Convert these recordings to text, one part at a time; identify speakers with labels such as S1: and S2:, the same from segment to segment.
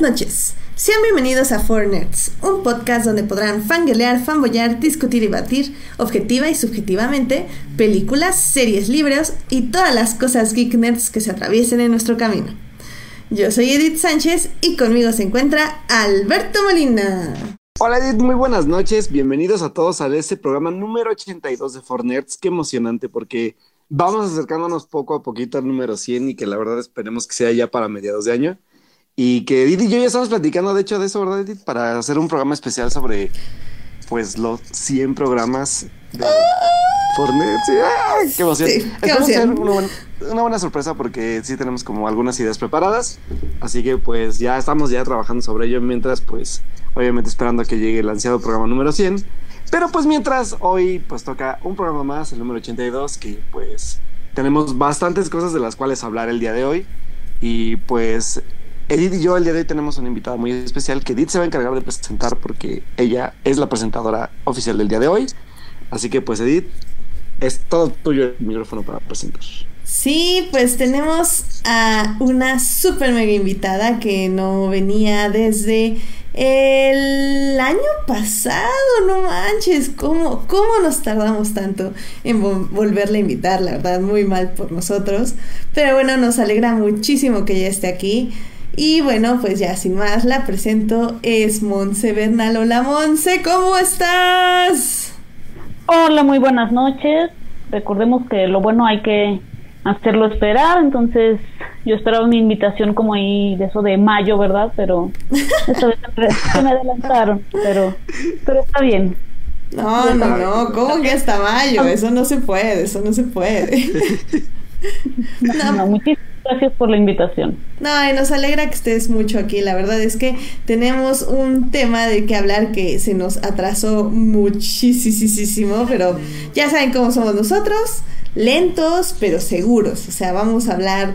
S1: Noches. Sean bienvenidos a Four Nerds, un podcast donde podrán fanguelear, fanboyar, discutir y batir, objetiva y subjetivamente, películas, series, libros y todas las cosas geek nerds que se atraviesen en nuestro camino. Yo soy Edith Sánchez y conmigo se encuentra Alberto Molina.
S2: Hola Edith, muy buenas noches. Bienvenidos a todos a este programa número 82 de Four Nerds. Qué emocionante porque vamos acercándonos poco a poquito al número 100 y que la verdad esperemos que sea ya para mediados de año. Y que Edith y yo ya estamos platicando, de hecho, de eso, ¿verdad, Edith? Para hacer un programa especial sobre, pues, los 100 programas de Fortnite. Sí, ¡ah! ¡Qué emoción!
S1: Sí, qué emoción.
S2: una, buena, una buena sorpresa porque sí tenemos como algunas ideas preparadas. Así que, pues, ya estamos ya trabajando sobre ello mientras, pues, obviamente esperando a que llegue el ansiado programa número 100. Pero, pues, mientras hoy, pues, toca un programa más, el número 82, que, pues, tenemos bastantes cosas de las cuales hablar el día de hoy. Y, pues, Edith y yo el día de hoy tenemos una invitada muy especial que Edith se va a encargar de presentar porque ella es la presentadora oficial del día de hoy. Así que pues Edith, es todo tuyo el micrófono para presentar.
S1: Sí, pues tenemos a una super mega invitada que no venía desde el año pasado, no manches, ¿cómo, cómo nos tardamos tanto en vo- volverla a invitar? La verdad, muy mal por nosotros. Pero bueno, nos alegra muchísimo que ella esté aquí. Y bueno, pues ya sin más, la presento, es Monse Bernal. Hola Monse, ¿cómo estás?
S3: Hola, muy buenas noches. Recordemos que lo bueno hay que hacerlo esperar, entonces yo esperaba mi invitación como ahí de eso de mayo, ¿verdad? Pero esta vez se me adelantaron, pero, pero está bien.
S1: No, no, no, ¿cómo que hasta mayo? Eso no se puede, eso no se puede.
S3: No, no, muchísimas gracias por la invitación.
S1: No, y nos alegra que estés mucho aquí. La verdad es que tenemos un tema de que hablar que se nos atrasó muchísimo, pero ya saben cómo somos nosotros, lentos pero seguros. O sea, vamos a hablar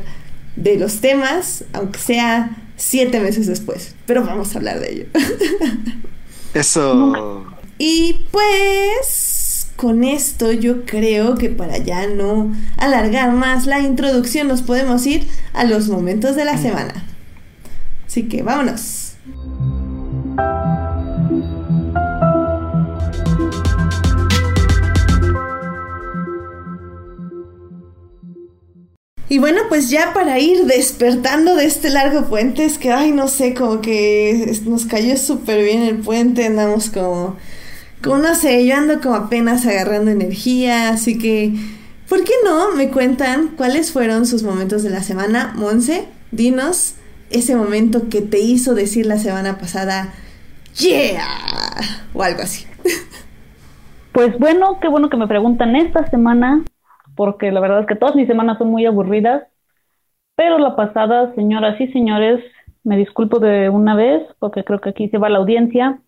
S1: de los temas, aunque sea siete meses después, pero vamos a hablar de ello.
S2: Eso.
S1: Y pues con esto yo creo que para ya no alargar más la introducción nos podemos ir a los momentos de la semana. Así que vámonos. Y bueno, pues ya para ir despertando de este largo puente, es que, ay, no sé, como que nos cayó súper bien el puente, andamos como, no sé, yo ando como apenas agarrando energía, así que, ¿por qué no me cuentan cuáles fueron sus momentos de la semana? Monse, dinos ese momento que te hizo decir la semana pasada, yeah, o algo así.
S3: Pues bueno, qué bueno que me preguntan esta semana, porque la verdad es que todas mis semanas son muy aburridas, pero la pasada, señoras y señores, me disculpo de una vez, porque creo que aquí se va la audiencia,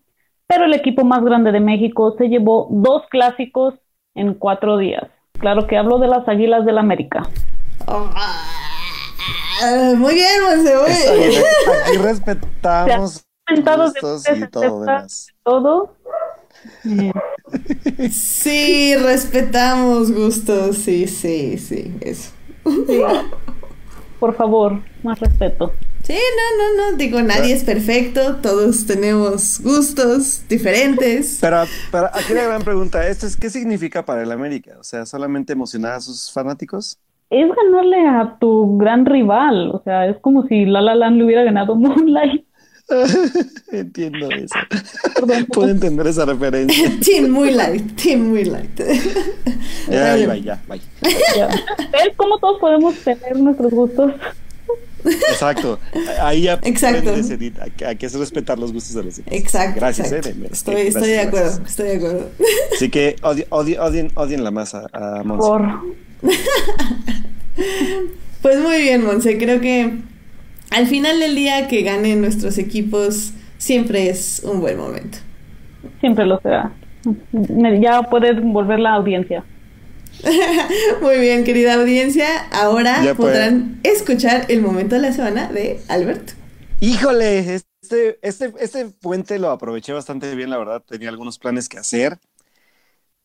S3: pero el equipo más grande de México se llevó dos clásicos en cuatro días. Claro que hablo de las Águilas del América.
S1: Ah, muy bien, Monse, muy
S2: Está
S1: bien.
S2: Aquí respetamos
S3: Sentados de
S2: gustos
S3: ustedes,
S2: y todo demás.
S3: todo.
S1: Sí, respetamos gustos, sí, sí, sí, eso.
S3: sí. Por favor, más respeto.
S1: Sí, no, no, no, digo, nadie es perfecto, todos tenemos gustos diferentes.
S2: Pero, pero aquí la gran pregunta, ¿esto es qué significa para el América? O sea, ¿solamente emocionar a sus fanáticos?
S3: Es ganarle a tu gran rival, o sea, es como si La La Land le hubiera ganado Moonlight.
S2: Entiendo eso.
S3: Perdón.
S2: Puedo entender esa referencia.
S1: Team muy light, team muy light.
S2: Ya, ya, ya, bye.
S3: Ya. ¿Ves cómo todos podemos tener nuestros gustos?
S2: Exacto. Ahí ya
S1: Exacto.
S2: aprendes, Edith, a que, es respetar los gustos de los demás.
S1: Exacto.
S2: Gracias,
S1: exacto.
S2: eh,
S1: Estoy,
S2: gracias,
S1: estoy de acuerdo,
S2: gracias.
S1: estoy de acuerdo.
S2: Así que odi- odi- odien, odien la masa a Monse.
S3: Por...
S1: Pues muy bien, Monse, creo que al final del día que ganen nuestros equipos siempre es un buen momento.
S3: Siempre lo será. Ya puedes volver la audiencia.
S1: Muy bien, querida audiencia, ahora
S2: Ya puede.
S1: podrán escuchar el momento de la semana de Alberto.
S2: Híjole, este, este, este puente lo aproveché bastante bien, la verdad. Tenía algunos planes que hacer.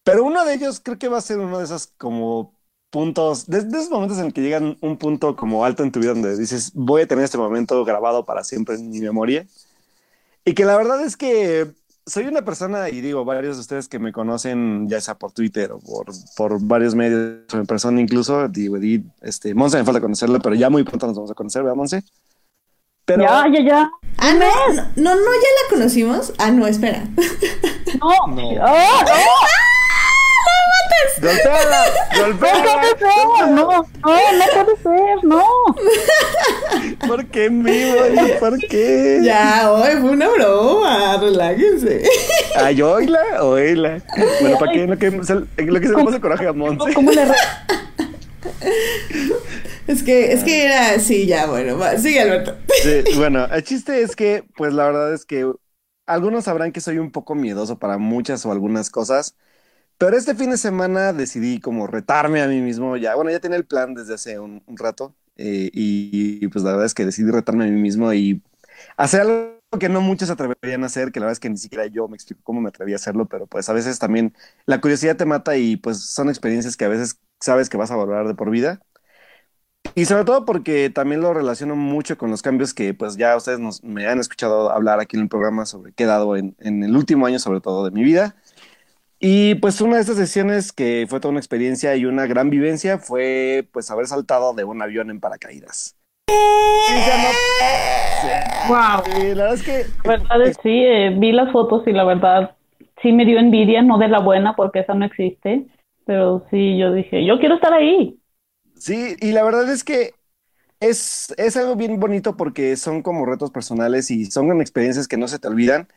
S2: Pero uno de ellos creo que va a ser uno de esas como puntos, de, esos momentos en que llegan un punto como alto en tu vida donde dices, voy a tener este momento grabado para siempre en mi memoria. Y que la verdad es que soy una persona, y digo, varios de ustedes que me conocen, ya sea por Twitter o por, por varios medios, o en persona incluso, digo, este, Monse me falta conocerlo, pero ya muy pronto nos vamos a conocer, ¿verdad, Monse?
S3: Pero... Ya, ya, ya.
S1: Ah, no, no, no, ya la conocimos. Ah, no, espera.
S3: No, no. ¡Oh, oh!
S2: ¡Golpéala! ¡Golpéala!
S3: No, no, no puede ser, no.
S2: ¿Por qué mi ¿Por qué?
S1: Ya, hoy fue una broma, relájense.
S2: Ay, oíla, oíla. Bueno, ¿para qué? Lo que, lo que se le pasa coraje a Monse. ¿Cómo le
S1: Es que, es que era, sí, ya, bueno, va, sigue Alberto.
S2: Sí, bueno, el chiste es que, pues la verdad es que algunos sabrán que soy un poco miedoso para muchas o algunas cosas. Pero este fin de semana decidí como retarme a mí mismo. Ya, bueno, ya tenía el plan desde hace un, rato. Eh, y, pues la verdad es que decidí retarme a mí mismo y hacer algo que no muchos atreverían a hacer, que la verdad es que ni siquiera yo me explico cómo me atreví a hacerlo, pero pues a veces también la curiosidad te mata y pues son experiencias que a veces sabes que vas a valorar de por vida. Y sobre todo porque también lo relaciono mucho con los cambios que pues ya ustedes nos, me han escuchado hablar aquí en el programa sobre qué he dado en, en el último año sobre todo de mi vida. Y pues una de estas sesiones que fue toda una experiencia y una gran vivencia fue pues haber saltado de un avión en paracaídas.
S3: Wow.
S2: la verdad es que
S3: la verdad es, sí, eh, vi las fotos y la verdad sí me dio envidia, no de la buena porque esa no existe, pero sí yo dije, yo quiero estar ahí.
S2: Sí, y la verdad es que es, es algo bien bonito porque son como retos personales y son experiencias que no se te olvidan.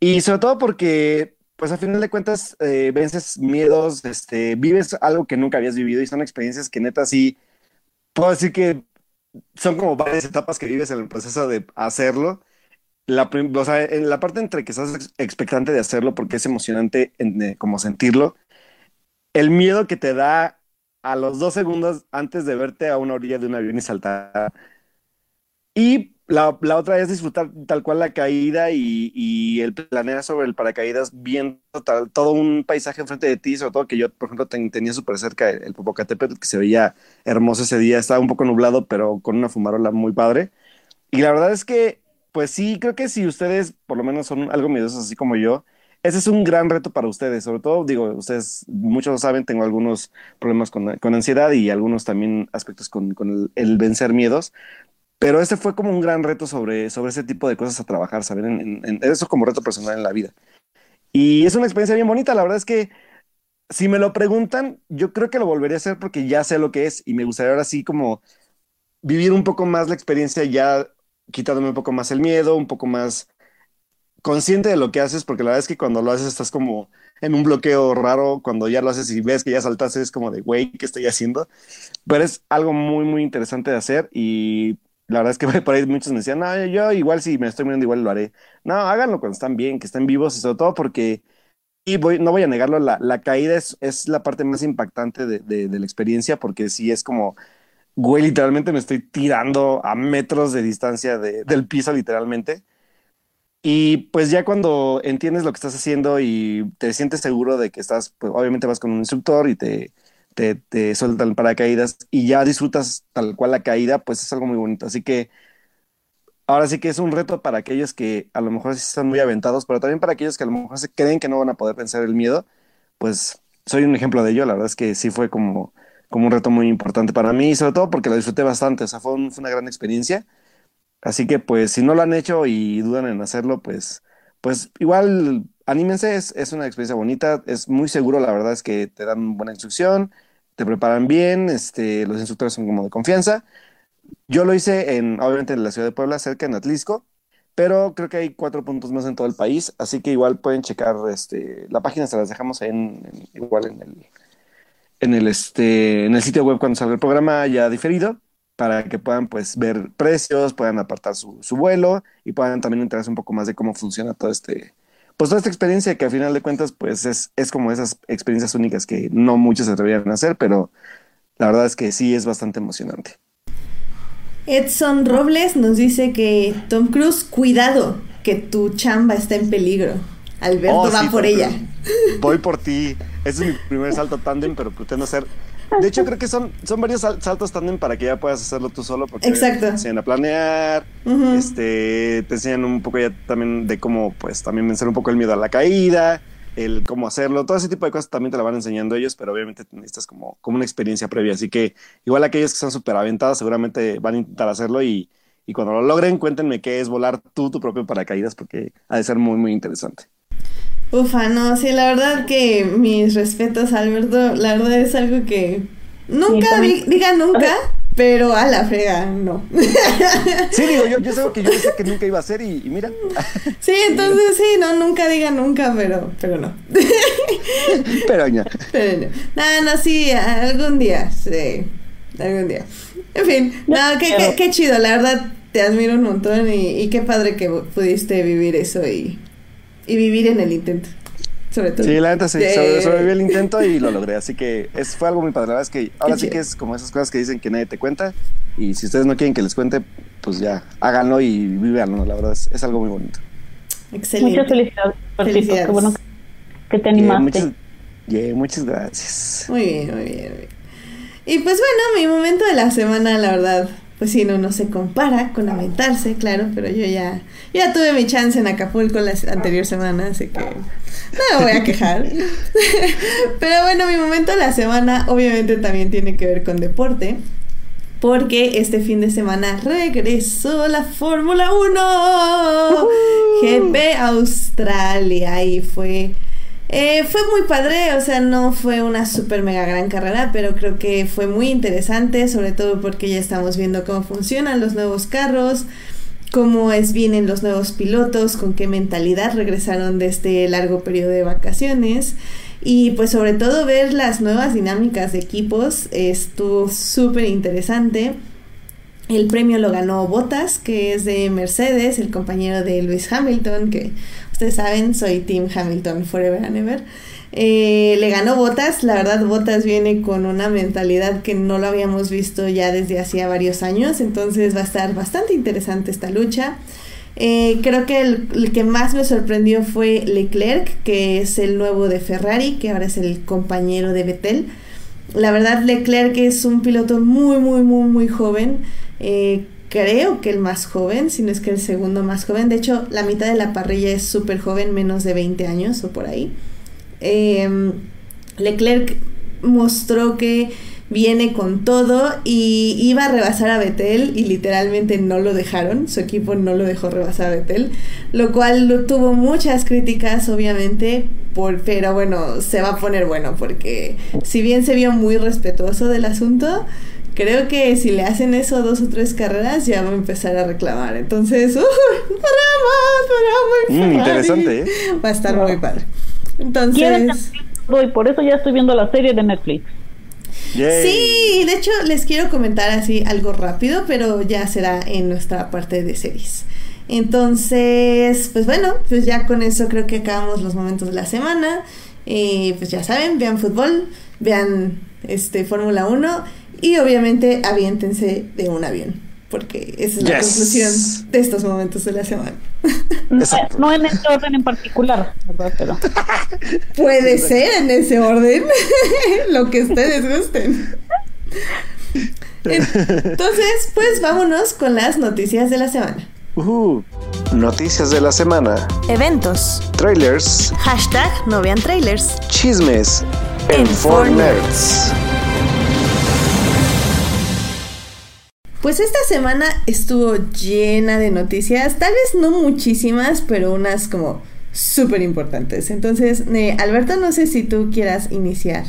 S2: Y sobre todo porque pues a final de cuentas eh, vences miedos, este, vives algo que nunca habías vivido y son experiencias que neta sí, puedo decir que son como varias etapas que vives en el proceso de hacerlo. La, o sea, en la parte entre que estás expectante de hacerlo porque es emocionante en, como sentirlo, el miedo que te da a los dos segundos antes de verte a una orilla de un avión y saltar. Y la, la, otra es disfrutar tal cual la caída y, y el planear sobre el paracaídas viendo todo un paisaje enfrente de ti, sobre todo que yo, por ejemplo, tenía súper cerca el, Popocatépetl, que se veía hermoso ese día, estaba un poco nublado, pero con una fumarola muy padre. Y la verdad es que, pues sí, creo que si ustedes por lo menos son algo miedosos así como yo, ese es un gran reto para ustedes, sobre todo, digo, ustedes, muchos lo saben, tengo algunos problemas con, con ansiedad y algunos también aspectos con, con el, el vencer miedos, pero ese fue como un gran reto sobre, sobre ese tipo de cosas a trabajar, ¿saben? En, eso como reto personal en la vida. Y es una experiencia bien bonita, la verdad es que si me lo preguntan, yo creo que lo volvería a hacer porque ya sé lo que es y me gustaría ahora sí como vivir un poco más la experiencia ya quitándome un poco más el miedo, un poco más consciente de lo que haces, porque la verdad es que cuando lo haces estás como en un bloqueo raro, cuando ya lo haces y ves que ya saltaste es como de, güey, ¿qué estoy haciendo? Pero es algo muy, muy interesante de hacer y la verdad es que por ahí muchos me decían, no, yo igual si me estoy muriendo igual lo haré. No, háganlo cuando están bien, que estén vivos y sobre todo porque, y voy, no voy a negarlo, la, la caída es, es, la parte más impactante de, de, la experiencia porque sí es como, güey, literalmente me estoy tirando a metros de distancia de, del piso literalmente. Y pues ya cuando entiendes lo que estás haciendo y te sientes seguro de que estás, pues obviamente vas con un instructor y te te, te sueltan paracaídas y ya disfrutas tal cual la caída, pues es algo muy bonito. Así que ahora sí que es un reto para aquellos que a lo mejor están muy aventados, pero también para aquellos que a lo mejor se creen que no van a poder vencer el miedo, pues soy un ejemplo de ello. La verdad es que sí fue como, como un reto muy importante para mí y sobre todo porque lo disfruté bastante. O sea, fue, fue una gran experiencia. Así que pues si no lo han hecho y dudan en hacerlo, pues, pues igual anímense, es, es una experiencia bonita, es muy seguro, la verdad es que te dan buena instrucción, te preparan bien, este, los instructores son como de confianza. Yo lo hice en, obviamente, en la ciudad de Puebla, cerca en Atlisco, pero creo que hay cuatro puntos más en todo el país, así que igual pueden checar, este, la página se las dejamos en, igual en el, en el, este, en el sitio web cuando salga el programa ya diferido, para que puedan, pues, ver precios, puedan apartar su vuelo y puedan también enterarse un poco más de cómo funciona todo este, pues toda esta experiencia que a final de cuentas pues es, es como esas experiencias únicas que no muchos se atreverían a hacer, pero la verdad es que sí es bastante emocionante.
S1: Edson Robles nos dice que Tom Cruise, cuidado, que tu chamba está en peligro. Alberto oh, va por ella.
S2: Voy por ti. Ese es mi primer salto tándem, pero pretendo ser De hecho, creo que son, son varios saltos también para que ya puedas hacerlo tú solo. Porque
S1: Exacto.
S2: Te enseñan a planear, este, te enseñan un poco ya también de cómo, pues, también vencer un poco el miedo a la caída, el cómo hacerlo, todo ese tipo de cosas también te la van enseñando ellos, pero obviamente necesitas como, como una experiencia previa. Así que igual aquellos que son súper aventados seguramente van a intentar hacerlo y, y cuando lo logren, cuéntenme qué es volar tú tu propio paracaídas, porque ha de ser muy, muy interesante.
S1: Ufa, no, sí, la verdad que mis respetos, Alberto, la verdad es algo que nunca, diga nunca, pero a la frega, no.
S2: Sí, digo, yo, yo sé que yo decía que nunca iba a hacer y, mira.
S1: Sí, entonces sí, no, nunca diga nunca, pero, pero no.
S2: Pero ya.
S1: Pero no. No, no, sí, algún día, sí, algún día. En fin, no, qué, qué, chido, la verdad te admiro un montón y, y qué padre que pudiste vivir eso y y vivir en el intento. Sobre todo.
S2: Sí, la neta sí, sobreviví el intento y lo logré. Así que es, fue algo muy padre. La verdad es que ahora sí que es como esas cosas que dicen que nadie te cuenta. Y si ustedes no quieren que les cuente, pues ya háganlo y vivanlo. La verdad es, algo muy bonito.
S3: Excelente. Muchas felicidades. felicidades. Qué bueno que te animaste.
S2: muchas, muchas gracias.
S1: Muy bien, muy bien, muy bien. Y pues bueno, mi momento de la semana, la verdad, pues sí, no, no se compara con lamentarse, claro, pero yo ya, ya tuve mi chance en Acapulco la anterior semana, así que no me voy a quejar. pero bueno, mi momento de la semana obviamente también tiene que ver con deporte. Porque este fin de semana regresó la Fórmula 1 GP Australia y fue eh, fue muy padre, o sea, no fue una super mega gran carrera, pero creo que fue muy interesante, sobre todo porque ya estamos viendo cómo funcionan los nuevos carros, cómo es vienen los nuevos pilotos, con qué mentalidad regresaron de este largo periodo de vacaciones. Y pues sobre todo ver las nuevas dinámicas de equipos estuvo súper interesante. El premio lo ganó Bottas, que es de Mercedes, el compañero de Lewis Hamilton, que ustedes saben, soy Tim Hamilton Forever and Ever. Eh, le ganó Botas, la verdad Botas viene con una mentalidad que no lo habíamos visto ya desde hacía varios años, entonces va a estar bastante interesante esta lucha. Eh, creo que el, que más me sorprendió fue Leclerc, que es el nuevo de Ferrari, que ahora es el compañero de Vettel. La verdad Leclerc es un piloto muy, muy, muy, muy joven. Eh, creo que el más joven, si no es que el segundo más joven. De hecho, la mitad de la parrilla es súper joven, menos de 20 años o por ahí. Em, Leclerc mostró que viene con todo y iba a rebasar a Betel y literalmente no lo dejaron, su equipo no lo dejó rebasar a Betel, lo cual tuvo muchas críticas obviamente, por, pero bueno, se va a poner bueno porque si bien se vio muy respetuoso del asunto, creo que si le hacen eso dos o tres carreras ya va a empezar a reclamar. Entonces, ¡uh!
S2: para más, mm, interesante, ¿eh?
S1: Va a estar muy padre. Entonces...
S3: Y por eso ya estoy viendo la serie de Netflix.
S1: Sí, de hecho les quiero comentar así algo rápido, pero ya será en nuestra parte de series. Entonces, pues bueno, pues ya con eso creo que acabamos los momentos de la semana. Eh, pues ya saben, vean fútbol, vean este Fórmula 1 y obviamente aviéntense de un avión, porque esa es la conclusión de estos momentos de la semana.
S3: No, en ese orden en particular, ¿verdad? Pero...
S1: Puede ser en ese orden, lo que ustedes gusten. Entonces, pues vámonos con las noticias de la semana.
S2: Uh, noticias de la semana.
S1: Eventos.
S2: Trailers.
S1: Hashtag no vean trailers.
S2: Chismes. En, en
S1: Pues esta semana estuvo llena de noticias, tal vez no muchísimas, pero unas como súper importantes. Entonces, eh, Alberto, no sé si tú quieras iniciar.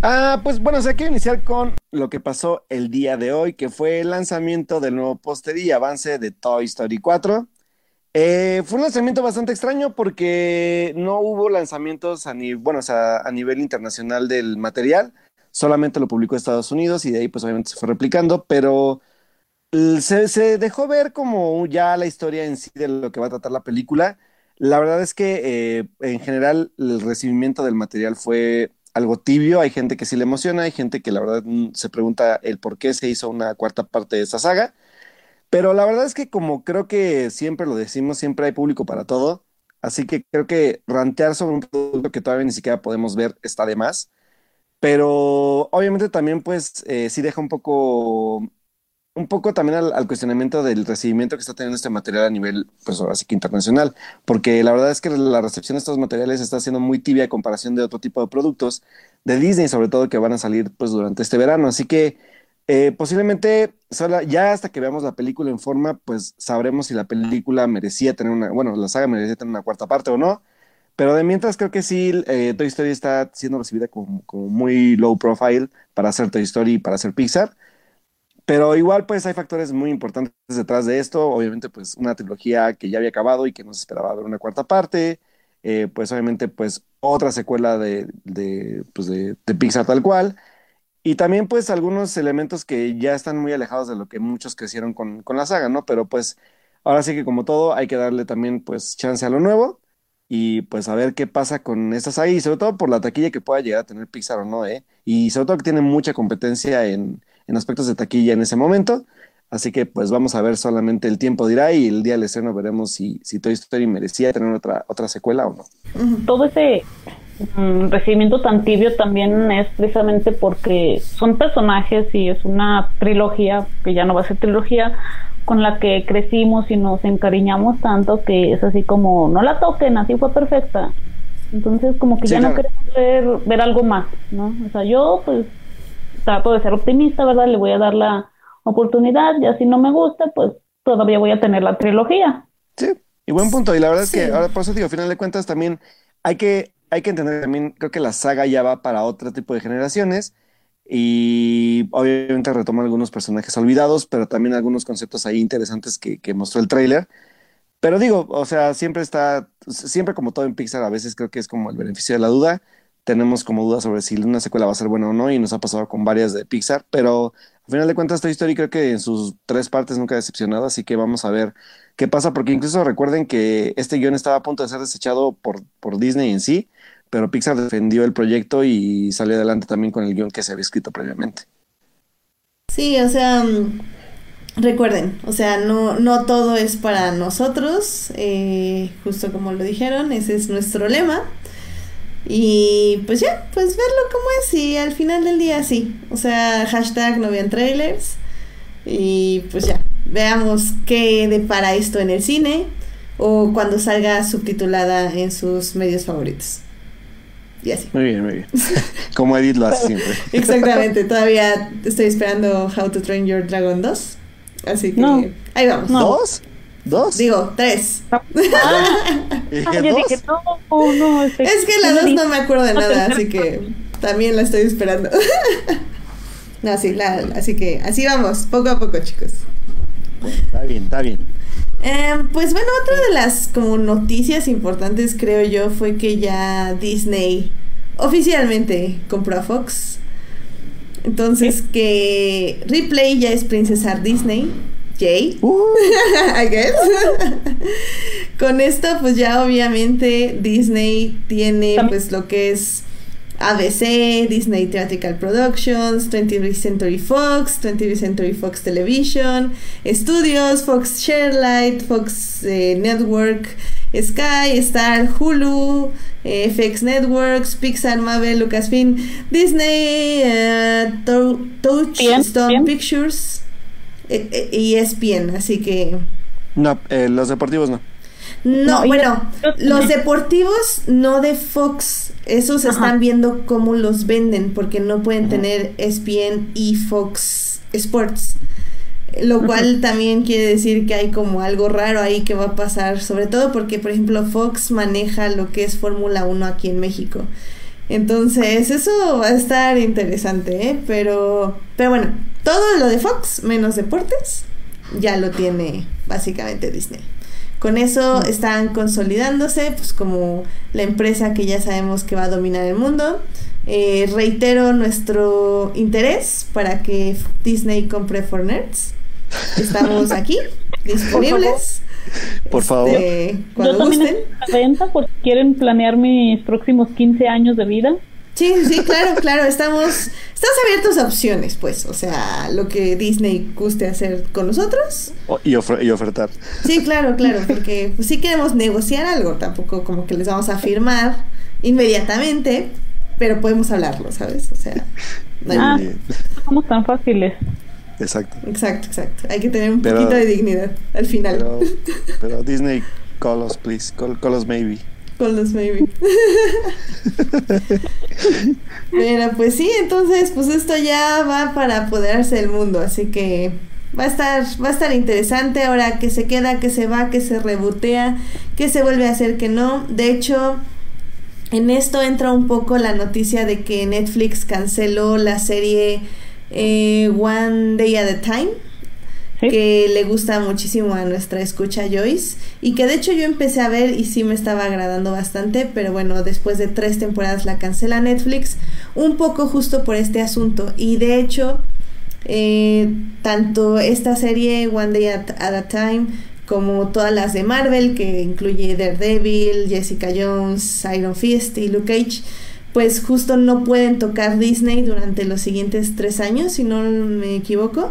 S2: Ah, pues bueno, o sea, quiero iniciar con lo que pasó el día de hoy, que fue el lanzamiento del nuevo póster y avance de Toy Story 4. Eh, fue un lanzamiento bastante extraño porque no hubo lanzamientos a, bueno, a nivel internacional del material, solamente lo publicó Estados Unidos y de ahí pues obviamente se fue replicando, pero se, dejó ver como ya la historia en sí de lo que va a tratar la película. La verdad es que eh, en general el recibimiento del material fue algo tibio. Hay gente que sí le emociona, hay gente que la verdad mm, se pregunta el por qué se hizo una cuarta parte de esa saga. Pero la verdad es que como creo que siempre lo decimos, siempre hay público para todo. Así que creo que rantear sobre un producto que todavía ni siquiera podemos ver está de más. Pero obviamente también pues eh, sí deja un poco, un poco también al, cuestionamiento del recibimiento que está teniendo este material a nivel, pues ahora sí que internacional, porque la verdad es que la recepción de estos materiales está siendo muy tibia en comparación de otro tipo de productos de Disney, sobre todo que van a salir pues durante este verano. Así que eh, posiblemente ya hasta que veamos la película en forma, pues sabremos si la película merecía tener una, bueno, la saga merecía tener una cuarta parte o no. Pero de mientras creo que sí, eh, Toy Story está siendo recibida como, como, muy low profile para hacer Toy Story y para hacer Pixar. Pero igual pues hay factores muy importantes detrás de esto. Obviamente pues una trilogía que ya había acabado y que nos esperaba ver una cuarta parte. Eh, pues obviamente pues otra secuela de, de, pues, de Pixar tal cual. Y también pues algunos elementos que ya están muy alejados de lo que muchos crecieron con, con, la saga, ¿no? Pero pues ahora sí que como todo hay que darle también pues chance a lo nuevo y pues a ver qué pasa con esta saga y sobre todo por la taquilla que pueda llegar a tener Pixar o no, ¿eh? Y sobre todo que tiene mucha competencia en, en aspectos de taquilla en ese momento. Así que pues vamos a ver solamente el tiempo dirá y el día del estreno veremos si, si Toy Story merecía tener otra, otra secuela o no.
S3: Todo ese Mm, recibimiento tan tibio también es precisamente porque son personajes y es una trilogía, que ya no va a ser trilogía, con la que crecimos y nos encariñamos tanto que es así como, no la toquen, así fue perfecta. Entonces como que ya no queremos ver, ver algo más, ¿no? O sea, yo pues trato de ser optimista, ¿verdad? Le voy a dar la oportunidad, ya si no me gusta, pues todavía voy a tener la trilogía.
S2: Sí, y buen punto. Y la verdad es que, ahora por eso digo, al final de cuentas también hay que hay que entender también, creo que la saga ya va para otro tipo de generaciones y obviamente retoma algunos personajes olvidados, pero también algunos conceptos ahí interesantes que, mostró el tráiler. Pero digo, o sea, siempre está, siempre como todo en Pixar, a veces creo que es como el beneficio de la duda. Tenemos como dudas sobre si una secuela va a ser buena o no, y nos ha pasado con varias de Pixar, pero al final de cuentas, Toy Story creo que en sus tres partes nunca ha decepcionado, así que vamos a ver qué pasa, porque incluso recuerden que este guion estaba a punto de ser desechado por, por Disney en sí, pero Pixar defendió el proyecto y salió adelante también con el guion que se había escrito previamente.
S1: Sí, o sea, mm, recuerden, o sea, no, no todo es para nosotros, eh, justo como lo dijeron, ese es nuestro lema. Y pues ya, pues verlo como es y al final del día sí. O sea, hashtag no vean trailers. Y pues ya, veamos qué depara esto en el cine o cuando salga subtitulada en sus medios favoritos. Y así.
S2: Muy bien, muy bien. Como Edith lo hace siempre.
S1: Exactamente, todavía estoy esperando How to Train Your Dragon 2. Así que ahí vamos.
S2: ¿Dos? ¿Dos?
S1: Digo, tres. Ah,
S3: yo dije, no, no.
S1: es que la dos no me acuerdo de nada, así que también la estoy esperando. no, sí, la, así que así vamos, poco a poco, chicos.
S2: Está bien, está bien.
S1: Em, pues bueno, otra de las como noticias importantes creo yo fue que ya Disney oficialmente compró a Fox. Entonces que Ripley ya es princesa Disney. Jay. Uh. I guess. Con esto pues ya obviamente Disney tiene pues lo que es ABC, Disney Theatrical Productions, 20th Century Fox, 20th Century Fox Television, Studios, Fox Sharelight, Fox eh, Network, Sky, Star, Hulu, eh, FX Networks, Pixar, Marvel, Lucasfilm, Disney, uh, Touchstone Pictures y ESPN, así que...
S2: No, los deportivos no.
S1: No, bueno, los deportivos no de Fox, esos están viendo cómo los venden porque no pueden tener ESPN y Fox Sports. Lo cual también quiere decir que hay como algo raro ahí que va a pasar, sobre todo porque, por ejemplo, Fox maneja lo que es Fórmula 1 aquí en México. Entonces, eso va a estar interesante, ¿eh? Pero, pero bueno, todo lo de Fox, menos deportes, ya lo tiene básicamente Disney. Con eso están consolidándose pues como la empresa que ya sabemos que va a dominar el mundo. Eh, reitero nuestro interés para que Disney compre For Nerds. Estamos aquí, disponibles.
S2: Por favor.
S3: Este, Yo también estoy venta por quieren planear mis próximos 15 años de vida.
S1: Sí, sí, claro, claro, estamos, estamos abiertos a opciones, pues, o sea, lo que Disney guste hacer con nosotros.
S2: y, y, ofertar.
S1: Sí, claro, claro, porque pues, sí queremos negociar algo, tampoco como que les vamos a firmar inmediatamente, pero podemos hablarlo, ¿sabes? O sea, no hay-
S3: Ah, no somos tan fáciles.
S2: Exacto.
S1: exacto, exacto. Hay que tener un
S2: Pero-
S1: poquito de dignidad al final.
S2: Pero, pero Disney, call us, please. Call, call us maybe.
S1: Con los maybe. Pero pues sí, entonces pues esto ya va para apoderarse del mundo, así que va a estar va a estar interesante ahora que se queda, que se va, que se rebotea, que se vuelve a hacer que no. De hecho, en esto entra un poco la noticia de que Netflix canceló la serie eh, One Day at a Time
S3: ¿Sí?
S1: que le gusta muchísimo a nuestra escucha Joyce y que de hecho yo empecé a ver y sí me estaba agradando bastante, pero bueno, después de tres temporadas la cancela Netflix, un poco justo por este asunto y de hecho eh, tanto esta serie One Day at, at a Time como todas las de Marvel que incluye Daredevil, Jessica Jones, Iron Fist y Luke Cage pues justo no pueden tocar Disney durante los siguientes tres años, si no me equivoco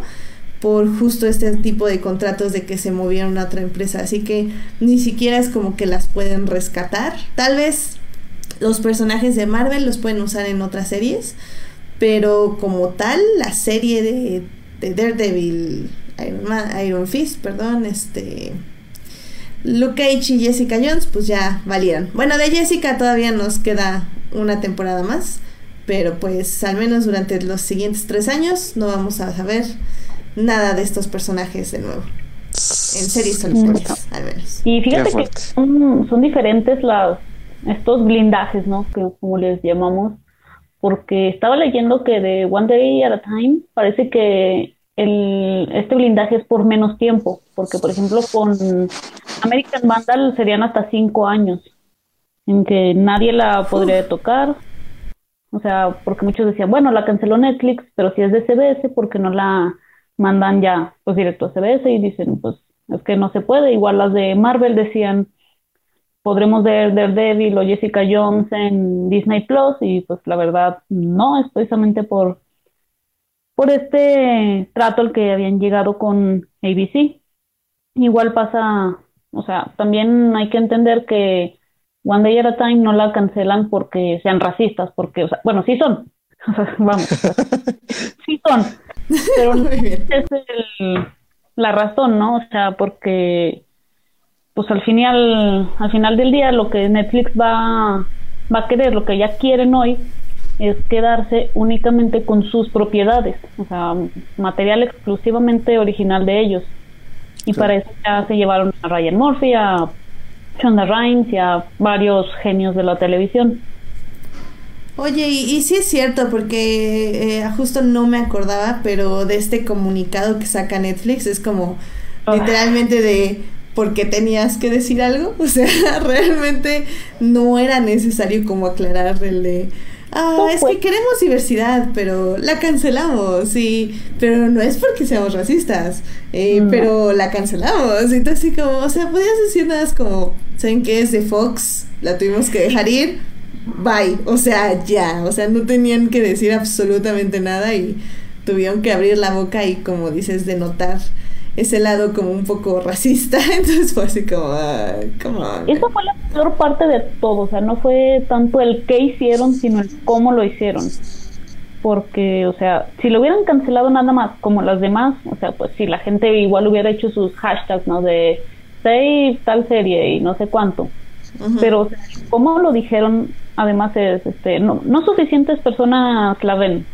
S1: por justo este tipo de contratos de que se movieron a otra empresa. Así que ni siquiera es como que las pueden rescatar. Tal vez los personajes de Marvel los pueden usar en otras series, pero como tal, la serie de, de Daredevil, Iron, Iron Fist, perdón, este... Luke Cage y Jessica Jones, pues ya valieron. Bueno, de Jessica todavía nos queda una temporada más, pero pues al menos durante los siguientes tres años no vamos a saber nada de estos personajes de nuevo. En series solitarias, al menos.
S3: Y fíjate que son diferentes las, estos blindajes, ¿no? Que, como les llamamos. Porque estaba leyendo que de One Day at a Time parece que el, este blindaje es por menos tiempo. Porque, por ejemplo, con American Vandal serían hasta cinco años en que nadie la podría tocar. O sea, porque muchos decían, bueno, la canceló Netflix, pero si es de CBS, porque no la mandan ya pues directo a CBS? Y dicen, pues es que no se puede. Igual las de Marvel decían, podremos ver Daredevil o Jessica Jones en Disney Plus y pues la verdad no, es precisamente por, por este trato al que habían llegado con ABC. Igual pasa, o sea, también hay que entender que One Day at a Time no la cancelan porque sean racistas, porque, o sea, bueno, sí son, vamos, sí son, pero no es el- la razón, ¿no? O sea, porque pues al final, al final del día lo que Netflix va, va a querer, lo que ya quieren hoy, es quedarse únicamente con sus propiedades, o sea, material exclusivamente original de ellos. Y
S2: Sí.
S3: para eso ya se llevaron a Ryan Murphy, a Shonda Rhimes y a varios genios de la televisión.
S1: Oye, y, y sí es cierto, porque eh, justo no me acordaba, pero de este comunicado que saca Netflix es como
S3: Ah.
S1: literalmente de porque tenías que decir algo, o sea, realmente no era necesario como aclarar el de ah, es
S3: fue.
S1: que queremos diversidad, pero la cancelamos, y pero no es porque seamos racistas, eh,
S3: No.
S1: pero la cancelamos, y entonces así como, o sea, podías decir nada como, ¿saben qué es de Fox? La tuvimos que dejar ir, bye, o sea, ya, o sea, no tenían que decir absolutamente nada y tuvieron que abrir la boca y como dices, denotar ese lado como un poco racista, entonces fue así como, ah, come on.
S3: Esa fue la peor parte de todo, o sea, no fue tanto el qué hicieron, sino el cómo lo hicieron. Porque, o sea, si lo hubieran cancelado nada más como las demás, o sea, pues si la gente igual hubiera hecho sus hashtags, ¿no? De save tal serie y no sé cuánto. Pero, o sea, cómo lo dijeron, además es, este, no, no suficientes personas la ven.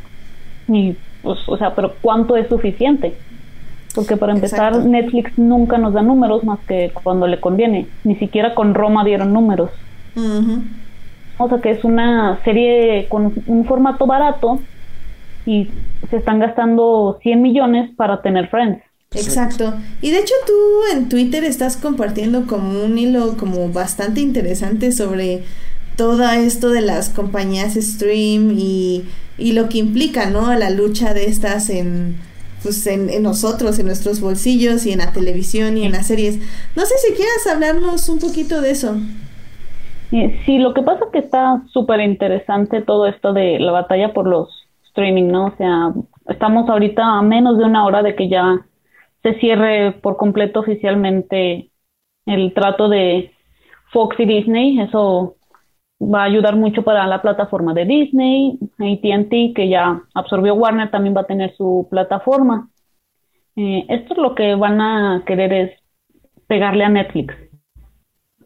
S3: Y, pues, o sea, pero ¿cuánto es suficiente? Porque para empezar,
S1: Exacto.
S3: Netflix nunca nos da números más que cuando le conviene. Ni siquiera con Roma dieron números. O sea que es una serie con un formato barato y se están gastando 100 millones para tener Friends.
S1: Exacto. Y de hecho tú en Twitter estás compartiendo como un hilo como bastante interesante sobre todo esto de las compañías stream y, y lo que implica, ¿no? La lucha de estas en pues en, nosotros, en nuestros bolsillos y en la televisión y en las series. No sé si quieras hablarnos un poquito de eso.
S3: Sí, lo que pasa es que está súper interesante todo esto de la batalla por los streaming, ¿no? O sea, estamos ahorita a menos de una hora de que ya se cierre por completo oficialmente el trato de Fox y Disney. Eso va a ayudar mucho para la plataforma de Disney, ATT, que ya absorbió Warner, también va a tener su plataforma. Eh, esto es lo que van a querer es pegarle a Netflix.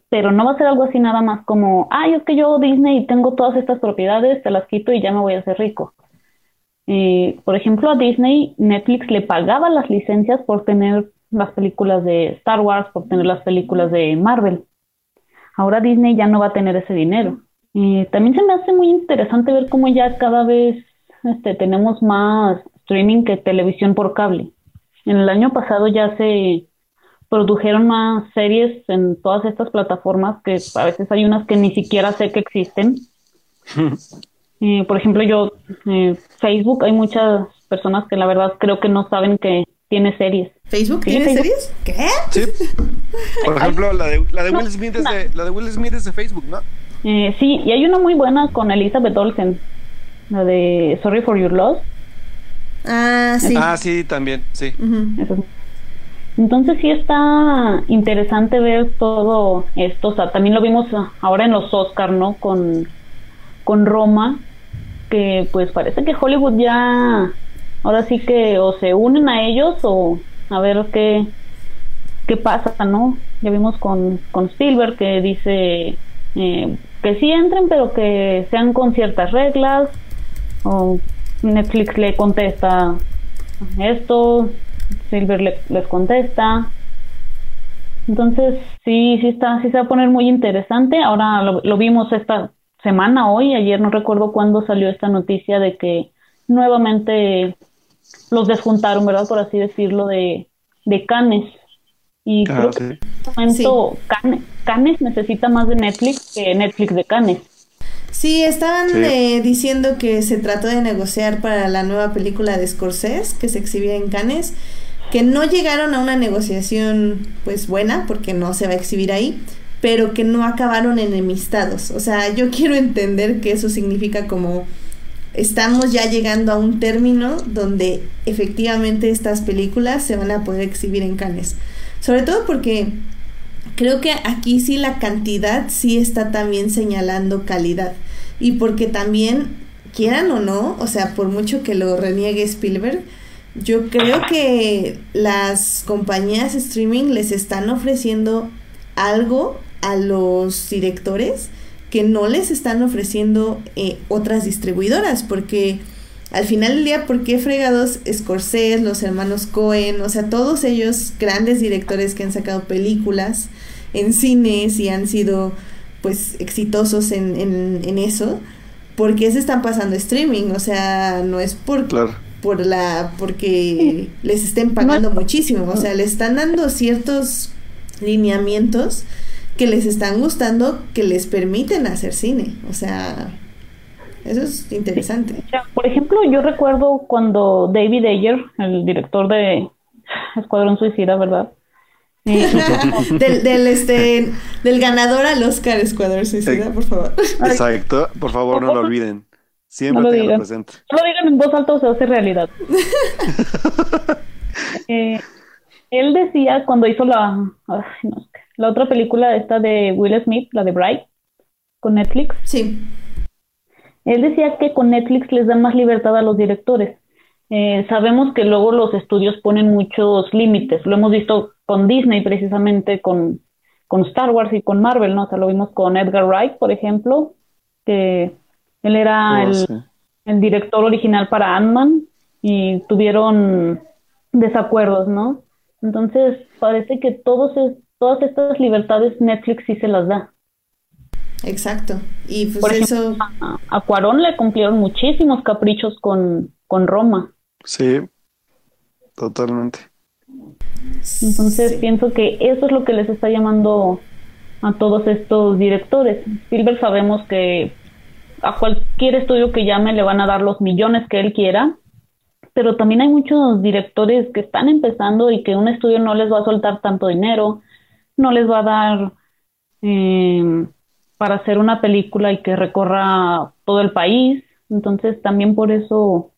S3: Pero no va a ser algo así nada más como, ay, es que yo Disney tengo todas estas propiedades, te las quito y ya me voy a hacer rico. Eh, por ejemplo, a Disney, Netflix le pagaba las licencias por tener las películas de Star Wars, por tener las películas de Marvel. Ahora Disney ya no va a tener ese dinero. Eh, también se me hace muy interesante ver cómo ya cada vez este, tenemos más streaming que televisión por cable. En el año pasado ya se produjeron más series en todas estas plataformas que a veces hay unas que ni siquiera sé que existen. Eh, por ejemplo, yo, eh, Facebook, hay muchas personas que la verdad creo que no saben que tiene series.
S1: ¿Facebook tiene series? ¿Qué?
S2: Sí. Por ejemplo, la de, la de Will Smith es de, la de Will Smith es de Facebook, ¿no?
S3: Eh, sí, y hay una muy buena con Elizabeth Olsen, la de Sorry for Your Loss.
S1: Ah, sí.
S2: Ah, sí, también, sí.
S3: Entonces sí está interesante ver todo esto. O sea, también lo vimos ahora en los Oscar, ¿no? Con, con Roma, que pues parece que Hollywood ya, ahora sí que o se unen a ellos o a ver qué, qué pasa, ¿no? Ya vimos con, con Spielberg que dice eh, que sí entren, pero que sean con ciertas reglas. O Netflix le contesta esto, Silver les contesta. Entonces, sí, sí está, sí se va a poner muy interesante. Ahora lo, lo vimos esta semana, hoy, ayer no recuerdo cuándo salió esta noticia de que nuevamente los desjuntaron, ¿verdad? Por así decirlo, de, de Canes. Y
S2: Ah,
S3: creo
S2: sí.
S3: que en este momento Canes necesita más de Netflix que Netflix de Canes.
S1: Sí, estaban
S2: Sí.
S1: eh, diciendo que se trató de negociar para la nueva película de Scorsese que se exhibía en Cannes, que no llegaron a una negociación pues buena porque no se va a exhibir ahí, pero que no acabaron enemistados. O sea, yo quiero entender que eso significa como estamos ya llegando a un término donde efectivamente estas películas se van a poder exhibir en Cannes. Sobre todo porque creo que aquí sí la cantidad sí está también señalando calidad. Y porque también, quieran o no, o sea, por mucho que lo reniegue Spielberg, yo creo que las compañías streaming les están ofreciendo algo a los directores que no les están ofreciendo eh, otras distribuidoras, porque al final del día, ¿por qué fregados Scorsese, los hermanos Cohen, o sea, todos ellos grandes directores que han sacado películas en cines y han sido pues exitosos en, en, en eso, ¿por qué se están pasando streaming? O sea, no es por,
S2: Claro.
S1: por la porque les estén pagando muchísimo, o sea, le están dando ciertos lineamientos que les están gustando que les permiten hacer cine, o sea, eso es interesante.
S3: O sea, por ejemplo, yo recuerdo cuando David Ayer, el director de Escuadrón Suicida, ¿verdad? Eh,
S1: del, del este del ganador al Oscar Escuadrón Suicida, por favor.
S2: Exacto. Por favor, no lo olviden. Siempre
S3: No lo digan.
S2: presente.
S3: No lo digan en voz alta o se hace realidad. Eh, él decía cuando hizo la, ay, no sé, la otra película esta de Will Smith, la de Bright, con Netflix,
S1: Sí,
S3: él decía que con Netflix les da más libertad a los directores. Eh, sabemos que luego los estudios ponen muchos límites. Lo hemos visto con Disney precisamente, con, con Star Wars y con Marvel, ¿no? O sea, lo vimos con Edgar Wright, por ejemplo, que él era
S2: Oh,
S3: el,
S2: sí.
S3: el director original para Ant-Man y tuvieron desacuerdos, ¿no? Entonces, parece que todos es- todas estas libertades Netflix sí se las da.
S1: Exacto. Y pues
S3: Por
S1: eso
S3: ejemplo, a, a Cuarón le cumplieron muchísimos caprichos con, con Roma.
S2: Sí. Totalmente.
S3: Entonces,
S1: sí.
S3: pienso que eso es lo que les está llamando a todos estos directores. Spielberg sabemos que a cualquier estudio que llame le van a dar los millones que él quiera, pero también hay muchos directores que están empezando y que un estudio no les va a soltar tanto dinero, no les va a dar eh, para hacer una película y que recorra todo el país. Entonces, también por eso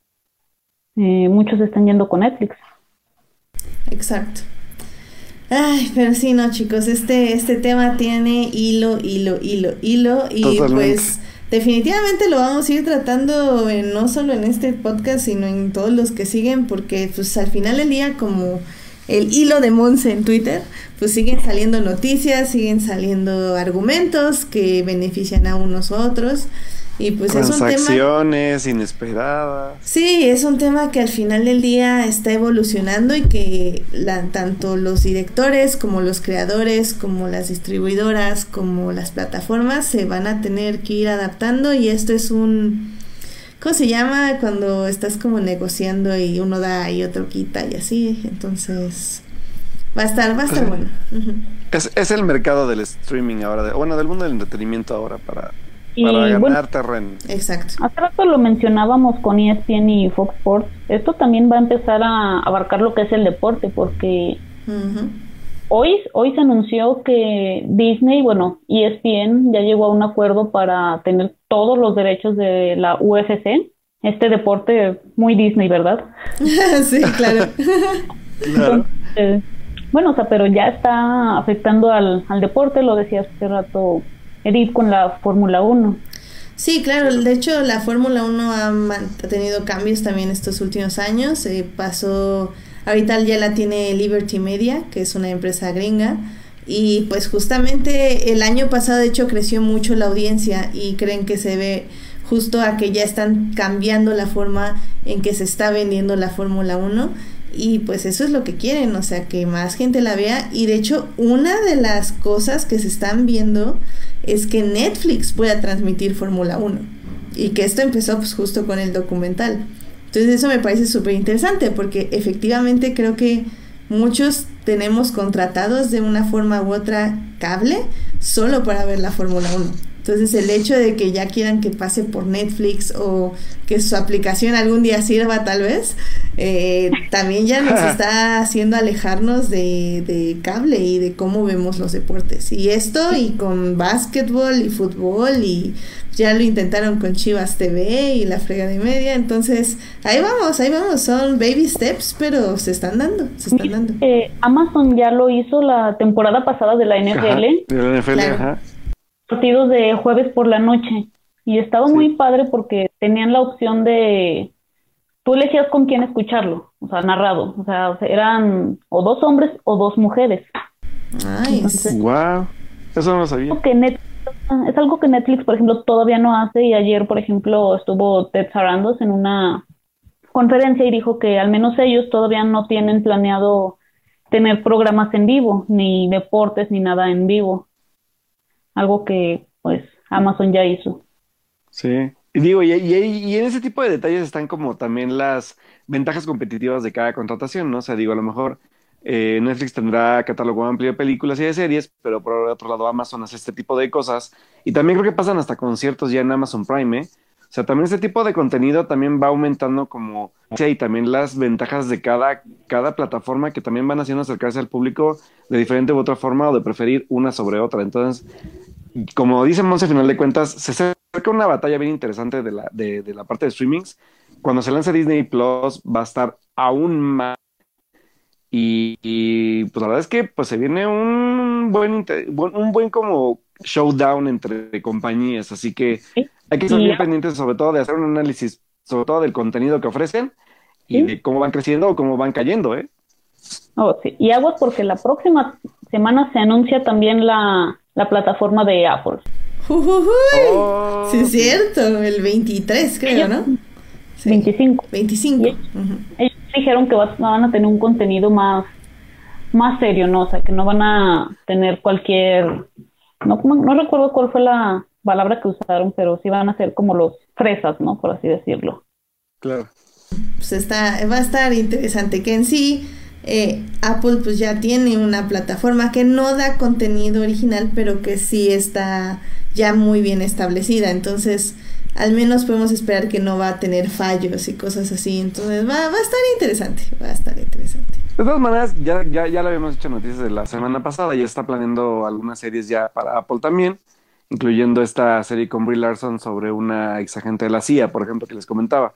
S3: eh, muchos están yendo con Netflix.
S1: Exacto. Ay, pero sí, no, chicos, este, este tema tiene hilo, hilo, hilo, hilo, y pues definitivamente lo vamos a ir tratando no solo en este podcast, sino en todos los que siguen, porque pues al final del día, como el hilo de Monse en Twitter, pues siguen saliendo noticias, siguen saliendo argumentos que benefician a unos u otros. Y pues
S2: es un tema... inesperadas.
S1: Sí, es un tema que al final del día está evolucionando y que la, tanto los directores como los creadores, como las distribuidoras, como las plataformas se van a tener que ir adaptando y esto es un... ¿Cómo se llama? Cuando estás como negociando y uno da y otro quita y así. Entonces, va a estar, va a estar bueno.
S2: es, es el mercado del streaming ahora, de, bueno, del mundo del entretenimiento ahora para para ganar terreno.
S1: Exacto.
S3: Hace rato lo mencionábamos con ESPN y Fox Sports. Esto también va a empezar a abarcar lo que es el deporte, porque hoy, hoy se anunció que Disney, bueno, ESPN ya llegó a un acuerdo para tener todos los derechos de la UFC. Este deporte muy Disney, ¿verdad?
S1: sí, claro.
S2: claro.
S3: bueno, o sea, pero ya está afectando al, al deporte, lo decía hace rato Edith con la Fórmula 1.
S1: Sí, claro, de hecho la Fórmula 1 ha, tenido cambios también estos últimos años. Eh, pasó, ahorita ya la tiene Liberty Media, que es una empresa gringa. Y pues justamente el año pasado de hecho creció mucho la audiencia y creen que se ve justo a que ya están cambiando la forma en que se está vendiendo la Fórmula 1 y pues eso es lo que quieren, o sea, que más gente la vea. Y de hecho, una de las cosas que se están viendo es que Netflix pueda transmitir Fórmula 1. Y que esto empezó pues justo con el documental. Entonces eso me parece súper interesante porque efectivamente creo que muchos tenemos contratados de una forma u otra cable solo para ver la Fórmula 1. Entonces el hecho de que ya quieran que pase por Netflix o que su aplicación algún día sirva tal vez, eh, también ya nos está haciendo alejarnos de, de, cable y de cómo vemos los deportes. Y esto y con básquetbol y fútbol y ya lo intentaron con Chivas TV y la frega de media. Entonces ahí vamos, ahí vamos, son baby steps, pero se están dando, se están dando.
S3: Eh, Amazon ya lo hizo la temporada pasada de la NFL.
S2: de la NFL, ajá
S3: partidos de jueves por la noche y estaba muy padre porque tenían la opción de tú elegías con quién escucharlo, o sea, narrado, o sea, eran o dos hombres o dos mujeres.
S1: Ay,
S2: wow. Eso no lo sabía.
S3: Es algo que Netflix, por ejemplo, todavía no hace y ayer, por ejemplo, estuvo Ted Sarandos en una conferencia y dijo que al menos ellos todavía no tienen planeado tener programas en vivo, ni deportes, ni nada en vivo algo que pues Amazon ya hizo.
S2: Sí, digo, y, y, en ese tipo de detalles están como también las ventajas competitivas de cada contratación, ¿no? O sea, digo, a lo mejor eh, Netflix tendrá catálogo amplio de películas y de series, pero por otro lado Amazon hace este tipo de cosas. Y también creo que pasan hasta conciertos ya en Amazon Prime, ¿eh? O sea, también este tipo de contenido también va aumentando como, y también las ventajas de cada, cada plataforma que también van haciendo acercarse al público de diferente u otra forma o de preferir una sobre otra. Entonces, como dice Monse, al final de cuentas, se acerca una batalla bien interesante de la, de, de la parte de streamings. Cuando se lance Disney Plus va a estar aún más y, pues la verdad es que pues se viene un buen, un buen como showdown entre compañías, así que hay que estar bien pendientes sobre todo de hacer un análisis, sobre todo del contenido que ofrecen y de cómo van creciendo o cómo van cayendo, ¿eh?
S3: Oh, sí. Y aguas porque la próxima semana se anuncia también la, la plataforma de Apple.
S1: Oh, sí, es cierto, el 23 creo, ¿no?
S3: 25.
S1: 25.
S3: Ellos dijeron que van a tener un contenido más, más serio, ¿no? O sea, que no van a tener cualquier... No, no recuerdo cuál fue la palabra que usaron, pero sí van a ser como los fresas, ¿no? Por así decirlo.
S2: Claro.
S1: Pues está, va a estar interesante que en sí eh, Apple pues ya tiene una plataforma que no da contenido original, pero que sí está ya muy bien establecida. Entonces, al menos podemos esperar que no va a tener fallos y cosas así. Entonces, va, va a estar interesante, va a estar interesante.
S2: De todas maneras, ya, ya, ya lo habíamos hecho noticias de la semana pasada, ya está planeando algunas series ya para Apple también, incluyendo esta serie con Brie Larson sobre una ex agente de la CIA, por ejemplo, que les comentaba.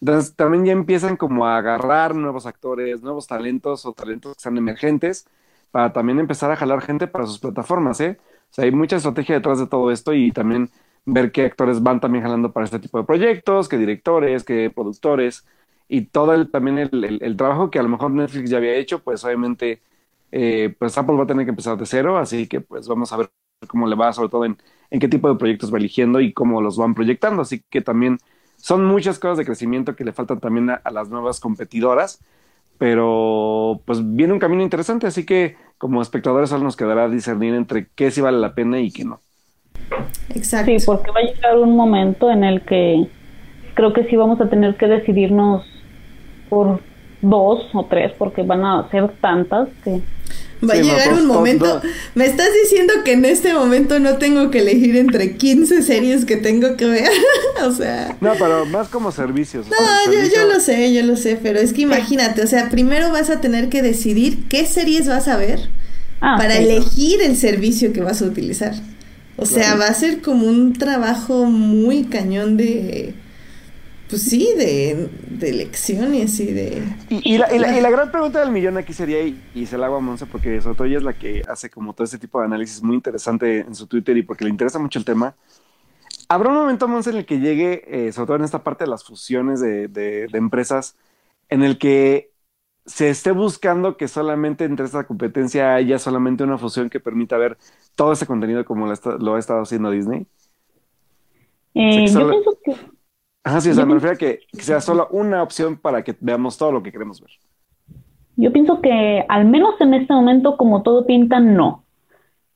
S2: Entonces también ya empiezan como a agarrar nuevos actores, nuevos talentos o talentos que están emergentes para también empezar a jalar gente para sus plataformas, ¿eh? O sea, hay mucha estrategia detrás de todo esto y también ver qué actores van también jalando para este tipo de proyectos, qué directores, qué productores y todo el, también el, trabajo que a lo mejor Netflix ya había hecho, pues obviamente eh, pues Apple va a tener que empezar de cero, así que pues vamos a ver cómo le va, sobre todo en, en qué tipo de proyectos va eligiendo y cómo los van proyectando, así que también son muchas cosas de crecimiento que le faltan también a, las nuevas competidoras, pero pues viene un camino interesante, así que como espectadores solo nos quedará discernir entre qué sí vale la pena y qué no.
S3: Exacto. Sí, porque va a llegar un momento en el que creo que sí vamos a tener que decidirnos por dos o tres, porque van a ser tantas que...
S1: Va a llegar un momento. Me estás diciendo que en este momento no tengo que elegir entre 15 series que tengo que ver. o sea.
S2: No, pero más como servicios.
S1: No, yo, lo sé, yo lo sé, pero es que imagínate, o sea, primero vas a tener que decidir qué series vas a ver ah, para elegir el servicio que vas a utilizar. O sea, va a ser como un trabajo muy cañón de pues sí, de, de elecciones y de...
S2: Y, la, y, la, gran pregunta del millón aquí sería, y, se la hago a Monse porque sobre todo ella es la que hace como todo este tipo de análisis muy interesante en su Twitter y porque le interesa mucho el tema. ¿Habrá un momento, Monse, en el que llegue, eh, sobre todo en esta parte de las fusiones de, de, empresas, en el que se esté buscando que solamente entre esta competencia haya solamente una fusión que permita ver todo ese contenido como lo, ha estado haciendo Disney?
S3: Eh, yo pienso que
S2: Ajá, sí, o sea, me refiero a que, sea solo una opción para que veamos todo lo que queremos ver.
S3: Yo pienso que al menos en este momento, como todo pinta, no.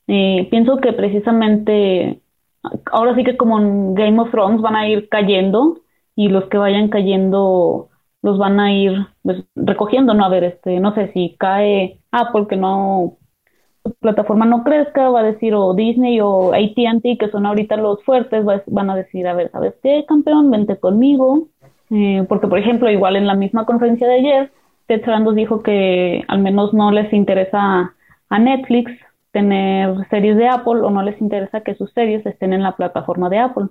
S3: Eh, pienso que precisamente ahora sí que como en Game of Thrones van a ir cayendo y los que vayan cayendo los van a ir pues, recogiendo, ¿no? A ver, este, no sé si cae Apple que no plataforma no crezca, va a decir o Disney o ATT, que son ahorita los fuertes, van a decir, a ver, ¿sabes qué, campeón? Vente conmigo. Eh, porque, por ejemplo, igual en la misma conferencia de ayer, Ted Sarandos dijo que al menos no les interesa a Netflix tener series de Apple o no les interesa que sus series estén en la plataforma de Apple.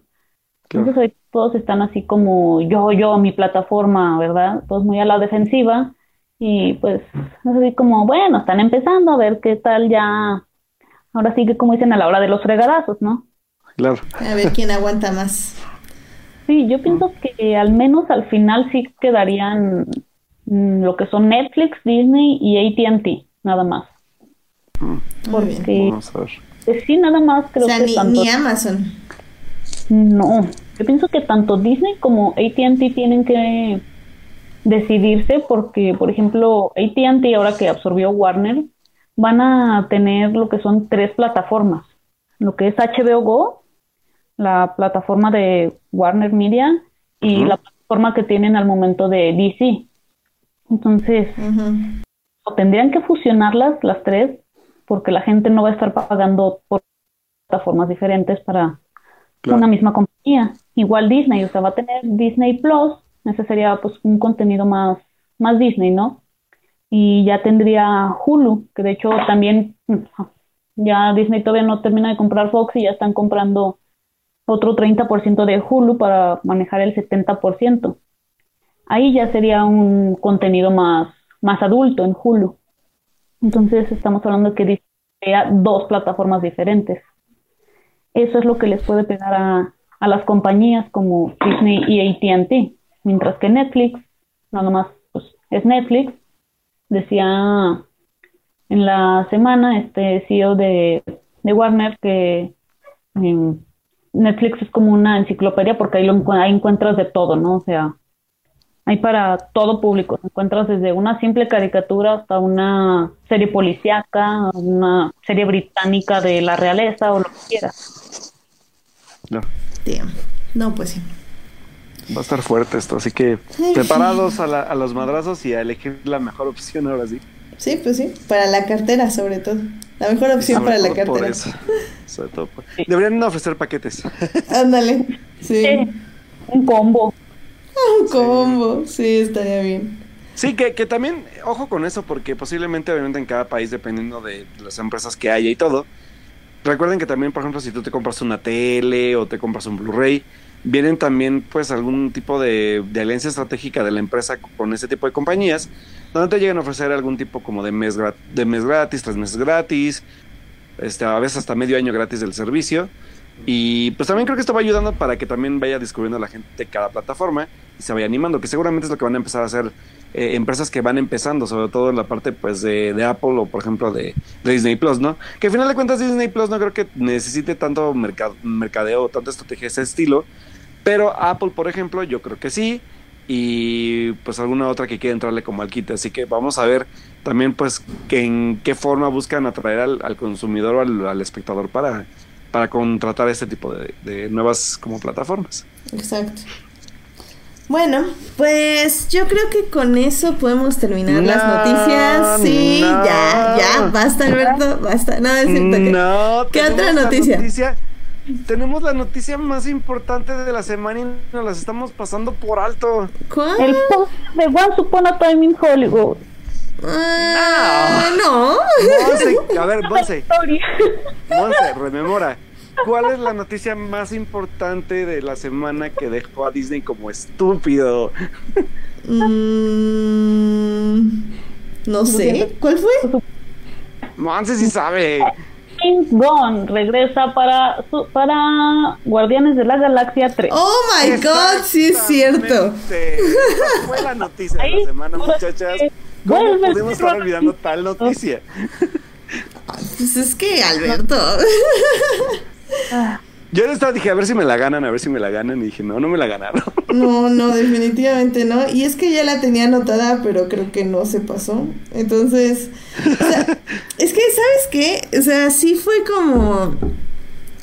S3: Entonces hoy todos están así como yo, yo, mi plataforma, ¿verdad? Todos muy a la defensiva y pues, así como, bueno, están empezando a ver qué tal ya. Ahora sí que, como dicen, a la hora de los fregadazos, ¿no?
S2: Claro.
S1: A ver quién aguanta más.
S3: Sí, yo pienso que al menos al final sí quedarían mm, lo que son Netflix, Disney y ATT, nada más.
S1: Mm. Porque,
S2: Vamos a ver.
S3: Pues sí, nada más creo que
S1: ni, tanto... ni Amazon.
S3: No, yo pienso que tanto Disney como ATT tienen que decidirse porque, por ejemplo, ATT ahora que absorbió Warner, van a tener lo que son tres plataformas. Lo que es HBO Go, la plataforma de Warner Media y la plataforma que tienen al momento de DC. Entonces, tendrían que fusionarlas las tres porque la gente no va a estar pagando por plataformas diferentes para una misma compañía. Igual Disney, o sea, va a tener Disney Plus ese sería pues un contenido más, más Disney, ¿no? Y ya tendría Hulu, que de hecho también ya Disney todavía no termina de comprar Fox y ya están comprando otro 30% de Hulu para manejar el 70%. Ahí ya sería un contenido más, más adulto en Hulu. Entonces estamos hablando que sería dos plataformas diferentes. Eso es lo que les puede pegar a, a las compañías como Disney y ATT. Mientras que Netflix, nada más pues, es Netflix, decía en la semana este CEO de, Warner que em, Netflix es como una enciclopedia porque ahí, lo, ahí encuentras de todo, ¿no? O sea, hay para todo público. Encuentras desde una simple caricatura hasta una serie policíaca, una serie británica de la realeza o lo que quieras.
S2: No.
S1: No, pues sí.
S2: Va a estar fuerte esto, así que preparados a, a, los madrazos y a elegir la mejor opción ahora sí.
S1: Sí, pues sí, para la cartera sobre todo. La mejor opción para la cartera.
S2: Sobre todo Deberían ofrecer paquetes.
S1: Ándale, sí.
S3: Un combo.
S1: Un combo, sí, estaría bien.
S2: Sí, que, que también, ojo con eso, porque posiblemente, obviamente, en cada país, dependiendo de las empresas que haya y todo, recuerden que también, por ejemplo, si tú te compras una tele o te compras un Blu-ray, vienen también pues algún tipo de, de, alianza estratégica de la empresa con ese tipo de compañías, donde te llegan a ofrecer algún tipo como de mes, de mes gratis, tres meses gratis, este, a veces hasta medio año gratis del servicio. Y pues también creo que esto va ayudando para que también vaya descubriendo a la gente cada plataforma y se vaya animando, que seguramente es lo que van a empezar a hacer eh, empresas que van empezando, sobre todo en la parte pues de, de Apple o por ejemplo de, Disney Plus, ¿no? Que al final de cuentas Disney Plus no creo que necesite tanto mercado, mercadeo tanta estrategia de ese estilo, pero Apple por ejemplo yo creo que sí y pues alguna otra que quiera entrarle como al kit, así que vamos a ver también pues que en qué forma buscan atraer al, consumidor o al espectador para para contratar este tipo de, nuevas como plataformas.
S1: Exacto. Bueno, pues yo creo que con eso podemos terminar las noticias. Sí, ya, ya, basta, Alberto, basta. No, es cierto
S2: no,
S1: ¿Qué otra noticia?
S2: noticia? Tenemos la noticia más importante de la semana y nos las estamos pasando por alto.
S3: ¿Cuál? El post de One Upon a Time in Hollywood.
S1: Ah, no.
S2: a ver, Monse. Monse, rememora. ¿Cuál es la noticia más importante de la semana que dejó a Disney como estúpido?
S1: Mm, no sé. ¿Cuál fue?
S2: Monse sí sabe.
S3: James Gunn regresa para para Guardianes de la Galaxia 3.
S1: Oh my god, sí es cierto.
S2: Esa fue la noticia de la semana, muchachas. ¿Cómo podemos estar olvidando tal noticia?
S1: Pues es que, Alberto.
S2: Yo estaba dije, a ver si me la ganan, a ver si me la ganan. Y dije, no, no me la ganaron.
S1: No, no, definitivamente no. Y es que ya la tenía anotada, pero creo que no se pasó. Entonces, es que, ¿sabes qué? O sea, sí fue como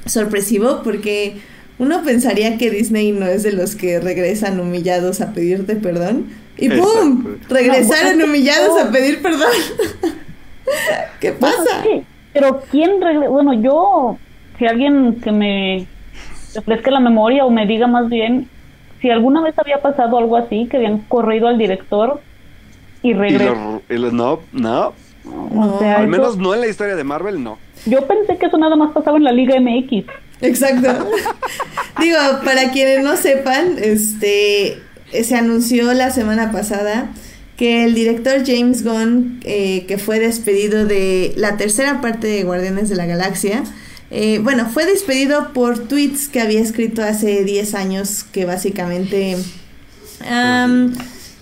S1: sorpresivo porque uno pensaría que Disney no es de los que regresan humillados a pedirte perdón. Y ¡pum! Regresaron humillados a pedir perdón. ¿Qué pasa?
S3: pero ¿quién regresa? Bueno, yo, si alguien que me refresque la memoria o me diga más bien si alguna vez había pasado algo así, que habían corrido al director y regresó.
S2: no, no. O sea, Al menos no en la historia de Marvel, no.
S3: Yo pensé que eso nada más pasaba en la Liga MX.
S1: Exacto. Digo, para quienes no sepan, este se anunció la semana pasada que el director James Gunn, eh, que fue despedido de la tercera parte de Guardianes de la Galaxia, eh, bueno, fue despedido por tweets que había escrito hace 10 años que básicamente...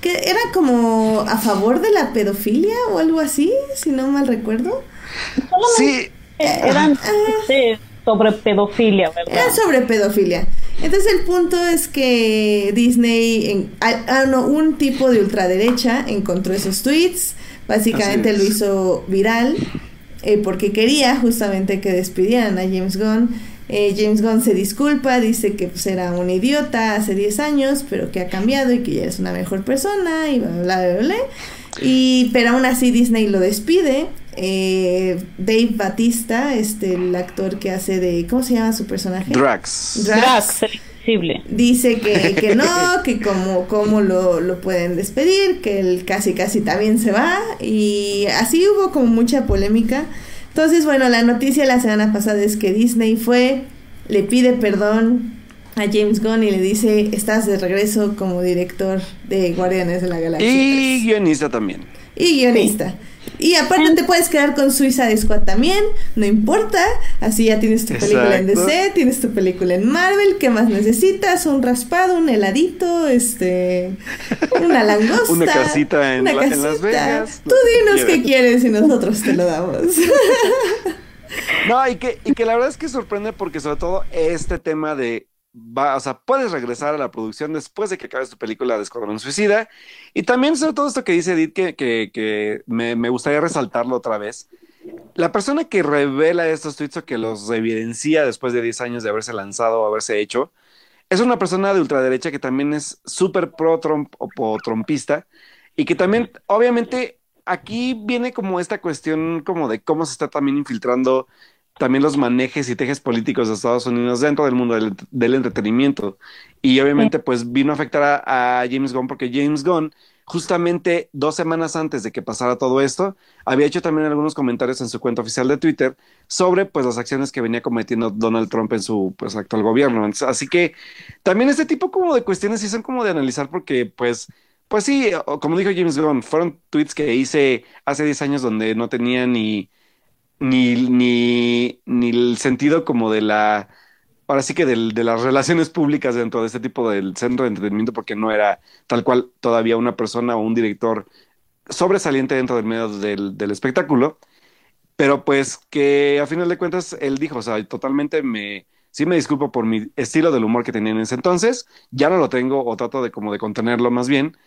S1: que era como a favor de la pedofilia o algo así, si no mal recuerdo.
S2: Sí.
S3: Eran ah. sobre pedofilia, ¿verdad?
S1: Era sobre pedofilia. Entonces el punto es que Disney, en, ah, no, un tipo de ultraderecha encontró esos tweets, básicamente lo hizo viral eh, porque quería justamente que despidieran a James Gunn. Eh, James Gunn se disculpa, dice que pues, era un idiota hace 10 años, pero que ha cambiado y que ya es una mejor persona y bla, bla, bla, bla. Y, pero aún así Disney lo despide. Eh, Dave Batista, este, el actor que hace de, ¿cómo se llama su personaje?
S2: Drax.
S3: Drax.
S1: Dice que, que no, que como, como lo, lo, pueden despedir, que él casi casi también se va. Y así hubo como mucha polémica. Entonces, bueno, la noticia la semana pasada es que Disney fue, le pide perdón a James Gunn y le dice, estás de regreso como director de Guardianes de la Galaxia.
S2: Y guionista también.
S1: Y guionista. Y aparte te puedes quedar con Suiza Squad también, no importa. Así ya tienes tu película en DC, tienes tu película en Marvel, ¿qué más necesitas? Un raspado, un heladito, este, una langosta,
S2: una casita en, Las Vegas.
S1: Tú dinos qué quieres y nosotros te lo damos.
S2: No, y que, y que la verdad es que sorprende porque sobre todo este tema de va, o sea, puedes regresar a la producción después de que acabes tu película de Escuadrón Suicida. Y también sobre todo esto que dice Edith, que, que, me, gustaría resaltarlo otra vez. La persona que revela estos tweets o que los evidencia después de 10 años de haberse lanzado o haberse hecho, es una persona de ultraderecha que también es súper pro-Trump o pro-trumpista y que también, obviamente, aquí viene como esta cuestión como de cómo se está también infiltrando también los manejes y tejes políticos de Estados Unidos dentro del mundo del, entretenimiento. Y obviamente, pues vino a afectar a, James Gunn porque James Gunn justamente dos semanas antes de que pasara todo esto, había hecho también algunos comentarios en su cuenta oficial de Twitter sobre pues las acciones que venía cometiendo Donald Trump en su pues actual gobierno. Así que también este tipo como de cuestiones sí son como de analizar porque pues pues sí, como dijo James Gunn, fueron tweets que hice hace 10 años donde no tenía ni ni, ni, ni el sentido como de la ahora sí que de las relaciones públicas dentro de este tipo del centro de entretenimiento, porque no era tal cual todavía una persona o un director sobresaliente dentro del medio del, del espectáculo, pero pues que a final de cuentas él dijo, o sea, totalmente me, sí me disculpo por mi estilo del humor que tenía en ese entonces, ya no lo tengo o trato de como de contenerlo más bien,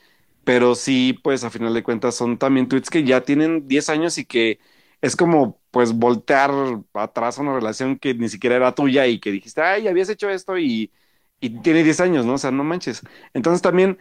S2: pero sí, pues a final de cuentas son también tweets que ya tienen 10 años y que es como pues voltear atrás a una relación que ni siquiera era tuya y que dijiste, ay, habías hecho esto y, y tiene 10 años, ¿no? O sea, no manches. Entonces también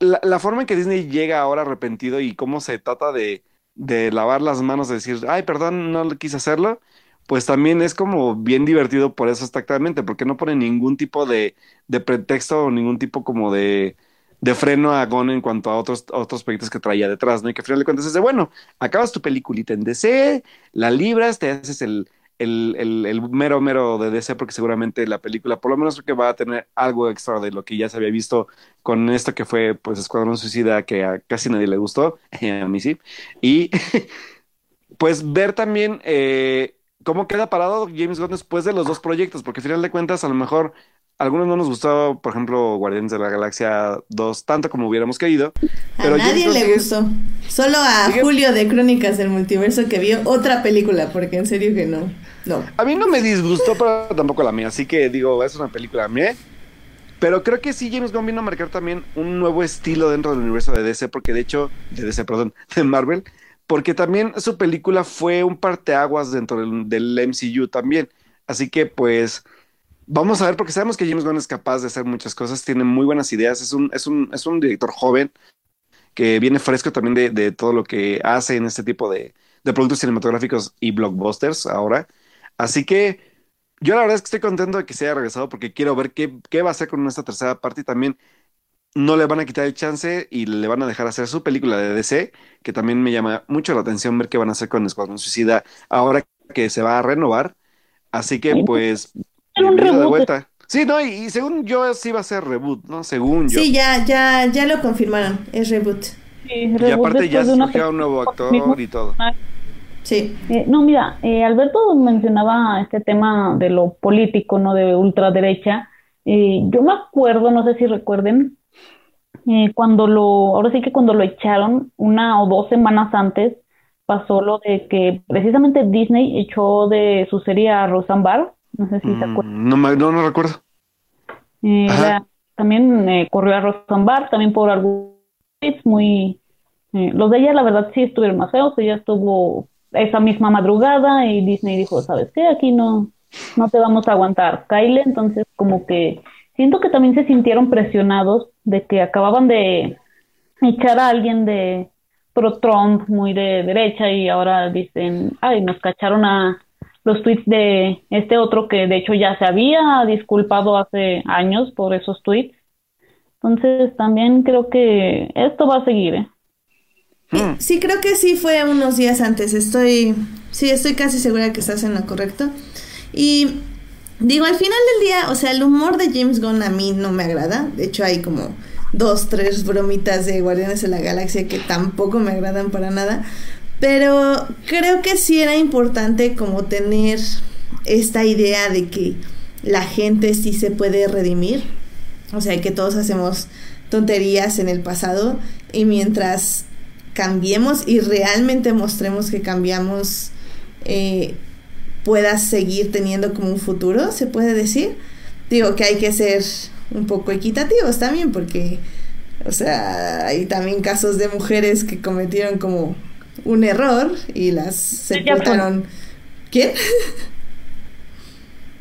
S2: la, forma en que Disney llega ahora arrepentido y cómo se trata de, de lavar las manos, de decir, ay, perdón, no quise hacerlo, pues también es como bien divertido por eso exactamente, porque no pone ningún tipo de, de pretexto o ningún tipo como de de freno a Gon en cuanto a otros, otros proyectos que traía detrás, ¿no? Y que al final de cuentas es de, bueno, acabas tu peliculita en DC, la libras, te haces el, el, el, mero mero de DC porque seguramente la película por lo menos que va a tener algo extra de lo que ya se había visto con esto que fue pues Escuadrón Suicida que a casi nadie le gustó, a mí sí, y pues ver también eh, cómo queda parado James Gunn después de los dos proyectos, porque al final de cuentas a lo mejor algunos no nos gustó, por ejemplo, Guardianes de la Galaxia 2, tanto como hubiéramos querido.
S1: Pero a nadie le gustó. Solo a Julio de Crónicas del Multiverso que vio otra película, porque en serio que no. No.
S2: A mí no me disgustó, pero tampoco la mía. Así que digo, es una película mía. Pero creo que sí, James Gunn vino a marcar también un nuevo estilo dentro del universo de DC, porque de hecho, de DC, perdón, de Marvel, porque también su película fue un parteaguas dentro del, del MCU también. Así que pues Vamos a ver, porque sabemos que James Gunn es capaz de hacer muchas cosas, tiene muy buenas ideas, es un, es un, es un director joven que viene fresco también de, de todo lo que hace en este tipo de, de, productos cinematográficos y blockbusters ahora. Así que yo la verdad es que estoy contento de que se haya regresado porque quiero ver qué, qué va a hacer con esta tercera parte y también no le van a quitar el chance y le van a dejar hacer su película de DC, que también me llama mucho la atención ver qué van a hacer con Escuadrón Suicida ahora que se va a renovar. Así que pues un reboot. Sí, no, y, según yo sí va a ser reboot, ¿no? Según yo.
S1: Sí, ya, ya, ya lo confirmaron, es reboot.
S3: Sí,
S2: y aparte ya surgió un nuevo actor y todo.
S1: Sí.
S3: Eh, no, mira, eh, Alberto mencionaba este tema de lo político, ¿no? De ultraderecha. Eh, yo me acuerdo, no sé si recuerden, eh, cuando lo, ahora sí que cuando lo echaron, una o dos semanas antes, pasó lo de que precisamente Disney echó de su serie a Roseanne Barr, no sé si se acuerdan.
S2: Mm, no, no, no recuerdo.
S3: Eh, también eh, corrió a Rosenbar, también por algunos muy... Eh, los de ella, la verdad, sí estuvieron más feos. Ella estuvo esa misma madrugada y Disney dijo, ¿sabes qué? Aquí no, no te vamos a aguantar, Kyle. Entonces, como que siento que también se sintieron presionados de que acababan de echar a alguien de pro Trump muy de derecha y ahora dicen, ay, nos cacharon a los tweets de este otro que de hecho ya se había disculpado hace años por esos tweets. Entonces también creo que esto va a seguir. ¿eh?
S1: Hmm. Sí, creo que sí fue unos días antes. Estoy, sí, estoy casi segura que estás en lo correcto. Y digo, al final del día, o sea, el humor de James Gunn a mí no me agrada. De hecho, hay como dos, tres bromitas de Guardianes de la Galaxia que tampoco me agradan para nada. Pero creo que sí era importante como tener esta idea de que la gente sí se puede redimir. O sea, que todos hacemos tonterías en el pasado y mientras cambiemos y realmente mostremos que cambiamos, eh, puedas seguir teniendo como un futuro, se puede decir. Digo que hay que ser un poco equitativos también porque, o sea, hay también casos de mujeres que cometieron como un error y las sepultaron. ¿Quién?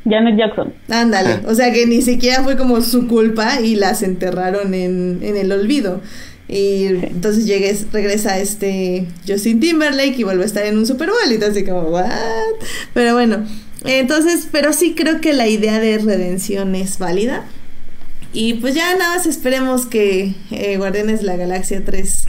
S3: Janet Jackson.
S1: Ándale, o sea que ni siquiera fue como su culpa y las enterraron en, en el olvido. Y entonces llegues, regresa este Justin Timberlake y vuelve a estar en un Super Bowl y así como, ¿what? Pero bueno, entonces, pero sí creo que la idea de redención es válida. Y pues ya nada más esperemos que eh, Guardianes de la Galaxia 3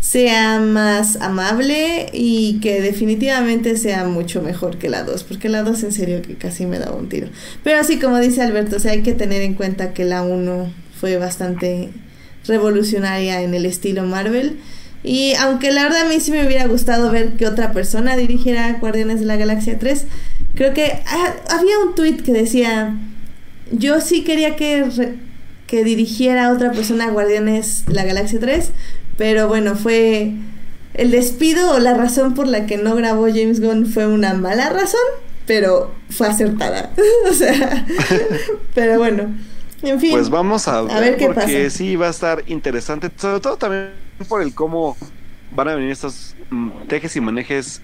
S1: sea más amable y que definitivamente sea mucho mejor que la 2, porque la 2 en serio que casi me daba un tiro. Pero así como dice Alberto, o sea, hay que tener en cuenta que la 1 fue bastante revolucionaria en el estilo Marvel. Y aunque la verdad a mí sí me hubiera gustado ver que otra persona dirigiera Guardianes de la Galaxia 3, creo que ah, había un tweet que decía, yo sí quería que, que dirigiera otra persona Guardianes de la Galaxia 3, pero bueno, fue el despido o la razón por la que no grabó James Gunn fue una mala razón, pero fue acertada. o sea, pero bueno. En fin.
S2: Pues vamos a, ver, qué porque sí va a estar interesante, sobre todo también por el cómo van a venir estos mm, tejes y manejes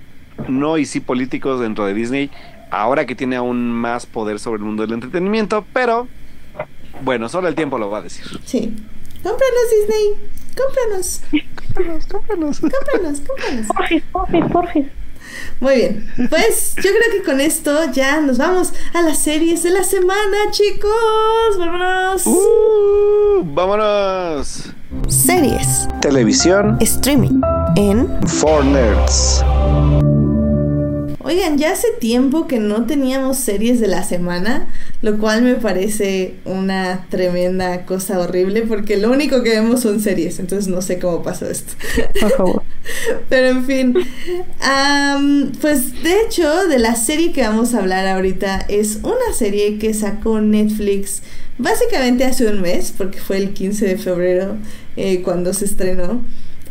S2: no y sí políticos dentro de Disney, ahora que tiene aún más poder sobre el mundo del entretenimiento, pero bueno, solo el tiempo lo va a decir.
S1: Sí. Cómpranos Disney, cómpranos.
S2: cómpranos, cómpranos.
S1: Cómpranos, cómpranos.
S3: Porfis, porfis, porfis.
S1: Muy bien, pues yo creo que con esto ya nos vamos a las series de la semana, chicos. Vámonos.
S2: Uh, vámonos.
S1: Series.
S2: Televisión.
S1: Streaming. En.
S2: For Nerds.
S1: Oigan, ya hace tiempo que no teníamos series de la semana, lo cual me parece una tremenda cosa horrible porque lo único que vemos son series, entonces no sé cómo pasó esto.
S3: Por favor.
S1: Pero en fin, pues de hecho de la serie que vamos a hablar ahorita es una serie que sacó Netflix básicamente hace un mes, porque fue el 15 de febrero eh, cuando se estrenó.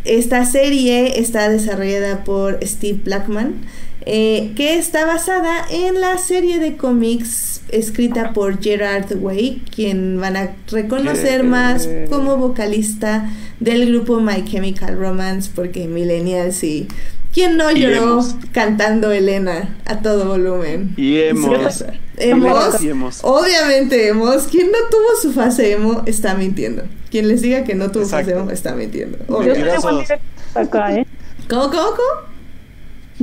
S1: Esta serie está desarrollada por Steve Blackman. Eh, que está basada en la serie de cómics escrita por Gerard Way, quien van a reconocer más como vocalista del grupo My Chemical Romance, porque Millennials y ¿Quién no lloró cantando Elena a todo volumen?
S2: Y hemos.
S1: Hemos. Obviamente hemos. Quien no tuvo su fase emo está mintiendo. Quien les diga que no tuvo fase emo está mintiendo.
S3: Acá, ¿eh?
S1: ¿Cómo, cómo, cómo?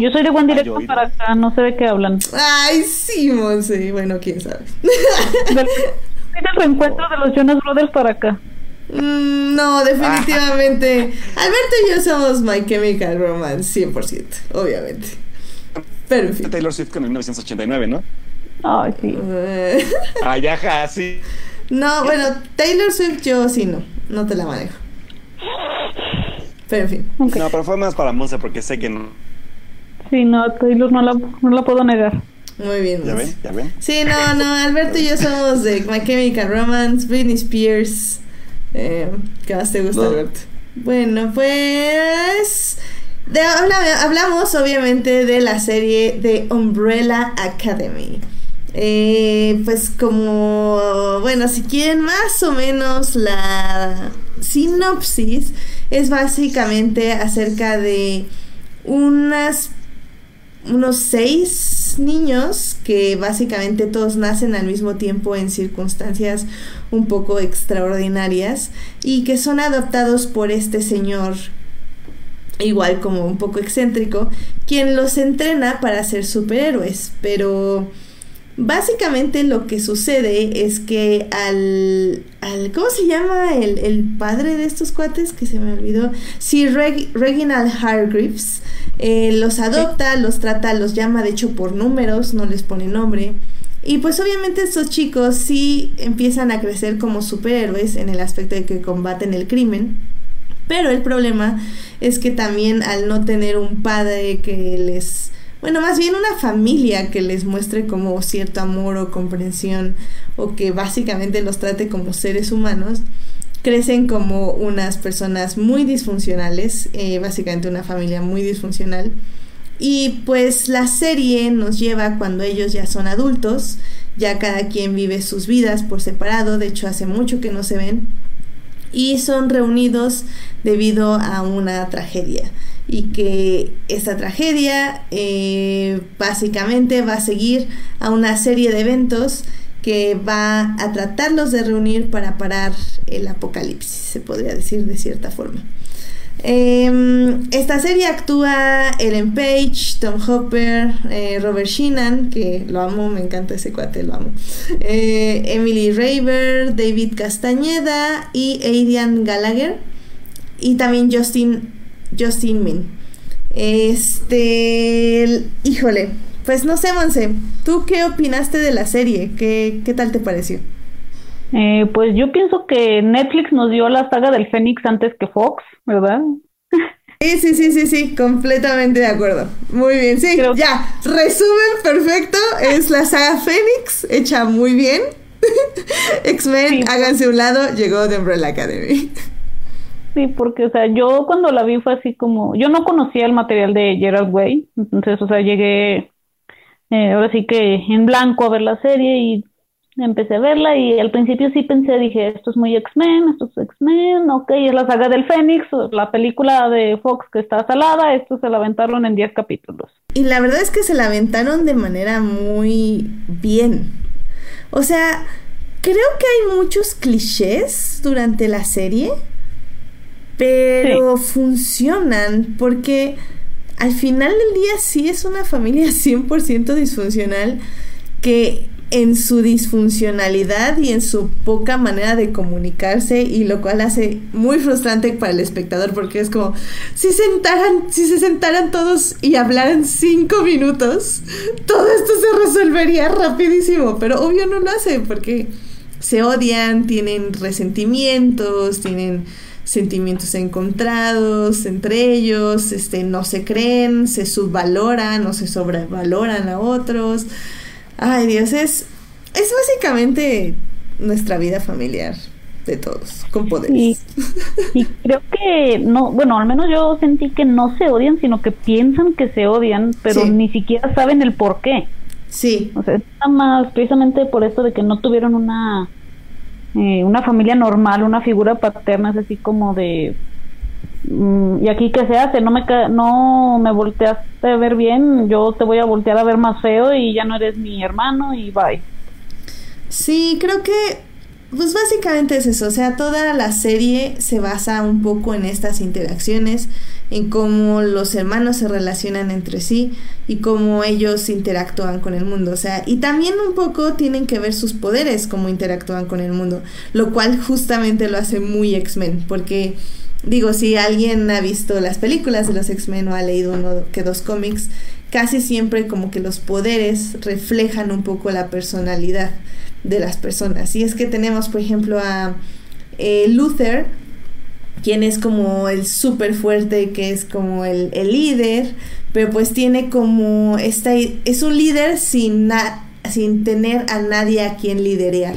S3: Yo soy de One Direction para acá, no sé de qué hablan.
S1: Ay, sí, Monse. Bueno, quién sabe.
S3: Del, el reencuentro de los Jonas Brothers para acá.
S1: Mm, no, definitivamente. Alberto y yo somos My Chemical Romance 100%, obviamente. Pero en fin.
S2: Taylor Swift con el 1989, ¿no?
S3: Ay, sí.
S2: Ay, ajá, sí.
S1: No, bueno, Taylor Swift yo sí no. No te la manejo. Pero en fin.
S2: No, pero fue más para Monse porque sé que no.
S3: Sí, no, Taylor no la, no la puedo negar.
S1: Muy bien.
S2: ¿Ya ven? ¿Ya ven?
S1: Sí, no, no, Alberto y yo somos de My Chemical Romance, Britney Spears. Eh, ¿Qué más te gusta, Alberto? Bueno, pues... De, hablamos obviamente de la serie de Umbrella Academy. Eh, pues como, bueno, si quieren más o menos la sinopsis, es básicamente acerca de unas unos seis niños que básicamente todos nacen al mismo tiempo en circunstancias un poco extraordinarias y que son adoptados por este señor igual como un poco excéntrico quien los entrena para ser superhéroes. Pero básicamente lo que sucede es que al, al ¿cómo se llama el, el, padre de estos cuates que se me olvidó? Sí, Reginald Hargreaves eh, los adopta, los trata, los llama de hecho por números, no les pone nombre. Y pues obviamente estos chicos sí empiezan a crecer como superhéroes en el aspecto de que combaten el crimen. Pero el problema es que también al no tener un padre que les... Bueno, más bien una familia que les muestre como cierto amor o comprensión o que básicamente los trate como seres humanos, crecen como unas personas muy disfuncionales, eh, básicamente una familia muy disfuncional. Y pues la serie nos lleva cuando ellos ya son adultos, ya cada quien vive sus vidas por separado, de hecho hace mucho que no se ven, y son reunidos debido a una tragedia. Y que esta tragedia eh, básicamente va a seguir a una serie de eventos que va a tratarlos de reunir para parar el apocalipsis, se podría decir de cierta forma. Em, esta serie actúa Ellen Page, Tom Hopper, eh, Robert Sheenan, que lo amo, me encanta ese cuate, lo amo. Eh, Emily Raver, David Castañeda y Adrian Gallagher. Y también Justin, Justin Min. Este, híjole, pues no sé, Monse, ¿tú qué opinaste de la serie? ¿Qué, qué tal te pareció?
S3: Eh, pues yo pienso que Netflix nos dio la saga del Fénix antes que Fox, ¿verdad?
S1: Sí, sí, sí, sí, sí, completamente de acuerdo. Muy bien, sí, ya, resumen perfecto, es la saga Fénix, hecha muy bien. X-Men, háganse un lado, llegó The Umbrella Academy.
S3: Sí, porque, o sea, yo cuando la vi fue así como, yo no conocía el material de Gerald Way, entonces, o sea, llegué, eh, ahora sí que en blanco a ver la serie y empecé a verla y al principio sí pensé, dije, esto es muy X-Men, esto es X-Men, ok, es la saga del Fénix, la película de Fox que está salada, esto se la aventaron en 10 capítulos.
S1: Y la verdad es que se la aventaron de manera muy bien. O sea, creo que hay muchos clichés durante la serie, pero funcionan porque al final del día sí es una familia 100% disfuncional que en su disfuncionalidad y en su poca manera de comunicarse y lo cual hace muy frustrante para el espectador porque es como si sentaran si se sentaran todos y hablaran cinco minutos todo esto se resolvería rapidísimo. Pero obvio no lo hace porque se odian tienen resentimientos tienen sentimientos encontrados entre ellos este no se creen se subvaloran o se sobrevaloran a otros Ay, Dios, es, es básicamente nuestra vida familiar de todos, con poderes.
S3: Y, creo que no, bueno, al menos yo sentí que no se odian, sino que piensan que se odian, pero ni siquiera saben el por qué.
S1: Sí.
S3: O sea, está más precisamente por esto de que no tuvieron una eh, una familia normal, una figura paterna, es así como de Mm, y aquí qué se hace, no me no me volteaste a ver bien, yo te voy a voltear a ver más feo y ya no eres mi hermano y bye.
S1: Sí, creo que pues básicamente es eso, o sea, toda la serie se basa un poco en estas interacciones, en cómo los hermanos se relacionan entre sí y cómo ellos interactúan con el mundo, o sea, y también un poco tienen que ver sus poderes, cómo interactúan con el mundo, lo cual justamente lo hace muy X-Men, porque digo, si alguien ha visto las películas de los X-Men o ha leído uno que dos cómics, casi siempre como que los poderes reflejan un poco la personalidad de las personas. Y es que tenemos, por ejemplo, a eh, Luther, quien es como el súper fuerte, que es como el, el, líder, pero pues tiene como esta, es un líder sin, sin tener a nadie a quien liderear.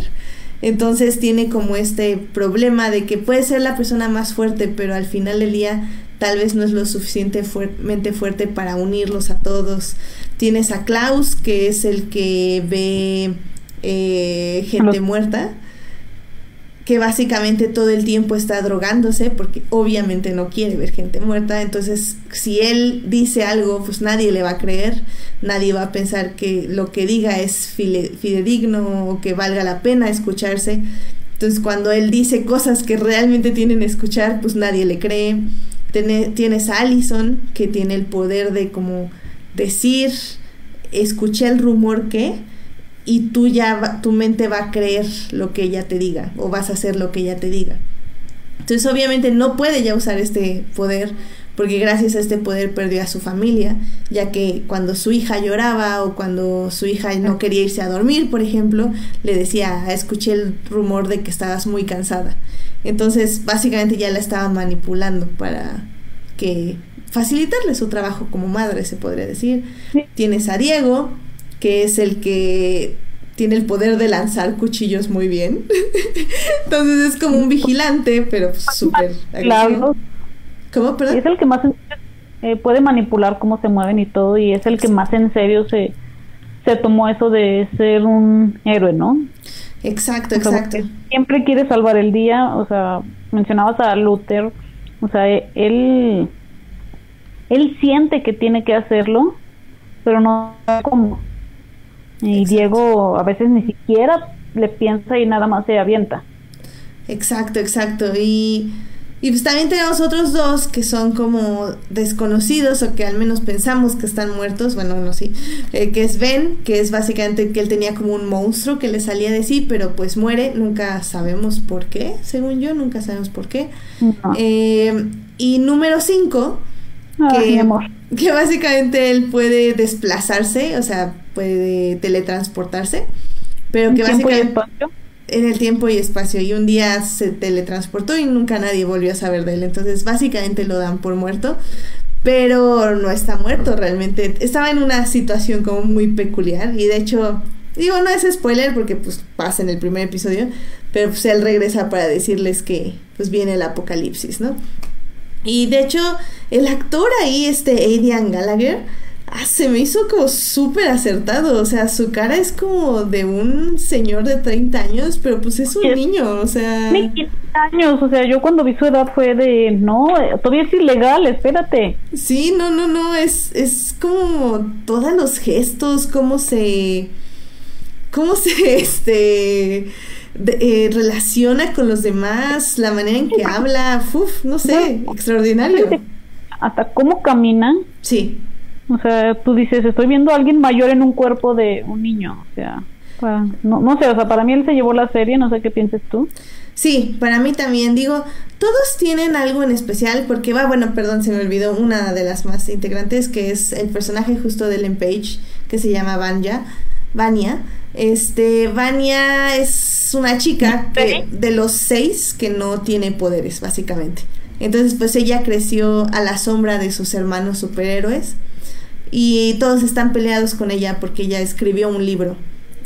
S1: Entonces tiene como este problema de que puede ser la persona más fuerte, pero al final del día tal vez no es lo suficientemente fuerte para unirlos a todos. Tienes a Klaus, que es el que ve eh, gente muerta que básicamente todo el tiempo está drogándose porque obviamente no quiere ver gente muerta. Entonces, si él dice algo, pues nadie le va a creer, nadie va a pensar que lo que diga es fidedigno o que valga la pena escucharse. Entonces, cuando él dice cosas que realmente tienen que escuchar, pues nadie le cree. tienes a Allison, que tiene el poder de como decir, escuché el rumor que, y tú ya, tu mente va a creer lo que ella te diga o vas a hacer lo que ella te diga. Entonces obviamente no puede ya usar este poder porque gracias a este poder perdió a su familia, ya que cuando su hija lloraba o cuando su hija no quería irse a dormir, por ejemplo, le decía, escuché el rumor de que estabas muy cansada. Entonces básicamente ya la estaba manipulando para que facilitarle su trabajo como madre, se podría decir. Tienes a Diego, que es el que tiene el poder de lanzar cuchillos muy bien. Entonces es como un vigilante, pero súper
S3: claro. ¿Cómo? Perdón. Es el que más eh, puede manipular cómo se mueven y todo, y es el que más en serio se, se tomó eso de ser un héroe, ¿no?
S1: Exacto, exacto.
S3: siempre quiere salvar el día, o sea, mencionabas a Luther, o sea, él, él siente que tiene que hacerlo, pero no cómo. Y Diego a veces ni siquiera le piensa y nada más se avienta.
S1: Exacto, exacto. Y, Y pues también tenemos otros dos que son como desconocidos o que al menos pensamos que están muertos, bueno, no sí, eh, que es Ben, que es básicamente que él tenía como un monstruo que le salía de sí, pero pues muere, nunca sabemos por qué, según yo, nunca sabemos por qué. Eh, y número 5, que, que básicamente él puede desplazarse, o sea, puede teletransportarse, pero que básicamente en el tiempo y espacio y un día se teletransportó y nunca nadie volvió a saber de él. Entonces básicamente lo dan por muerto, pero no está muerto realmente. Estaba en una situación como muy peculiar y de hecho, digo, no es spoiler porque pues pasa en el primer episodio, pero pues él regresa para decirles que pues viene el apocalipsis, ¿no? Y de hecho, el actor ahí, este Adrian Gallagher, Ah, se me hizo como súper acertado. O sea, su cara es como de un señor de 30 años, pero pues es un niño, o sea.
S3: 15 años, o sea, yo cuando vi su edad fue de, no, todavía es ilegal, espérate.
S1: Sí, no, no, no, es, es como todos los gestos, cómo se. cómo se, este. Eh, relaciona con los demás, la manera en que habla, uf, no sé, extraordinario.
S3: Hasta cómo camina.
S1: Sí.
S3: O sea, tú dices, estoy viendo a alguien mayor en un cuerpo de un niño. O sea, no, no sé, o sea, para mí él se llevó la serie, no sé qué pienses tú.
S1: Sí, para mí también. Digo, todos tienen algo en especial porque va, bueno, perdón, se me olvidó una de las más integrantes que es el personaje justo de Ellen Page que se llama Vanya. Vania. Este, Vania es una chica que, de los seis que no tiene poderes, básicamente. Entonces, pues ella creció a la sombra de sus hermanos superhéroes y todos están peleados con ella porque ella escribió un libro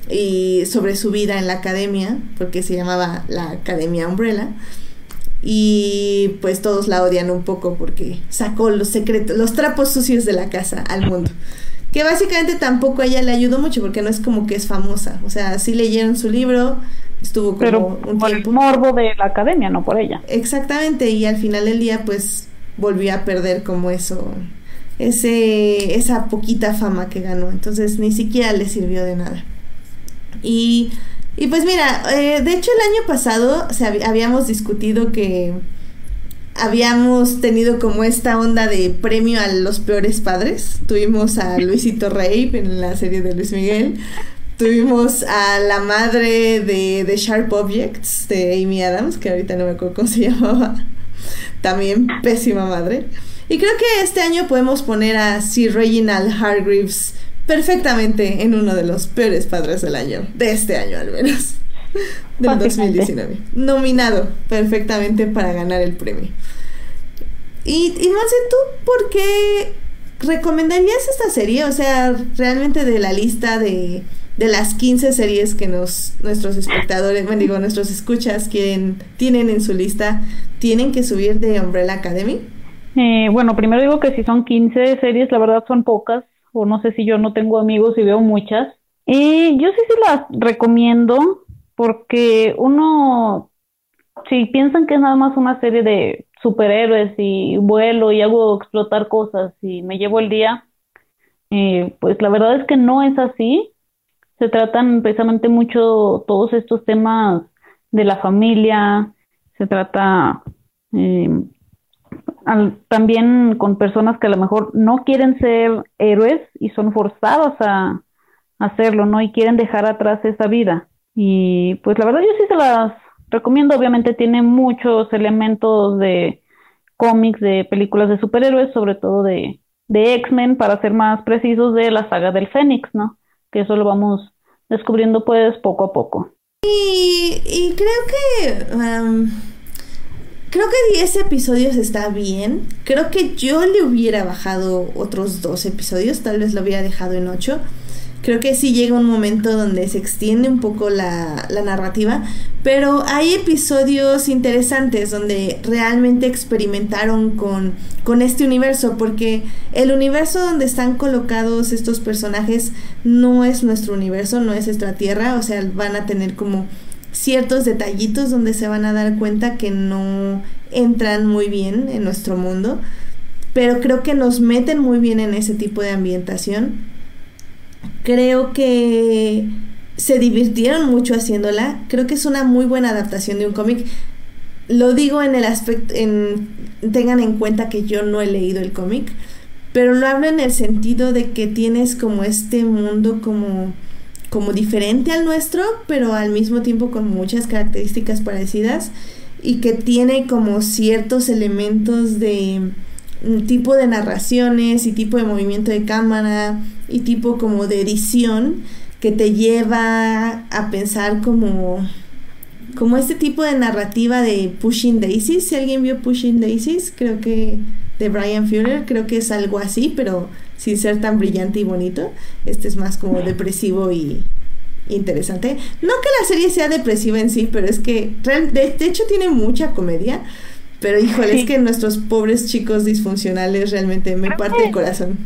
S1: y sobre su vida en la academia, porque se llamaba la Academia Umbrella. Y pues todos la odian un poco porque sacó los secretos, los trapos sucios de la casa al mundo. Que básicamente tampoco a ella le ayudó mucho porque no es como que es famosa. O sea, sí leyeron su libro, estuvo como
S3: Pero
S1: un
S3: por
S1: tiempo.
S3: el morbo de la academia, no por ella.
S1: Exactamente, y al final del día pues volvió a perder como eso, ese, esa poquita fama que ganó. Entonces ni siquiera le sirvió de nada. Y, y pues mira, eh, de hecho el año pasado o sea, habíamos discutido que habíamos tenido como esta onda de premio a los peores padres. Tuvimos a Luisito Rey en la serie de Luis Miguel. Tuvimos a la madre de, de Sharp Objects de Amy Adams, que ahorita no me acuerdo cómo se llamaba. También pésima madre. Y creo que este año podemos poner a Sir Reginald Hargreaves perfectamente en uno de los peores padres del año, de este año al menos, del
S3: Fácilmente.
S1: 2019. Nominado perfectamente para ganar el premio. Y, y Monse, ¿tú por qué recomendarías esta serie? O sea, realmente de la lista de, de las 15 series que nos nuestros espectadores, bueno, digo, nuestros escuchas quieren, tienen en su lista, ¿tienen que subir de Umbrella Academy?
S3: Eh, bueno, primero digo que si son 15 series, la verdad son pocas, o no sé si yo no tengo amigos y veo muchas. Y yo sí sí las recomiendo, porque uno, si piensan que es nada más una serie de superhéroes y vuelo y hago explotar cosas y me llevo el día, eh, pues la verdad es que no es así. Se tratan precisamente mucho todos estos temas de la familia, se trata eh, también con personas que a lo mejor no quieren ser héroes y son forzados a hacerlo, ¿no? Y quieren dejar atrás esa vida. Y pues la verdad yo sí se las recomiendo. Obviamente tiene muchos elementos de cómics, de películas de superhéroes, sobre todo de, de X-Men, para ser más precisos, de la saga del Fénix, ¿no? Que eso lo vamos descubriendo pues poco a poco.
S1: Y, y creo que... um, creo que 10 episodios está bien. Creo que yo le hubiera bajado otros dos episodios, tal vez lo hubiera dejado en 8. Creo que sí llega un momento donde se extiende un poco la, la narrativa, pero hay episodios interesantes donde realmente experimentaron con, con este universo, porque el universo donde están colocados estos personajes no es nuestro universo, no es nuestra tierra, o sea, van a tener como ciertos detallitos donde se van a dar cuenta que no entran muy bien en nuestro mundo, pero creo que nos meten muy bien en ese tipo de ambientación. Creo que se divirtieron mucho haciéndola. Creo que es una muy buena adaptación de un cómic. lo digo en el aspecto, en, tengan en cuenta que yo no he leído el cómic, pero lo hablo en el sentido de que tienes como este mundo como, como diferente al nuestro, pero al mismo tiempo con muchas características parecidas y que tiene como ciertos elementos de tipo de narraciones y tipo de movimiento de cámara y tipo como de edición que te lleva a pensar como como este tipo de narrativa de Pushing Daisies, si alguien vio Pushing Daisies, creo que de Brian Fuller, creo que es algo así, pero sin ser tan brillante y bonito. Este es más como depresivo y interesante. No que la serie sea depresiva en sí, pero es que de, hecho tiene mucha comedia. Pero híjole, es que nuestros pobres chicos disfuncionales realmente me parte el corazón.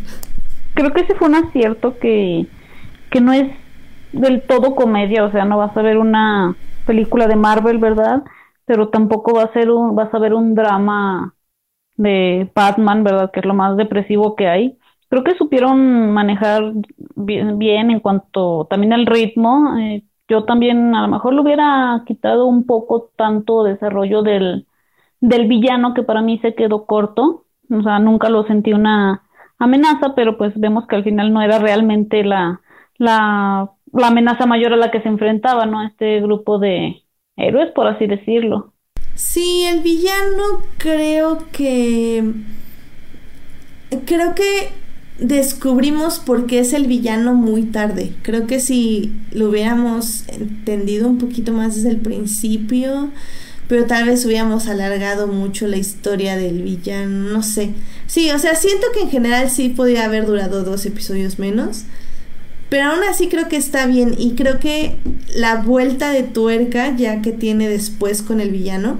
S3: Creo que ese fue un acierto que, que no es del todo comedia, o sea, no vas a ver una película de Marvel, ¿verdad? Pero tampoco va a ser un, vas a ver un drama de Batman, ¿verdad? Que es lo más depresivo que hay. Creo que supieron manejar bien, en cuanto también al ritmo. Eh, yo también a lo mejor le hubiera quitado un poco tanto desarrollo del, del villano que para mí se quedó corto. O sea, nunca lo sentí una amenaza, pero pues vemos que al final no era realmente la, la la amenaza mayor a la que se enfrentaba, ¿no? Este grupo de héroes, por así decirlo.
S1: Sí, el villano creo que... Creo que descubrimos por qué es el villano muy tarde. Creo que si lo hubiéramos entendido un poquito más desde el principio, pero tal vez hubiéramos alargado mucho la historia del villano, no sé. Sí, o sea, siento que en general sí podría haber durado dos episodios menos. Pero aún así creo que está bien y creo que la vuelta de tuerca ya que tiene después con el villano,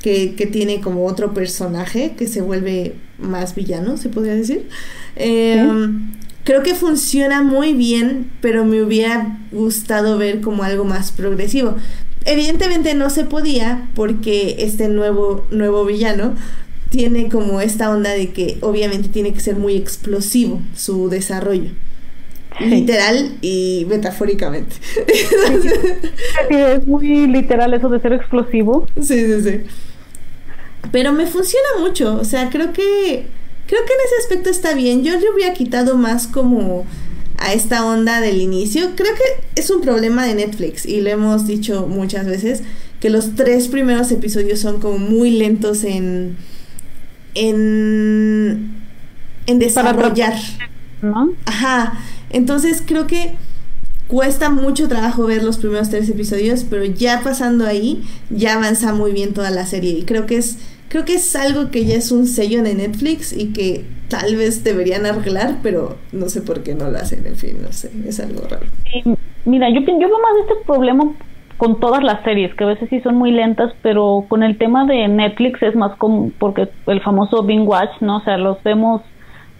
S1: que, tiene como otro personaje que se vuelve más villano, se podría decir. Em, creo que funciona muy bien, pero me hubiera gustado ver como algo más progresivo. Evidentemente no se podía porque este nuevo, nuevo villano tiene como esta onda de que obviamente tiene que ser muy explosivo su desarrollo literal y metafóricamente.
S3: es muy literal eso de ser explosivo.
S1: Sí, sí, sí. Pero me funciona mucho, o sea, creo que creo que en ese aspecto está bien. Yo le hubiera quitado más como a esta onda del inicio. Creo que es un problema de Netflix y lo hemos dicho muchas veces que los tres primeros episodios son como muy lentos en en en desarrollar. ¿No? Ajá. Entonces creo que cuesta mucho trabajo ver los primeros tres episodios, pero ya pasando ahí, ya avanza muy bien toda la serie. Y creo que es, creo que es algo que ya es un sello de Netflix y que tal vez deberían arreglar, pero no sé por qué no lo hacen. En fin, no sé, es algo raro.
S3: mira, yo, yo veo más de este problema con todas las series, que a veces sí son muy lentas, pero con el tema de Netflix es más como porque el famoso binge watch, ¿no? O sea, los vemos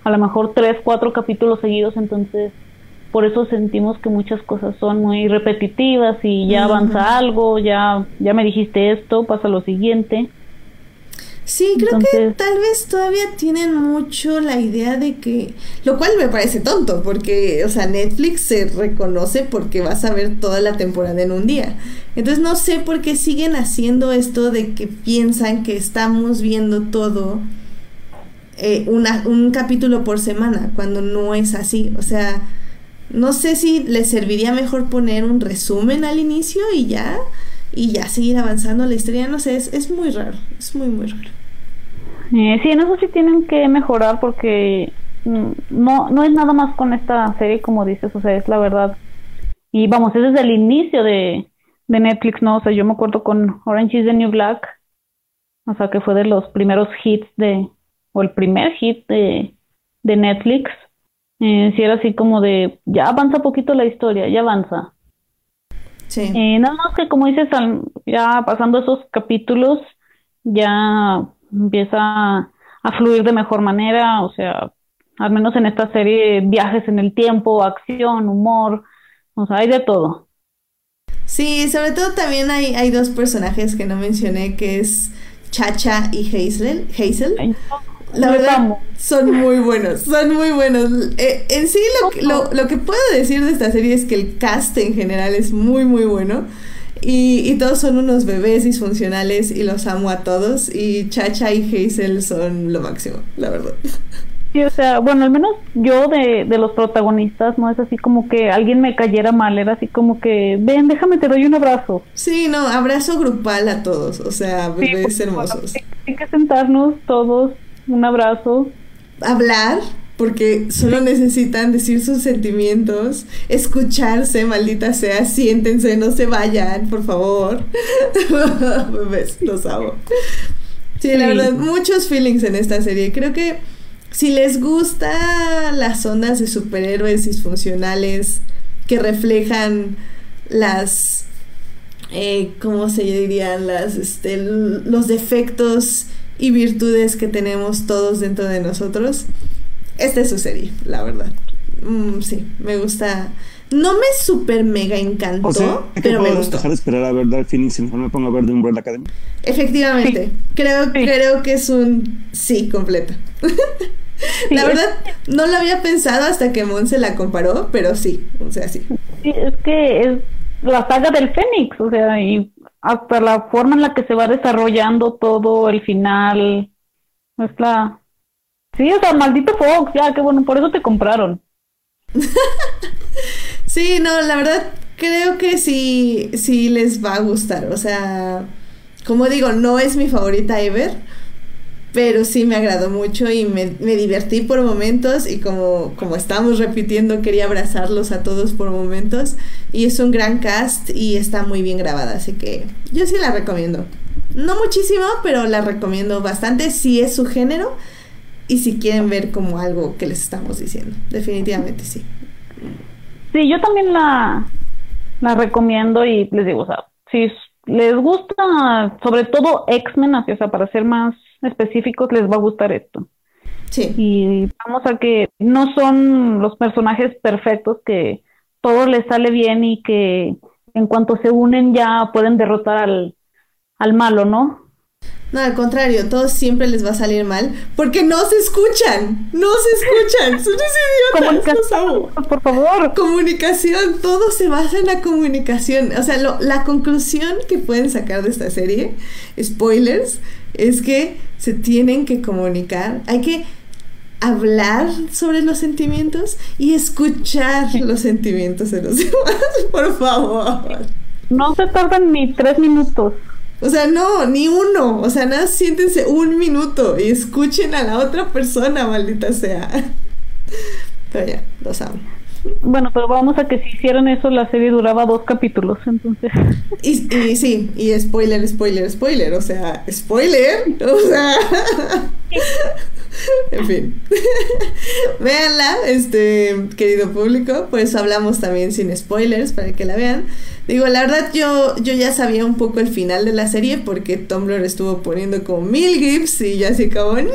S3: a lo mejor tres, cuatro capítulos seguidos, entonces por eso sentimos que muchas cosas son muy repetitivas y ya avanza algo, ya, ya me dijiste esto, pasa lo siguiente.
S1: Sí, creo que tal vez todavía tienen mucho la idea de que, lo cual me parece tonto, porque, o sea, Netflix se reconoce porque vas a ver toda la temporada en un día. Entonces no sé por qué siguen haciendo esto de que piensan que estamos viendo todo eh, una, un capítulo por semana, cuando no es así. O sea, no sé si les serviría mejor poner un resumen al inicio y ya, y ya seguir avanzando la historia. No sé, es, es muy raro, es muy, muy raro.
S3: Eh, sí, en eso sí tienen que mejorar porque mm, no, no es nada más con esta serie como dices, o sea, es la verdad. Y vamos, es desde el inicio de, de Netflix, ¿no? O sea, yo me acuerdo con Orange is the New Black, o sea, que fue de los primeros hits de, o el primer hit de, de Netflix eh, si era así como de, ya avanza poquito la historia, ya avanza. Sí. Eh, nada más que como dices, ya pasando esos capítulos, ya empieza a fluir de mejor manera, o sea, al menos en esta serie, viajes en el tiempo, acción, humor, o sea, hay de todo.
S1: Sí, sobre todo también hay, hay dos personajes que no mencioné, que es Chacha y Hazel. Hazel. La verdad, son muy buenos, son muy buenos. Eh, en sí, lo, lo, lo, que puedo decir de esta serie es que el cast en general es muy, muy bueno. Y, y, todos son unos bebés disfuncionales y los amo a todos. Y Chacha y Hazel son lo máximo, la verdad.
S3: Sí, o sea, bueno, al menos yo de, de los protagonistas no es así como que alguien me cayera mal, era así como que, ven, déjame, te doy un abrazo.
S1: Sí, no, abrazo grupal a todos, o sea, bebés hermosos.
S3: hay que sentarnos todos, un abrazo.
S1: Hablar, porque solo necesitan decir sus sentimientos, escucharse, maldita sea, siéntense, no se vayan, por favor. Bebés, los amo. Sí, la verdad, muchos feelings en esta serie. Creo que si les gusta las ondas de superhéroes disfuncionales que reflejan las, eh, ¿cómo se dirían? Las, este, los defectos y virtudes que tenemos todos dentro de nosotros, esta es su serie, la verdad. Mm, sí, me gusta. No me super mega encantó, pero me gustó.
S2: dejar de esperar a ver Dark Phoenix y mejor me pongo a ver The Umbrella Academy?
S1: Efectivamente, creo, creo que es un sí completo. la verdad, no lo había pensado hasta que Mon se la comparó, pero sí, o sea, sí.
S3: Sí, es que es la saga del Fénix, o sea, y hasta la forma en la que se va desarrollando todo, el final, es la... Sí, o sea, maldito Fox, ya, qué bueno, por eso te compraron.
S1: sí, no, la verdad, creo que sí, sí les va a gustar, o sea, como digo, no es mi favorita ever, pero sí me agradó mucho y me, divertí por momentos y como, como estamos repitiendo, quería abrazarlos a todos por momentos y es un gran cast y está muy bien grabada, así que yo sí la recomiendo. No muchísimo, pero la recomiendo bastante si es su género y si quieren ver como algo que les estamos diciendo. Definitivamente sí.
S3: Sí, yo también la, la recomiendo y les digo, o sea, si les gusta sobre todo X-Men, o sea, para ser más específicos les va a gustar esto.
S1: Sí.
S3: Y vamos a que no son los personajes perfectos que todo les sale bien y que en cuanto se unen ya pueden derrotar al, al malo, ¿no?
S1: No, al contrario, todos siempre les va a salir mal porque no se escuchan, no se escuchan, son
S3: idiotas, por favor.
S1: Comunicación, todo se basa en la comunicación. O sea, la conclusión que pueden sacar de esta serie, spoilers, es que se tienen que comunicar, hay que hablar sobre los sentimientos y escuchar los sentimientos de los demás, por favor.
S3: No se tardan ni tres minutos.
S1: O sea, no, ni uno. O sea, nada, siéntense un minuto y escuchen a la otra persona, maldita sea. Pero ya, los amo.
S3: Bueno, pero vamos a que si hicieran eso, la serie duraba dos capítulos, entonces.
S1: Y, y sí, y spoiler, spoiler, spoiler. O sea, spoiler. O sea. en fin. Véanla, este, querido público. Pues hablamos también sin spoilers para que la vean. Digo, la verdad yo, yo ya sabía un poco el final de la serie porque Tumblr estuvo poniendo como mil gifs y ya así como ¡No!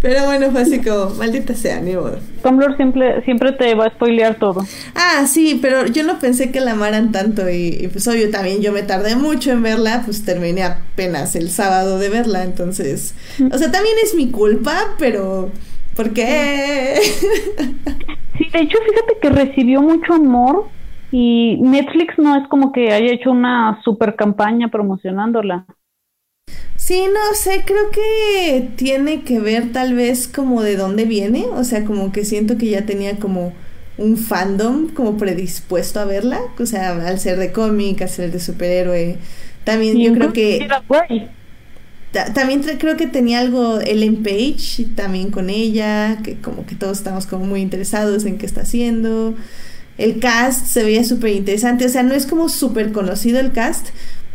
S1: Pero bueno, fue así como, maldita sea, ni modo.
S3: Tumblr siempre, siempre te va a spoilear todo.
S1: Ah, sí, pero yo no pensé que la amaran tanto y, y pues obvio también yo me tardé mucho en verla, pues terminé apenas el sábado de verla, entonces, o sea, también es mi culpa, pero ¿por qué?
S3: Sí, de hecho, fíjate que recibió mucho amor y Netflix no es como que haya hecho una super campaña promocionándola.
S1: Sí, no sé, creo que tiene que ver tal vez como de dónde viene, o sea, como que siento que ya tenía como un fandom como predispuesto a verla, o sea, al ser de cómic, al ser de superhéroe, también yo creo que... También creo que tenía algo Ellen Page también con ella, que como que todos estamos como muy interesados en qué está haciendo. El cast se veía súper interesante, o sea, no es como súper conocido el cast,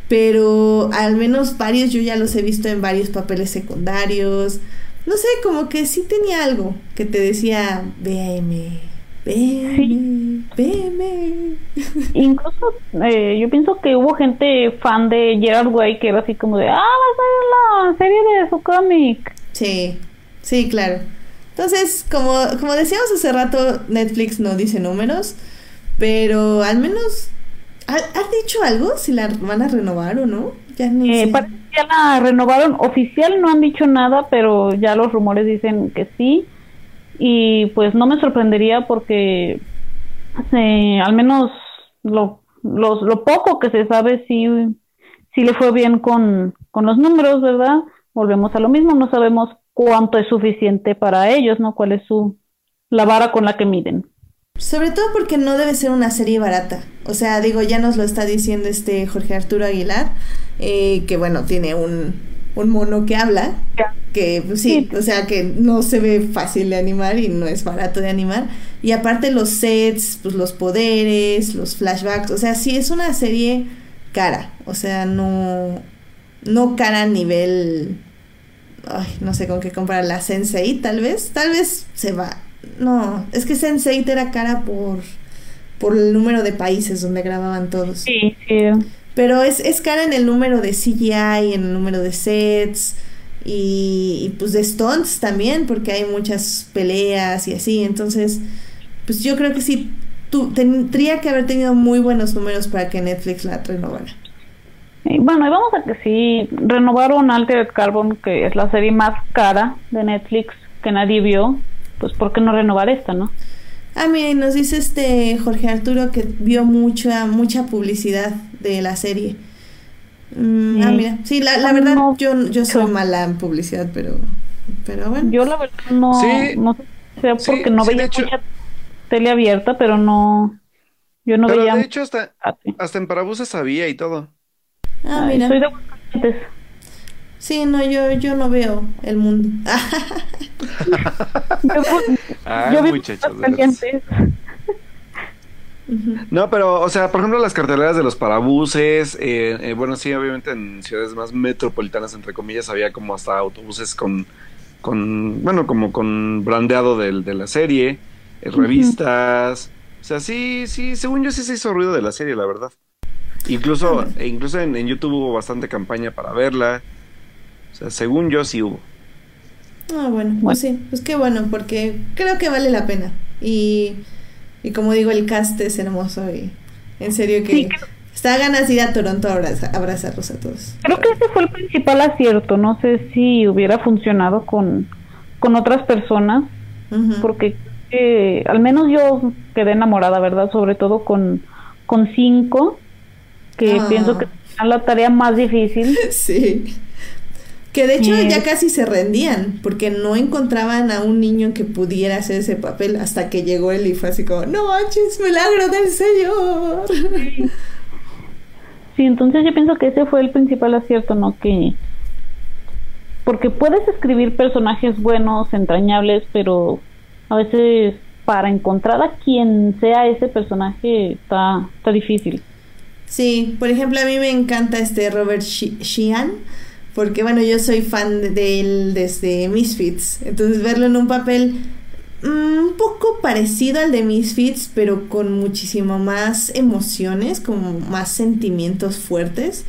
S1: pero al menos varios yo ya los he visto en varios papeles secundarios. No sé, como que sí tenía algo que te decía, véeme, véeme, véeme.
S3: Incluso eh, yo pienso que hubo gente fan de Gerard Way que era así como de, ah, va a ser la serie de su cómic.
S1: Sí, sí, claro. Entonces, como, como decíamos hace rato, Netflix no dice números, pero al menos, ¿has dicho algo si la van a renovar o no?
S3: Ya eh, ya la renovaron. Oficial no han dicho nada, pero ya los rumores dicen que sí. Y pues no me sorprendería porque al menos lo, los, lo poco que se sabe si, si le fue bien con, con los números, ¿verdad? Volvemos a lo mismo, no sabemos cuánto es suficiente para ellos, ¿no? ¿Cuál es su la vara con la que miden?
S1: Sobre todo porque no debe ser una serie barata. O sea, digo, ya nos lo está diciendo este Jorge Arturo Aguilar, eh, que bueno, tiene un, un mono que habla, que pues, sí, o sea, que no se ve fácil de animar y no es barato de animar. Y aparte los sets, pues los poderes, los flashbacks, o sea, sí es una serie cara, o sea, no, no cara a nivel, ay, no sé con qué comparar la Sensei, tal vez, tal vez se va no, es que Sense8 era cara por, por el número de países donde grababan todos.
S3: Sí, sí.
S1: Pero es, es cara en el número de CGI, en el número de sets y, pues de stunts también, porque hay muchas peleas y así. Entonces, pues yo creo que sí, tú, tendría que haber tenido muy buenos números para que Netflix la renovara.
S3: Bueno, y vamos a que sí, renovaron Altered Carbon, que es la serie más cara de Netflix que nadie vio pues ¿por qué no renovar esta, no?
S1: Ah, mira, y nos dice este Jorge Arturo que vio mucha, mucha publicidad de la serie. Mm, ah, mira, sí, la, la verdad yo, yo soy mala en publicidad, pero, pero bueno.
S3: Yo la verdad no, no sé porque no veía mucha tele abierta, pero no, yo no
S2: pero
S3: veía.
S2: de hecho hasta, hasta en Parabuses sabía y todo.
S1: Ah, mira.
S3: Soy de
S1: Sí, no, yo, yo no veo el mundo.
S2: yo, vi muchachos. No, pero, o sea, por ejemplo, las carteleras de los parabuses, eh, eh, bueno, sí, obviamente en ciudades más metropolitanas, entre comillas, había como hasta autobuses con, con bueno, como con brandeado de, de la serie, eh, revistas, o sea, sí, sí, según yo sí se hizo ruido de la serie, la verdad. Incluso, incluso en, en YouTube hubo bastante campaña para verla sea, según yo sí hubo.
S1: Ah, bueno, pues sí, pues qué bueno, porque creo que vale la pena. Y, y como digo, el cast es hermoso y en serio que está ganas de ir a Toronto a abrazarlos a todos.
S3: Creo que ese fue el principal acierto, no sé si hubiera funcionado con, con otras personas, porque eh, al menos yo quedé enamorada, ¿verdad? Sobre todo con, con cinco, que ah. pienso que es la tarea más difícil.
S1: Sí. Que de hecho ya casi se rendían, porque no encontraban a un niño que pudiera hacer ese papel hasta que llegó él y fue así como, no manches, milagro del Señor.
S3: Sí. entonces yo pienso que ese fue el principal acierto, ¿no? Que... Porque puedes escribir personajes buenos, entrañables, pero a veces para encontrar a quien sea ese personaje está, está difícil.
S1: Sí, por ejemplo, a mí me encanta este Robert Sheehan porque bueno, yo soy fan de él desde Misfits, entonces verlo en un papel mm, un poco parecido al de Misfits, pero con muchísimo más emociones, como más sentimientos fuertes.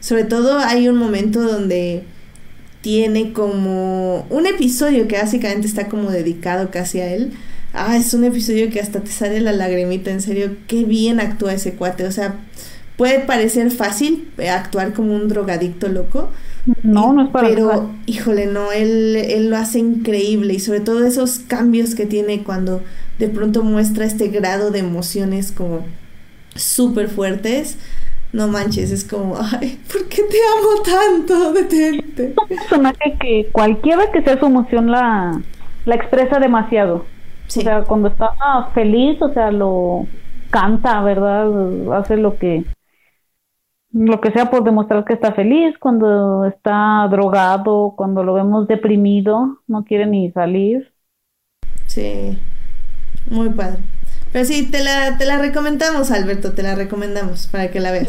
S1: Sobre todo hay un momento donde tiene como un episodio que básicamente está como dedicado casi a él. Ah, es un episodio que hasta te sale la lagrimita, en serio, qué bien actúa ese cuate. O sea, puede parecer fácil actuar como un drogadicto loco,
S3: no, no es para
S1: Pero, híjole, no, él, él lo hace increíble y sobre todo esos cambios que tiene cuando de pronto muestra este grado de emociones como súper fuertes. No manches, es como, ay, ¿por qué te amo tanto? Detente.
S3: Es un personaje que cualquiera que sea su emoción la, la expresa demasiado. O sea, cuando está feliz, o sea, lo canta, ¿verdad? Hace lo que lo que sea por demostrar que está feliz, cuando está drogado, cuando lo vemos deprimido, no quiere ni salir.
S1: Sí, muy padre. Pero sí, te la, te la recomendamos, Alberto, te la recomendamos para que la veas.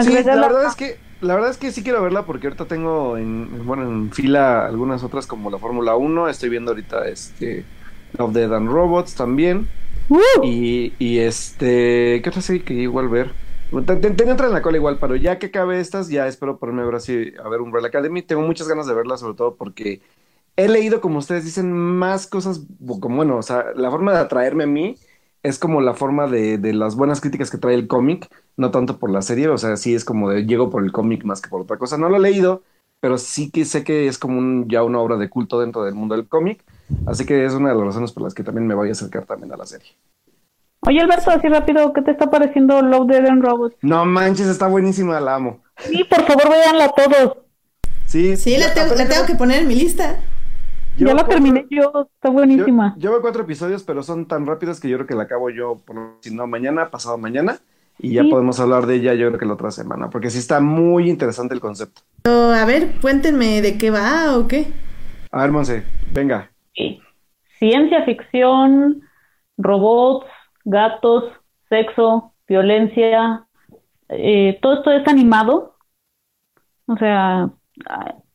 S2: Sí, la verdad es que la verdad es que sí quiero verla porque ahorita tengo en, bueno, en fila algunas otras como la Fórmula 1, estoy viendo ahorita este Love, Dead and Robots también. Y, y este, ¿qué otra serie que igual ver? Tenía otra en la cola igual, pero ya que acabe estas, ya espero ponerme ahora sí a ver Umbrella Academy. Tengo muchas ganas de verla, sobre todo porque he leído, como ustedes dicen, más cosas, como bueno, o sea, la forma de atraerme a mí es como la forma de, de las buenas críticas que trae el cómic, no tanto por la serie, o sea, sí es como de llego por el cómic más que por otra cosa. No lo he leído, pero sí que sé que es como un, ya una obra de culto dentro del mundo del cómic, así que es una de las razones por las que también me voy a acercar también a la serie.
S3: Oye, Alberto, así rápido, ¿qué te está pareciendo Love, Dead and Robots?
S2: No manches, está buenísima, la amo.
S3: Sí, por favor, véanla todos.
S2: Sí,
S1: Sí, la tengo, la tengo que poner en mi lista.
S3: ya la
S2: cuatro-
S3: terminé yo, está buenísima.
S2: Yo, llevo cuatro episodios, pero son tan rápidos que yo creo que la acabo yo, por, si no mañana, pasado mañana, y ya
S3: Sí.
S2: podemos hablar de ella yo creo que la otra semana, porque sí está muy interesante el concepto.
S1: Pero, a ver, cuéntenme de qué va o qué.
S2: A ver, Monse, venga.
S3: Sí. Ciencia ficción, robots, gatos, sexo, violencia, eh, todo esto es animado. O sea,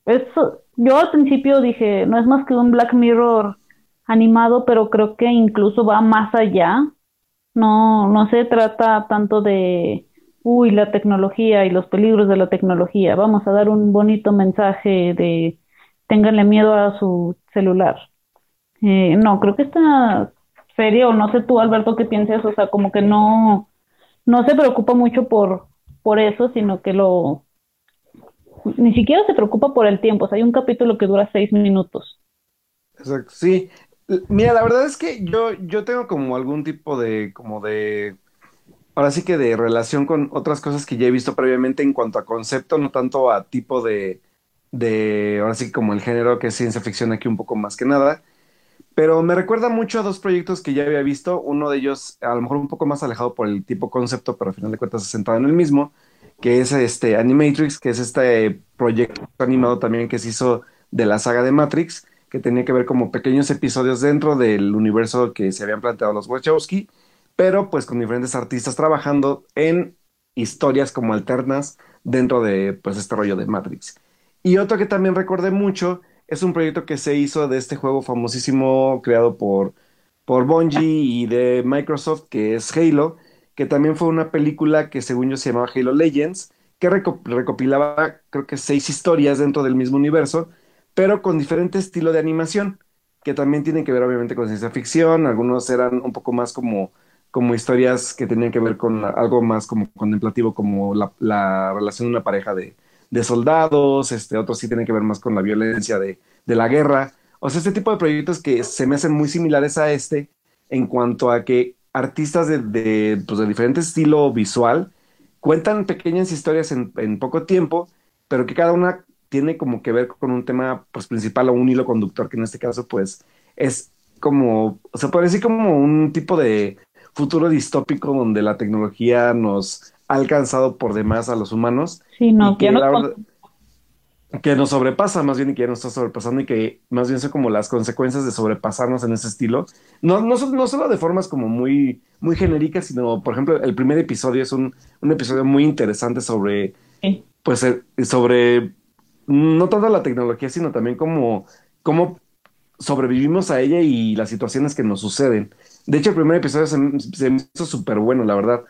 S3: eso, yo al principio dije, no es más que un Black Mirror animado, pero creo que incluso va más allá. No, no se trata tanto de, uy, la tecnología y los peligros de la tecnología. Vamos a dar un bonito mensaje de, ténganle miedo a su celular. Eh, no, creo que esta serie, o no sé tú, Alberto, qué piensas, o sea, como que no, no se preocupa mucho por, por eso, sino que lo, ni siquiera se preocupa por el tiempo. O sea, hay un capítulo que dura seis minutos.
S2: Exacto, sí. Mira, la verdad es que yo, yo tengo como algún tipo de, como de, ahora sí que de relación con otras cosas que ya he visto previamente en cuanto a concepto, no tanto a tipo de, de, ahora sí como el género que es ciencia ficción aquí un poco más que nada. Pero me recuerda mucho a dos proyectos que ya había visto, uno de ellos a lo mejor un poco más alejado por el tipo concepto, pero al final de cuentas centrado en el mismo, que es este Animatrix, que es este proyecto animado también que se hizo de la saga de Matrix, que tenía que ver como pequeños episodios dentro del universo que se habían planteado los Wachowski, pero pues con diferentes artistas trabajando en historias como alternas dentro de pues este rollo de Matrix. Y otro que también recordé mucho es un proyecto que se hizo de este juego famosísimo creado por, por Bungie y de Microsoft, que es Halo, que también fue una película que según yo se llamaba Halo Legends, que reco- recopilaba creo que seis historias dentro del mismo universo, pero con diferente estilo de animación, que también tienen que ver obviamente con ciencia ficción, algunos eran un poco más como, como historias que tenían que ver con algo más como contemplativo, como la, la relación de una pareja de, de soldados, este, otros sí tienen que ver más con la violencia de, de la guerra. O sea, este tipo de proyectos que se me hacen muy similares a este en cuanto a que artistas de, de, pues, de diferente estilo visual cuentan pequeñas historias en, poco tiempo, pero que cada una tiene como que ver con un tema pues, principal o un hilo conductor, que en este caso pues es como, o sea, puede decir como un tipo de futuro distópico donde la tecnología nos ha alcanzado por demás a los humanos
S3: Sí, no,
S2: que
S3: ya no
S2: la verdad- que nos sobrepasa más bien y que ya nos está sobrepasando y que más bien son como las consecuencias de sobrepasarnos en ese estilo. No, no, solo de formas como muy, muy genéricas, sino, por ejemplo, el primer episodio es un, un episodio muy interesante sobre,
S3: Sí.
S2: pues, eh, sobre no tanto la tecnología, sino también como, cómo sobrevivimos a ella y las situaciones que nos suceden. De hecho, el primer episodio se, se me hizo súper bueno, la verdad.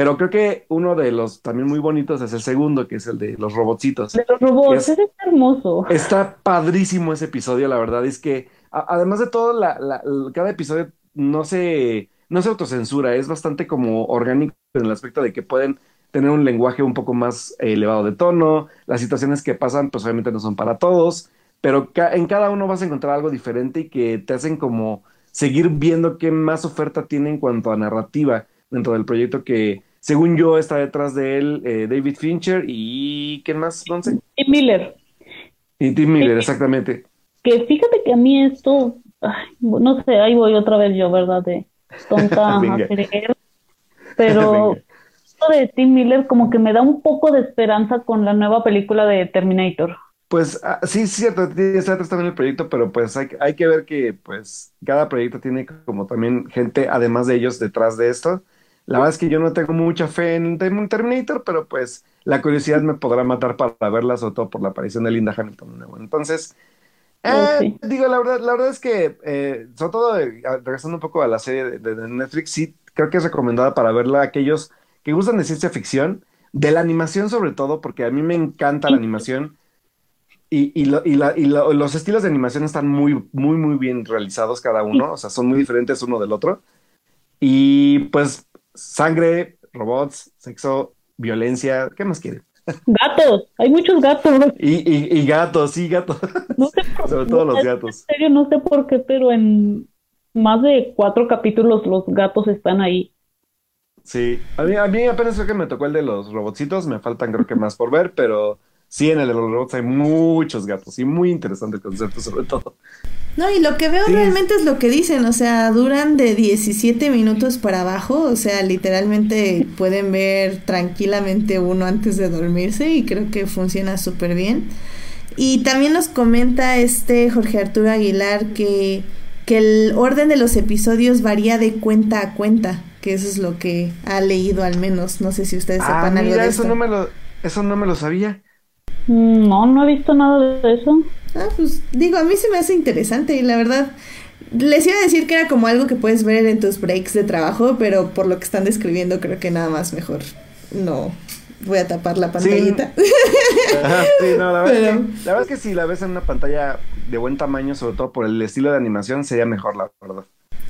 S2: Pero creo que uno de los también muy bonitos es el segundo, que es el de los robotcitos.
S3: De los robots,
S2: Es-
S3: ese es hermoso.
S2: Está padrísimo ese episodio, la verdad es que a- además de todo, la, la- cada episodio no se, no se autocensura, es bastante como orgánico en el aspecto de que pueden tener un lenguaje un poco más eh, elevado de tono, las situaciones que pasan pues obviamente no son para todos, pero ca- en cada uno vas a encontrar algo diferente y que te hacen como seguir viendo qué más oferta tiene en cuanto a narrativa dentro del proyecto que según yo está detrás de él eh, David Fincher y ¿quién más?
S3: Y Miller,
S2: Y Tim Miller, exactamente.
S3: que fíjate que a mí esto, ay, no sé, ahí voy otra vez yo, ¿verdad? De tonta a creer. Pero esto de Tim Miller como que me da un poco de esperanza con la nueva película de Terminator.
S2: Pues ah, sí, es cierto, tiene atrás también el proyecto, pero pues hay, hay que ver que pues cada proyecto tiene como también gente, además de ellos, detrás de esto. La verdad es que yo no tengo mucha fe en Term- Terminator, pero pues la curiosidad me podrá matar para verla, sobre todo por la aparición de Linda Hamilton. Entonces, eh,
S3: sí.
S2: digo, la verdad, la verdad es que, eh, sobre todo eh, regresando un poco a la serie de, de Netflix, sí creo que es recomendada para verla a aquellos que gustan de ciencia ficción, de la animación sobre todo, porque a mí me encanta la animación. Y, y, lo- y la- y lo- los estilos de animación están muy, muy, muy bien realizados cada uno, o sea, son muy diferentes uno del otro. Y pues sangre, robots, sexo, violencia, ¿qué más quieren?
S3: Gatos, hay muchos gatos.
S2: Y, y, y gatos, sí, gatos,
S3: No sé por-
S2: sobre todo los
S3: en
S2: gatos.
S3: serio, no sé por qué, pero en más de cuatro capítulos los gatos están ahí.
S2: Sí, a mí, a mí apenas creo que me tocó el de los robotcitos, me faltan creo que más por ver, pero sí, en el de los robots hay muchos gatos y muy interesante el concepto sobre todo.
S1: No, y lo que veo
S2: Sí.
S1: realmente es lo que dicen, o sea, duran de 17 minutos para abajo, o sea, literalmente pueden ver tranquilamente uno antes de dormirse y creo que funciona súper bien. Y también nos comenta este Jorge Arturo Aguilar que, que el orden de los episodios varía de cuenta a cuenta, que eso es lo que ha leído al menos, no sé si ustedes
S2: Ah,
S1: sepan algo de
S2: eso
S1: esto.
S2: no me lo, eso no me lo sabía.
S3: Mm, No, no he visto nada de eso.
S1: Ah, pues digo, a mí se me hace interesante y la verdad les iba a decir que era como algo que puedes ver en tus breaks de trabajo, pero por lo que están describiendo creo que nada más mejor no voy a tapar la pantallita.
S2: Ajá, sí, no, la verdad,
S1: Pero-
S2: es que, la verdad es que si la ves en una pantalla de buen tamaño, sobre todo por el estilo de animación, sería mejor, la verdad.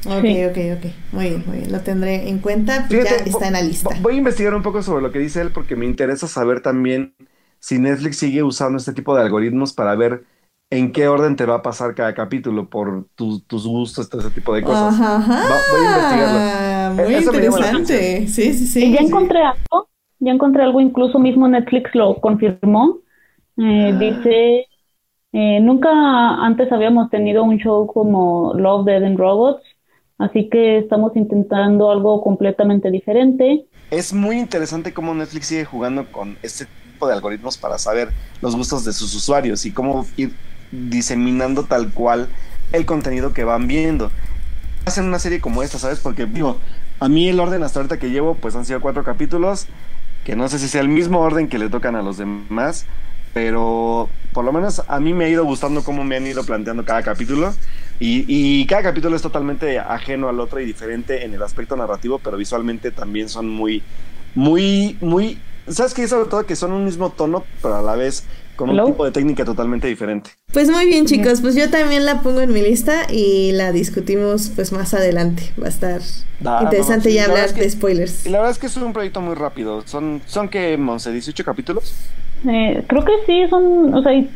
S1: ok,
S3: Sí.
S1: ok, ok. Muy bien, muy bien. Lo tendré en cuenta, pues ya está en la lista.
S2: vo- Voy a investigar un poco sobre lo que dice él porque me interesa saber también si Netflix sigue usando este tipo de algoritmos para ver en qué orden te va a pasar cada capítulo por tu- tus gustos, todo ese tipo de cosas.
S1: Ajá, ajá.
S2: Va- voy a investigarlo.
S1: Muy
S2: Eso me llama la
S1: interesante. Sí, sí, sí.
S3: Y ya
S1: sí.
S3: encontré algo, ya encontré algo, incluso mismo Netflix lo confirmó. Eh, dice, eh, nunca antes habíamos tenido un show como Love, Dead and Robots, así que estamos intentando algo completamente diferente.
S2: Es muy interesante cómo Netflix sigue jugando con este de algoritmos para saber los gustos de sus usuarios y cómo ir diseminando tal cual el contenido que van viendo. Hacen una serie como esta, ¿sabes? Porque digo, a mí el orden hasta ahorita que llevo, pues han sido cuatro capítulos, que no sé si sea el mismo orden que le tocan a los demás, pero por lo menos a mí me ha ido gustando cómo me han ido planteando cada capítulo y cada capítulo es totalmente ajeno al otro y diferente en el aspecto narrativo, pero visualmente también son muy, muy, muy, ¿sabes qué? Sobre todo que son un mismo tono, pero a la vez con un tipo de técnica totalmente diferente.
S1: Pues muy bien, chicos. Pues yo también la pongo en mi lista y la discutimos pues más adelante. Va a estar
S2: Ah,
S1: interesante
S2: no, sí,
S1: ya
S2: la
S1: hablar
S2: verdad es que-
S1: de spoilers.
S2: Y la verdad es que es un proyecto muy rápido. Son, son que, Monse, 18 capítulos.
S3: Eh, creo que sí, son, o sea, y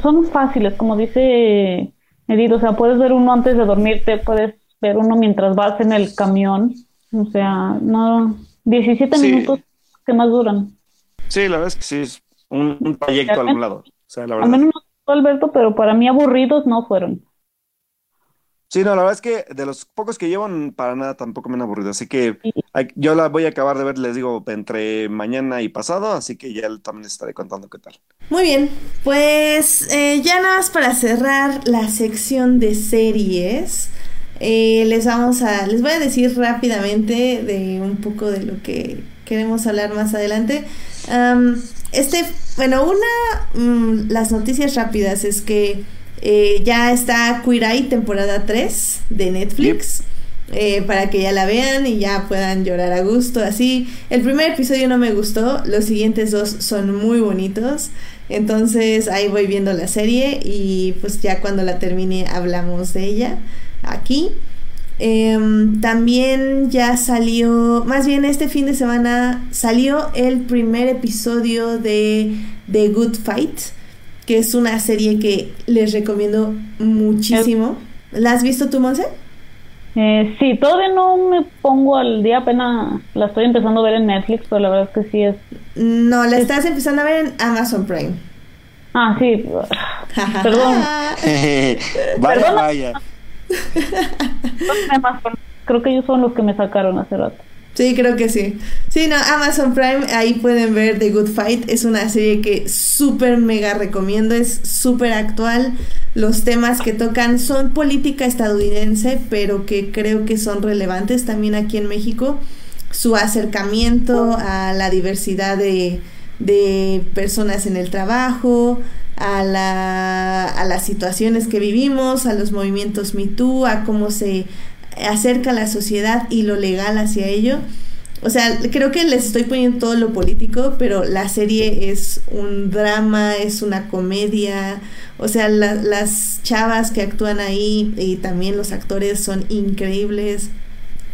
S3: son fáciles, como dice Edith, o sea, puedes ver uno antes de dormirte, puedes ver uno mientras vas en el camión, o sea, no, 17
S2: Sí.
S3: minutos que más duran.
S2: Sí, la verdad es que sí, es un, un trayecto a algún lado. O sea, la
S3: Al
S2: verdad.
S3: menos no Alberto, pero para mí aburridos no fueron.
S2: Sí, no, la verdad es que de los pocos que llevo, n- para nada tampoco me han aburrido. Así que
S3: Sí.
S2: hay- yo la voy a acabar de ver, les digo, entre mañana y pasado. Así que ya también les estaré contando qué tal.
S1: Muy bien, pues eh, ya nada más para cerrar la sección de series, eh, les vamos a, les voy a decir rápidamente de un poco de lo que queremos hablar más adelante. Este, bueno, una, mm, las noticias rápidas es que eh, ya está Queer Eye temporada 3 de Netflix. eh, para que ya la vean y ya puedan llorar a gusto. Así, el primer episodio no me gustó, los siguientes dos son muy bonitos. Entonces ahí voy viendo la serie y pues ya cuando la termine hablamos de ella aquí. Em, también ya salió, más bien este fin de semana salió el primer episodio de The Good Fight, que es una serie que les recomiendo muchísimo. ¿La has visto tú, Monse?
S3: Eh, sí, todavía no me pongo al día, apenas la estoy empezando a ver en Netflix, pero la verdad es que sí es...
S1: No, la estás empezando a ver en Amazon Prime.
S3: Ah, sí, Perdón.
S2: vaya,
S3: Perdona.
S2: vaya.
S3: creo que ellos son los que me sacaron hace rato.
S1: Sí, creo que sí. Sí, no, Amazon Prime, ahí pueden ver The Good Fight. Es una serie que súper mega recomiendo, es súper actual. Los temas que tocan son política estadounidense, pero que creo que son relevantes también aquí en México. Su acercamiento a la diversidad de, de personas en el trabajo, a, la, a las situaciones que vivimos, a los movimientos Me Too, a cómo se acerca la sociedad y lo legal hacia ello. O sea, creo que les estoy poniendo todo lo político, pero la serie es un drama, es una comedia. O sea, la- las chavas que actúan ahí y también los actores son increíbles.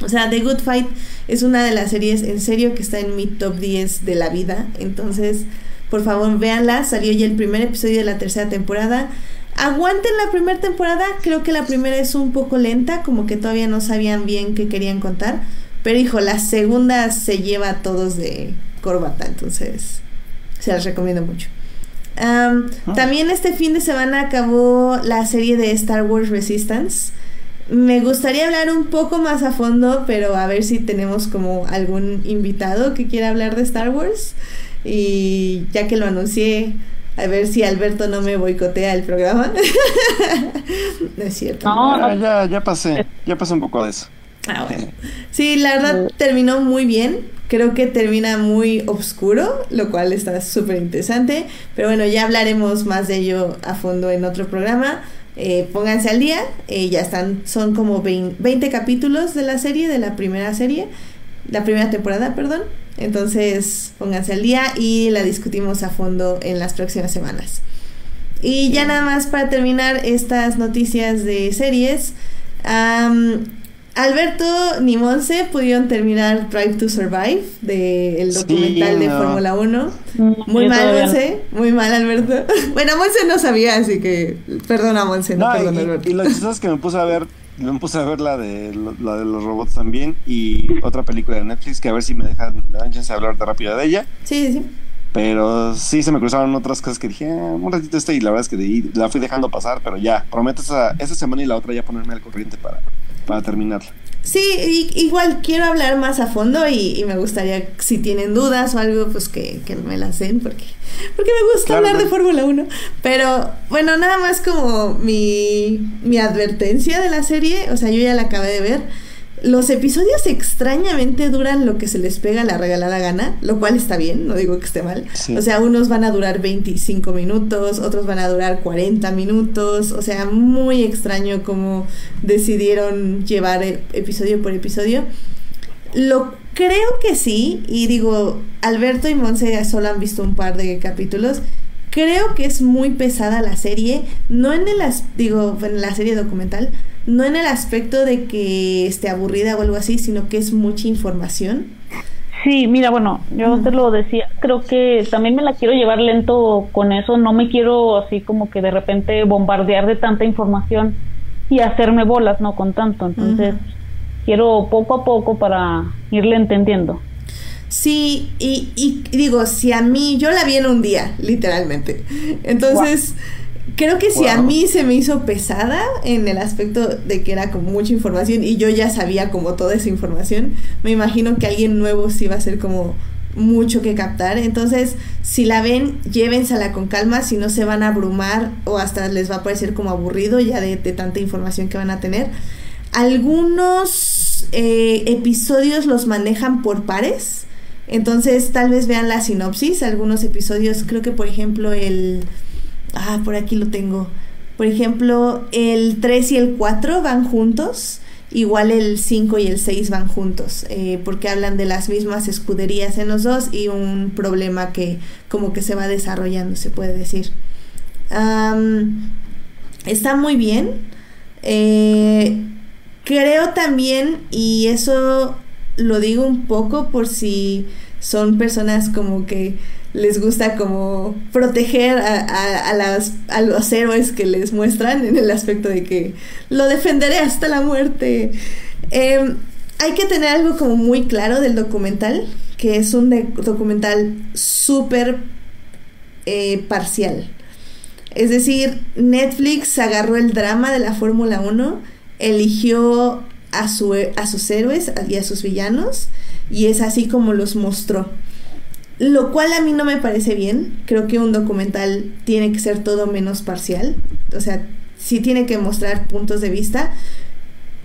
S1: O sea, The Good Fight es una de las series en serio que está en mi top 10 de la vida. Entonces, por favor, véanla. Salió ya el primer episodio de la tercera temporada. Aguanten la primera temporada. Creo que la primera es un poco lenta, como que todavía no sabían bien qué querían contar. Pero hijo, la segunda se lleva a todos de corbata, entonces se las recomiendo mucho. Ah. También este fin de semana acabó la serie de Star Wars Resistance. Me gustaría hablar un poco más a fondo, pero a ver si tenemos como algún invitado que quiera hablar de Star Wars. Y ya que lo anuncié, a ver si Alberto no me boicotea el programa. no es cierto.
S2: No, ya, ya pasé, ya pasé un poco de eso.
S1: Ah, sí, la verdad terminó muy bien. Creo que termina muy oscuro, lo cual está súper interesante. Pero bueno, ya hablaremos más de ello a fondo en otro programa. Eh, pónganse al día, eh, ya están, son como 20, capítulos de la serie, de la primera serie, la primera temporada, perdón. Entonces, pónganse al día y la discutimos a fondo en las próximas semanas. Y ya nada más para terminar estas noticias de series. Alberto ni Monse pudieron terminar Drive to Survive del documental de Fórmula 1. Mm, muy mal, Monse. Muy mal, Alberto. bueno, Monse no sabía, así que perdona, Monse. No, perdona,
S2: y,
S1: Alberto.
S2: y lo chistoso es que me puse a ver me puse a ver la de, la de los robots también y otra película de Netflix que a ver si me dejan, me dan chance de hablar de rápido de ella.
S1: Sí, sí.
S2: Pero sí se me cruzaron otras cosas que dije, ah, un ratito este y la verdad es que la fui dejando pasar, pero ya, prometo esa, esa semana y la otra ya ponerme al corriente para, para terminarla.
S1: Sí, igual quiero hablar más a fondo y, me gustaría, si tienen dudas o algo, pues que, me las den, porque, porque me gusta hablar de Fórmula 1. Pero bueno, nada más como mi, mi advertencia de la serie, o sea, yo ya la acabé de ver los episodios extrañamente duran lo que se les pega la regalada gana, lo cual está bien, no digo que esté mal. O sea, unos van a durar 25 minutos, otros van a durar 40 minutos, o sea, muy extraño cómo decidieron llevar episodio por episodio. Lo creo que sí, y digo, Alberto y Monse solo han visto un par de capítulos. Creo que es muy pesada la serie, no en el digo, en la serie documental, no en el aspecto de que esté aburrida o algo así, sino que es mucha información.
S3: Sí, mira, bueno, yo te lo decía, creo que también me la quiero llevar lento con eso, no me quiero así como que de repente bombardear de tanta información y hacerme bolas, no con tanto, entonces quiero poco a poco para irle entendiendo.
S1: Sí, y, y, digo, si a mí, yo la vi en un día, literalmente, entonces... Creo que si a mí se me hizo pesada en el aspecto de que era como mucha información y yo ya sabía como toda esa información, me imagino que alguien nuevo sí va a ser como mucho que captar. Entonces, si la ven, llévensela con calma, si no se van a abrumar o hasta les va a parecer como aburrido ya de, tanta información que van a tener. Algunos eh, episodios los manejan por pares, entonces tal vez vean la sinopsis. Algunos episodios, creo que por ejemplo el Ah, por aquí lo tengo. Por ejemplo, el 3 y el 4 van juntos, igual el 5 y el 6 van juntos, eh, porque hablan de las mismas escuderías en los dos y un problema que como que se va desarrollando, se puede decir. está muy bien. Eh, creo también, y eso lo digo un poco por si son personas como que les gusta como proteger a, las, a los héroes que les muestran en el aspecto de que lo defenderé hasta la muerte. Em, hay que tener algo como muy claro del documental, que es un documental súper eh, parcial. Es decir, Netflix agarró el drama de la Fórmula 1, eligió a, su, a sus héroes y a sus villanos, y es así como los mostró. Lo cual a mí no me parece bien. Creo que un documental tiene que ser todo menos parcial. O sea, sí tiene que mostrar puntos de vista,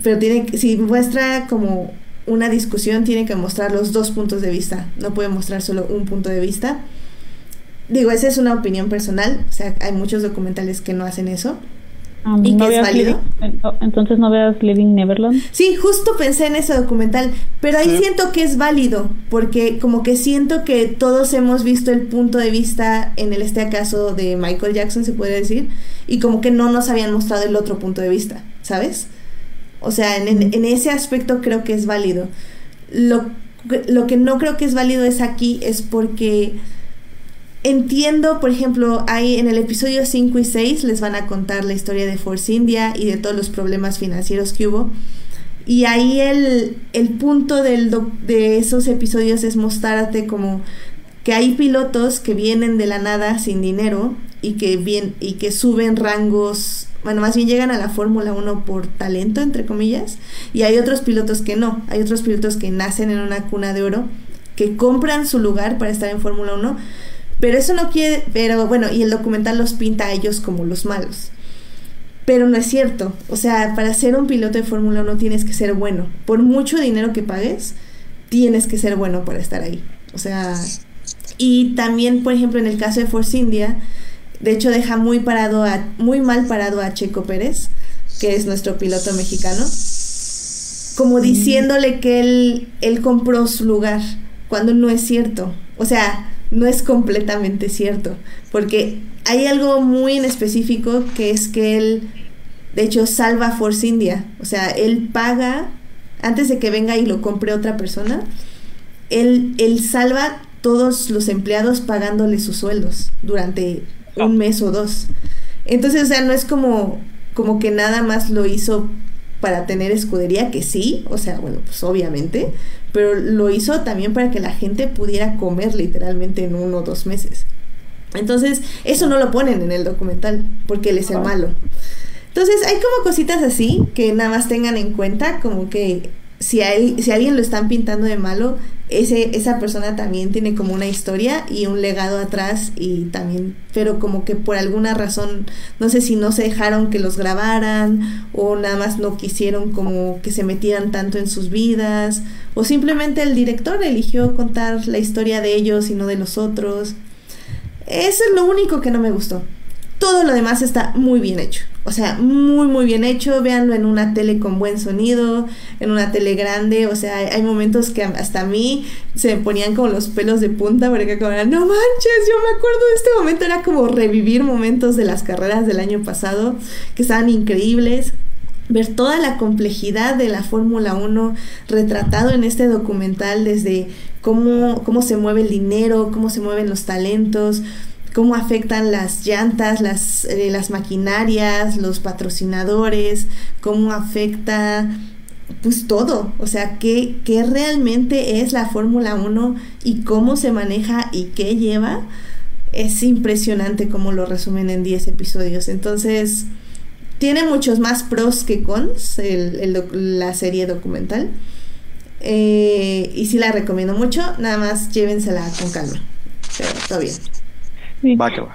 S1: pero tiene que, si muestra como una discusión, tiene que mostrar los dos puntos de vista. No puede mostrar solo un punto de vista. Digo, esa es una opinión personal. O sea, hay muchos documentales que no hacen eso.
S3: Ah, ¿Y que es válido? entonces no veas Living Neverland.
S1: Sí, justo pensé en ese documental, pero ahí siento que es válido, porque como que siento que todos hemos visto el punto de vista en el este caso de Michael Jackson, se puede decir, y como que no nos habían mostrado el otro punto de vista, ¿sabes? O sea, en, en ese aspecto creo que es válido. Lo, lo que no creo que es válido es aquí, es porque entiendo, por ejemplo, ahí en el episodio 5 y 6 les van a contar la historia de Force India y de todos los problemas financieros que hubo. Y ahí el, el punto del de esos episodios es mostrarte como que hay pilotos que vienen de la nada sin dinero y que, bien, y que suben rangos, bueno, más bien llegan a la Fórmula 1 por talento, entre comillas, y hay otros pilotos que no, hay otros pilotos que nacen en una cuna de oro, que compran su lugar para estar en Fórmula 1, pero eso no quiere, pero bueno, y el documental los pinta a ellos como los malos. Pero no es cierto. O sea, para ser un piloto de Fórmula 1 tienes que ser bueno. Por mucho dinero que pagues, tienes que ser bueno para estar ahí. O sea, y también, por ejemplo, en el caso de Force India, de hecho deja muy parado a, muy mal parado a Checo Pérez, que es nuestro piloto mexicano, como mm. diciéndole que él, él compró su lugar, cuando no es cierto. O sea, no es completamente cierto, porque hay algo muy en específico que es que él, de hecho, salva Force India. O sea, él paga, antes de que venga y lo compre otra persona, él, él salva todos los empleados pagándole sus sueldos durante un ah. mes o dos. Entonces, o sea, no es como, como que nada más lo hizo para tener escudería, que sí, o sea, bueno, pues obviamente, pero lo hizo también para que la gente pudiera comer literalmente en uno o dos meses. Entonces, eso no lo ponen en el documental, porque él es el malo. Entonces, hay como cositas así que nada más tengan en cuenta, como que si, si alguien lo están pintando de malo, ese, esa persona también tiene como una historia y un legado atrás y también, pero como que por alguna razón, no sé si no se dejaron que los grabaran o nada más no quisieron como que se metieran tanto en sus vidas o simplemente el director eligió contar la historia de ellos y no de los otros. Eso es lo único que no me gustó. Todo lo demás está muy bien hecho. O sea, muy, muy bien hecho. Véanlo en una tele con buen sonido, en una tele grande. O sea, hay, momentos que hasta a mí se me ponían como los pelos de punta porque como no manches, yo me acuerdo de este momento. Era como revivir momentos de las carreras del año pasado que estaban increíbles ver toda la complejidad de la Fórmula 1 retratado en este documental desde cómo, cómo se mueve el dinero, cómo se mueven los talentos, cómo afectan las llantas, las, eh, las maquinarias, los patrocinadores, cómo afecta pues todo, o sea, qué, qué realmente es la Fórmula 1 y cómo se maneja y qué lleva, es impresionante cómo lo resumen en 10 episodios. Entonces, tiene muchos más pros que cons la serie documental. Eh, y sí la recomiendo mucho, nada más llévensela con calma. Pero todo bien.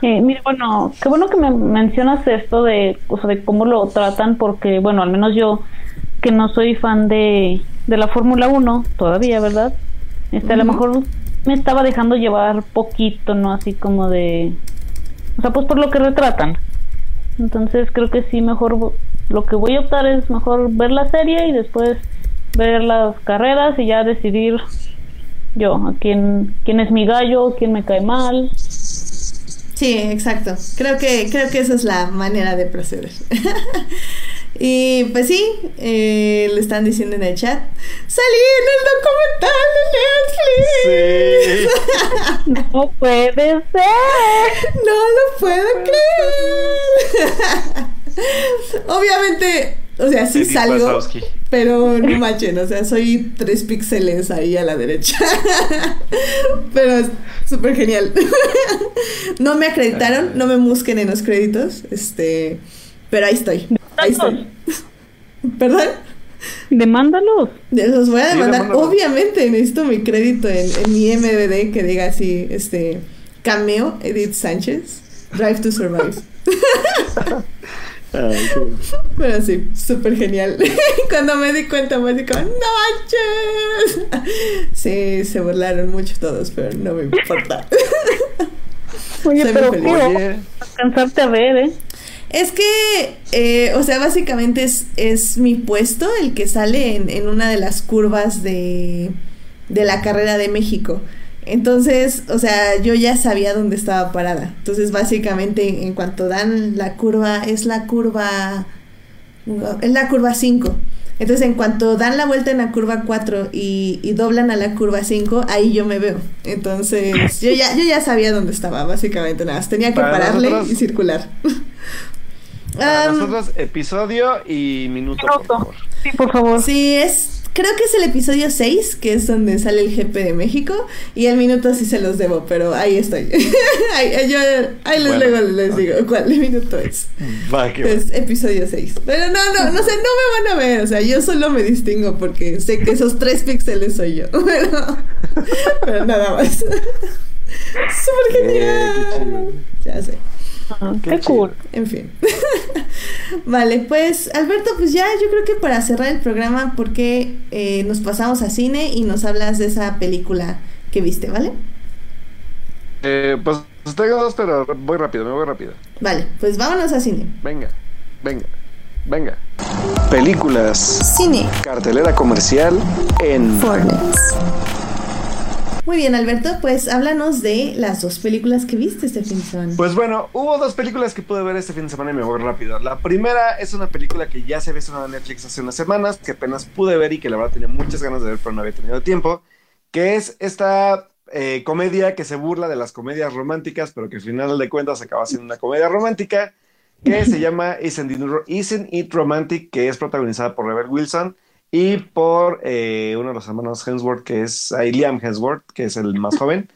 S3: Eh, mira, bueno, qué bueno que me mencionas esto de, o de cómo lo tratan, porque, bueno, al menos yo, que no soy fan de, de la Fórmula 1 todavía, ¿verdad? Este, A lo mejor me estaba dejando llevar poquito, ¿no? Así como de... O sea, pues por lo que retratan. Entonces creo que sí, mejor lo que voy a optar es mejor ver la serie y después ver las carreras y ya decidir yo a quién, quién es mi gallo, quién me cae mal.
S1: Sí, exacto. Creo que, creo que esa es la manera de proceder. y pues sí, eh, lo están diciendo en el chat. ¡Salí en
S3: el documental de Netflix! no puede ser.
S1: No lo puedo creer. Obviamente, o sea, sí salgo. Pero no manchen, o sea, soy tres píxeles ahí a la derecha. pero súper genial. no me acreditaron, no me busquen en los créditos. Este, pero ahí estoy. Ahí estoy. ¿Perdón?
S3: Demándalos.
S1: Los voy a demandar. Obviamente necesito mi crédito en, en, mi MVD que diga así, este, cameo, Edith Sánchez, Drive to Survive. Pero sí, súper genial. Cuando me di cuenta, me di como, ¡No Sí, se burlaron mucho todos, pero no me importa.
S3: Oye, pero cansarte a ver, ¿eh?
S1: Es que, eh, o sea, básicamente es, es mi puesto el que sale en, en una de las curvas de, de la carrera de México. Entonces, o sea, yo ya sabía dónde estaba parada. Entonces, básicamente, en cuanto dan la curva, es la curva, es la curva 5. Entonces, en cuanto dan la vuelta en la curva 4 y, doblan a la curva 5, ahí yo me veo. Entonces, yo ya, yo ya sabía dónde estaba, básicamente, nada Tenía que pararle y circular.
S2: Para nosotros, episodio y minuto, por favor.
S3: Sí, por favor.
S1: Sí, es creo que es el episodio 6, que es donde sale el GP de México. Y el minuto sí se los debo, pero ahí estoy. ahí, yo, ahí les, luego les digo cuál minuto es.
S2: Va, que
S1: es episodio 6. Pero no, no, no sé, no me van a ver. O sea, yo solo me distingo porque sé que esos tres píxeles soy yo. Pero, pero nada más. Súper genial. ya sé.
S3: Ah, qué, cool.
S1: En fin. vale, pues Alberto, pues ya yo creo que para cerrar el programa, porque eh, nos pasamos a cine y nos hablas de esa película que viste, ¿vale?
S2: Eh, pues tengo dos, pero voy rápido, me voy rápido.
S1: Vale, pues vámonos a cine.
S2: Venga, venga, venga. Películas.
S1: Cine.
S2: Cartelera comercial en
S1: Fortnite. Muy bien, Alberto, pues háblanos de las dos películas que viste este fin de semana.
S2: Pues bueno, hubo dos películas que pude ver este fin de semana y me voy rápido. La primera es una película que ya se había estrenado en Netflix hace unas semanas, que apenas pude ver y que la verdad tenía muchas ganas de ver, pero no había tenido tiempo, que es esta eh, comedia que se burla de las comedias románticas, pero que al final de cuentas acaba siendo una comedia romántica, que se llama Isn't It Romantic, que es protagonizada por Rebel Wilson y por eh, uno de los hermanos Hemsworth, que es Liam Hemsworth, que es el más joven.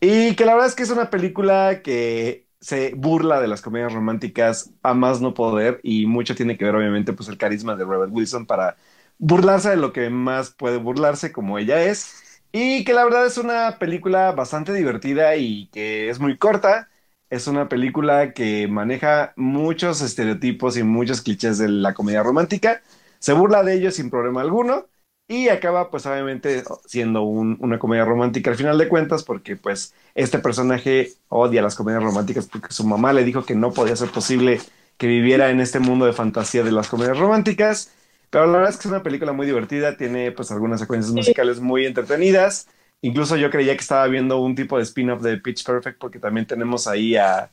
S2: Y que la verdad es que es una película que se burla de las comedias románticas a más no poder y mucho tiene que ver obviamente pues el carisma de Robert Wilson para burlarse de lo que más puede burlarse como ella es y que la verdad es una película bastante divertida y que es muy corta. Es una película que maneja muchos estereotipos y muchos clichés de la comedia romántica se burla de ellos sin problema alguno y acaba pues obviamente siendo una comedia romántica al final de cuentas porque pues este personaje odia las comedias románticas porque su mamá le dijo que no podía ser posible que viviera en este mundo de fantasía de las comedias románticas. Pero la verdad es que es una película muy divertida, tiene pues algunas secuencias musicales muy entretenidas. Incluso yo creía que estaba viendo un tipo de spin-off de Pitch Perfect porque también tenemos ahí a...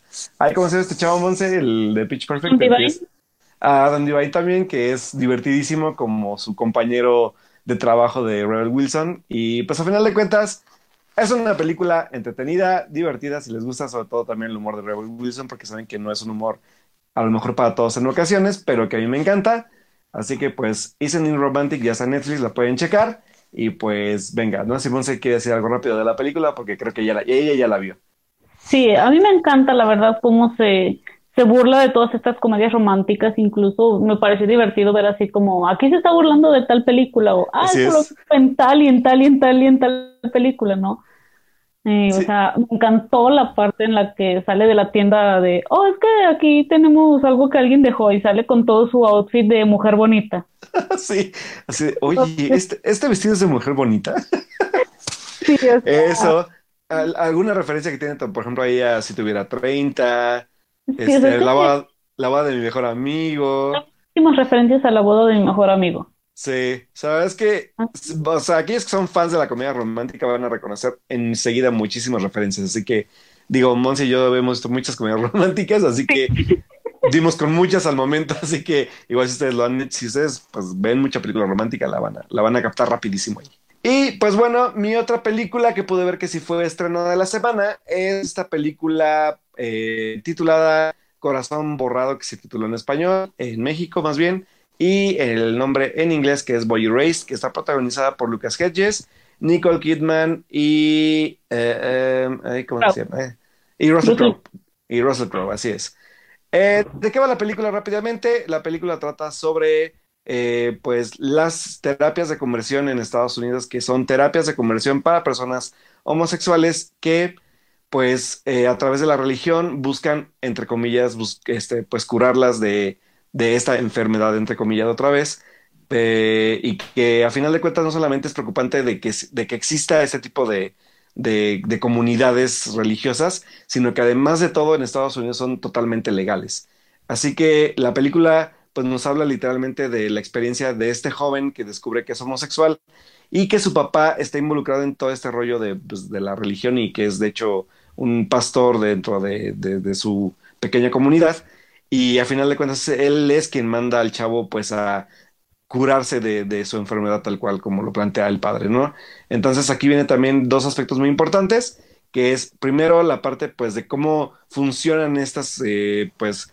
S2: ¿Cómo se llama este chavo Monse? El de Pitch Perfect a Adam Devine también, que es divertidísimo como su compañero de trabajo de Rebel Wilson. Y pues a final de cuentas, es una película entretenida, divertida, si les gusta sobre todo también el humor de Rebel Wilson, porque saben que no es un humor a lo mejor para todos en ocasiones, pero que a mí me encanta. Así que pues Isn't It Romantic ya está en Netflix, la pueden checar. Y pues venga, no sé si Monse quiere decir algo rápido de la película, porque creo que ella, ella ya la vio.
S3: Sí, a mí me encanta la verdad cómo se se burla de todas estas comedias románticas, incluso me parece divertido ver así como, aquí se está burlando de tal película, o, ah, es en tal y en tal y en tal y en tal película, ¿no? Eh, O sea, me encantó la parte en la que sale de la tienda de, oh, es que aquí tenemos algo que alguien dejó y sale con todo su outfit de mujer bonita.
S2: sí, así, oye, este, este, vestido es de mujer bonita.
S3: sí,
S2: Eso, alguna referencia que tiene, por ejemplo, ahí a si tuviera 30 este, la, boda, de mi mejor amigo.
S3: Últimas referencias a la boda de mi mejor amigo.
S2: Sí, sabes que, ah. o sea, aquellos que son fans de la comedia romántica van a reconocer enseguida muchísimas referencias. Así que, digo, Monsi y yo hemos visto muchas comedias románticas, así que dimos con muchas al momento. Así que, igual si ustedes lo han, si ustedes pues, ven mucha película romántica, la van a, la van a captar rapidísimo ahí. Y pues bueno, mi otra película que pude ver que sí fue estreno de la semana es esta película eh, titulada Corazón Borrado, que se tituló en español, en México más bien, y el nombre en inglés que es Boy Erased, que está protagonizada por Lucas Hedges, Nicole Kidman y... Eh, eh, ¿Cómo se llama? y Russell Crowe. Y Russell Crowe, así es. ¿De qué va la película rápidamente? La película trata sobre eh, pues las terapias de conversión en Estados Unidos, que son terapias de conversión para personas homosexuales que pues eh, a través de la religión buscan, entre comillas, este, pues curarlas de, esta enfermedad, entre comillas, otra vez. Eh, y que a final de cuentas no solamente es preocupante de que, de que exista este tipo de, de, comunidades religiosas, sino que además de todo en Estados Unidos son totalmente legales. Así que la película pues nos habla literalmente de la experiencia de este joven que descubre que es homosexual y que su papá está involucrado en todo este rollo de, pues, de la religión y que es de hecho un pastor dentro de, de, su pequeña comunidad. Y a final de cuentas, él es quien manda al chavo pues a curarse de, de, su enfermedad tal cual como lo plantea el padre, ¿no? Entonces aquí vienen también dos aspectos muy importantes, que es primero la parte pues de cómo funcionan estas eh, pues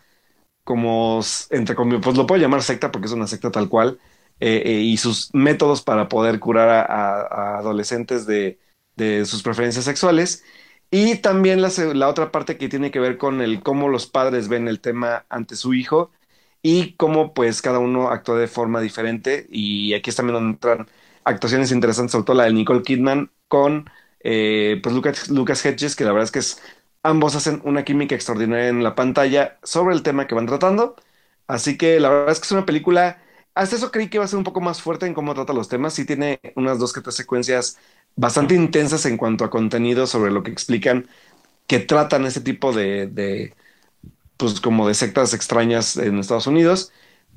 S2: como, entre comillas, pues lo puedo llamar secta porque es una secta tal cual, eh, eh, y sus métodos para poder curar a, adolescentes de, de, sus preferencias sexuales. Y también la, la, otra parte que tiene que ver con el cómo los padres ven el tema ante su hijo y cómo pues cada uno actúa de forma diferente. Y aquí es también donde entran actuaciones interesantes, sobre todo la de Nicole Kidman con eh, pues Lucas, Lucas Hedges, que la verdad es que es, ambos hacen una química extraordinaria en la pantalla sobre el tema que van tratando. Así que la verdad es que es una película, hasta eso creí que iba a ser un poco más fuerte en cómo trata los temas. Sí tiene unas dos que tres secuencias bastante intensas en cuanto a contenido sobre lo que explican que tratan ese tipo de, de pues como de sectas extrañas en Estados Unidos.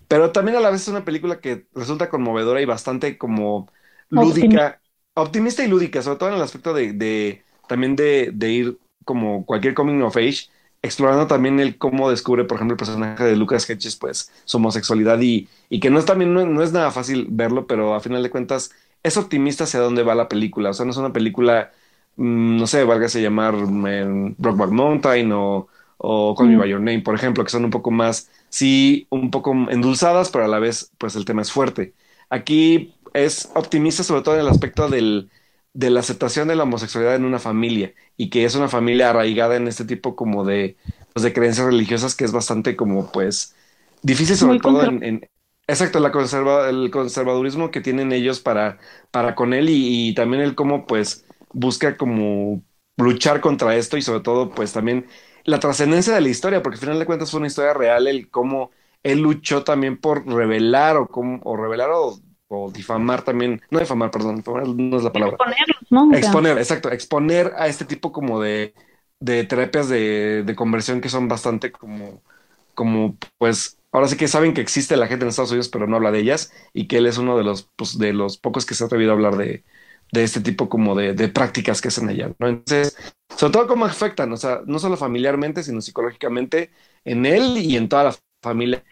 S2: Pero también a la vez es una película que resulta conmovedora y bastante como lúdica, optimista y lúdica, sobre todo en el aspecto de, de también de, de, ir como cualquier coming of age, explorando también el cómo descubre, por ejemplo, el personaje de Lucas Hedges, pues su homosexualidad y, y que no es también, no, es nada fácil verlo, pero a final de cuentas es optimista hacia dónde va la película, o sea, no es una película, mm, no sé, válgase llamar mm, Brockback Mountain o, o Call Me By Your Name, por ejemplo, que son un poco más, sí, un poco endulzadas, pero a la vez, pues el tema es fuerte. Aquí es optimista sobre todo en el aspecto del, de la aceptación de la homosexualidad en una familia y que es una familia arraigada en este tipo como de, pues, de creencias religiosas que es bastante como pues difícil sobre todo en, exacto la conserva, el conservadurismo que tienen ellos para, para con él y, y, también el cómo pues busca como luchar contra esto y sobre todo pues también la trascendencia de la historia porque al final de cuentas fue una historia real el cómo él luchó también por revelar o, como, o revelar o o difamar también, no difamar, perdón, difamar no es la palabra.
S3: Exponerlos, ¿no?
S2: Exponer, exacto, exponer a este tipo como de, de terapias de, de, conversión que son bastante como, como, pues, ahora sí que saben que existe la gente en Estados Unidos, pero no habla de ellas, y que él es uno de los, pues, de los pocos que se ha atrevido a hablar de, de este tipo como de, de prácticas que hacen allá, ¿no? Entonces, sobre todo cómo afectan, o sea, no solo familiarmente, sino psicológicamente en él y en toda la familia.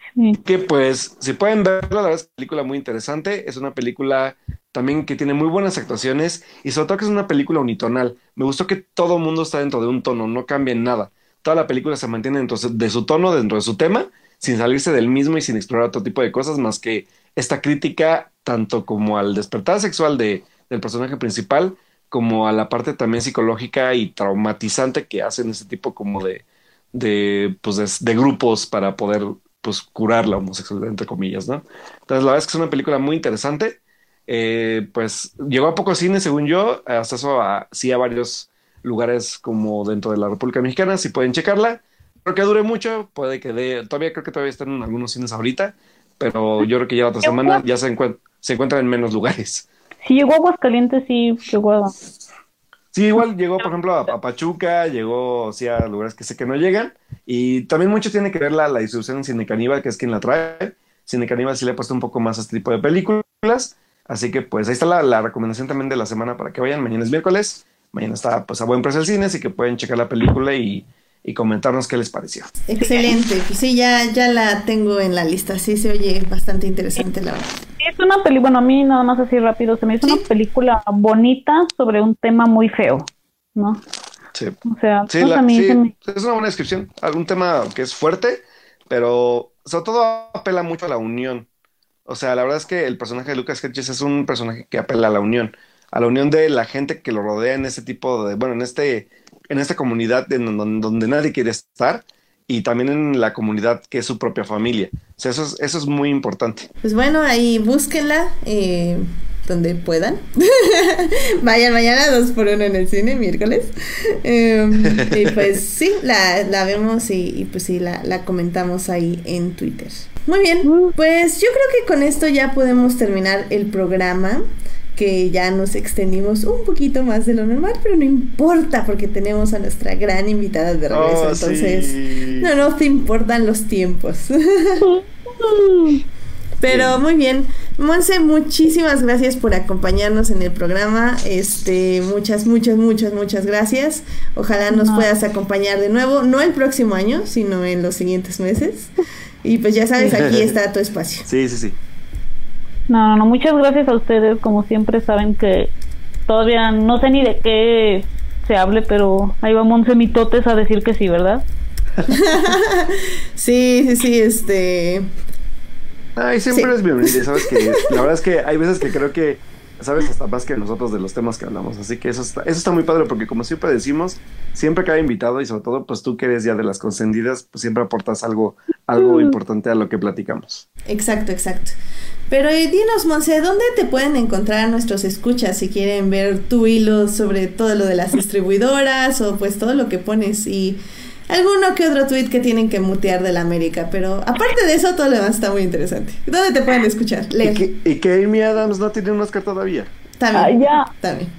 S2: Que pues, si pueden verla, la verdad es una película muy interesante. Es una película también que tiene muy buenas actuaciones y sobre todo que es una película unitonal. Me gustó que todo el mundo está dentro de un tono, no cambia en nada. Toda la película se mantiene dentro de su tono, dentro de su tema, sin salirse del mismo y sin explorar otro tipo de cosas más que esta crítica tanto como al despertar sexual de, del personaje principal como a la parte también psicológica y traumatizante que hacen ese tipo como de, de, pues de, grupos para poder pues, curar la homosexualidad, entre comillas, ¿no? Entonces, la verdad es que es una película muy interesante. Eh, pues llegó a poco cine, según yo, hasta eso a, sí a varios lugares como dentro de la República Mexicana, si pueden checarla. Creo que dure mucho, puede que de, todavía creo que todavía están en algunos cines ahorita, pero yo creo que ya la otra semana ya se, encuentra, se encuentra en menos lugares.
S3: Si llegó a Aguascalientes, sí llegó a
S2: Sí, igual llegó, por ejemplo, a, Pachuca, llegó sí, a lugares que sé que no llegan. Y también mucho tiene que ver la, la distribución en Cine Caníbal, que es quien la trae. Cine Caníbal sí le ha puesto un poco más a este tipo de películas. Así que pues ahí está la, la, recomendación también de la semana para que vayan. Mañana es miércoles. Mañana está pues a buen precio el cine, así que pueden checar la película y, y comentarnos qué les pareció.
S1: Excelente. Pues sí, ya, ya la tengo en la lista. Sí, se oye bastante interesante la verdad
S3: es una película, bueno, a mí nada más así rápido, se me hizo una película bonita sobre un tema muy feo, ¿no?
S2: Sí.
S3: O sea,
S2: sí, pues, a mí es una buena descripción. Algún tema que es fuerte, pero sobre todo apela mucho a la unión. O sea, la verdad es que el personaje de Lucas Hedges es un personaje que apela a la unión, a la unión de la gente que lo rodea en ese tipo de, bueno, en este, en esta comunidad en donde nadie quiere estar y también en la comunidad que es su propia familia. O sea, eso es, eso es muy importante.
S1: Pues bueno, ahí búsquenla eh, donde puedan. Vayan mañana dos por uno en el cine, miércoles. Em, y pues sí, la, la vemos y, y, pues sí, la, la comentamos ahí en Twitter. Muy bien, pues yo creo que con esto ya podemos terminar el programa que ya nos extendimos un poquito más de lo normal, pero no importa porque tenemos a nuestra gran invitada de regreso. Oh, entonces, no, no te importan los tiempos. pero muy bien. Monse, muchísimas gracias por acompañarnos en el programa. Este, muchas, muchas, muchas, muchas gracias. Ojalá nos puedas acompañar de nuevo, no el próximo año, sino en los siguientes meses. Y pues ya sabes, aquí está tu espacio.
S2: Sí, sí, sí.
S3: No, no, muchas gracias a ustedes. Como siempre saben que todavía no sé ni de qué se hable, pero ahí va Monse Mitotes a decir que sí, ¿verdad?
S1: sí, sí, sí, este...
S2: Ay, siempre es bienvenida. Sabes que la verdad es que hay veces que creo que sabes hasta más que nosotros de los temas que hablamos. Así que eso está, eso está muy padre porque como siempre decimos, siempre cada invitado y sobre todo pues tú que eres ya de las consentidas, pues siempre aportas algo, algo mm. importante a lo que platicamos.
S1: Exacto, exacto. Pero dinos, Monse, ¿dónde te pueden encontrar nuestros escuchas si quieren ver tu hilo sobre todo lo de las distribuidoras o pues todo lo que pones y alguno que otro tweet que tienen que mutear de la América, pero aparte de eso todo lo demás está muy interesante. ¿Dónde te pueden escuchar?
S2: ¿Y que, Amy Adams no tiene un Oscar todavía?
S3: También. Ah, ya.
S1: También.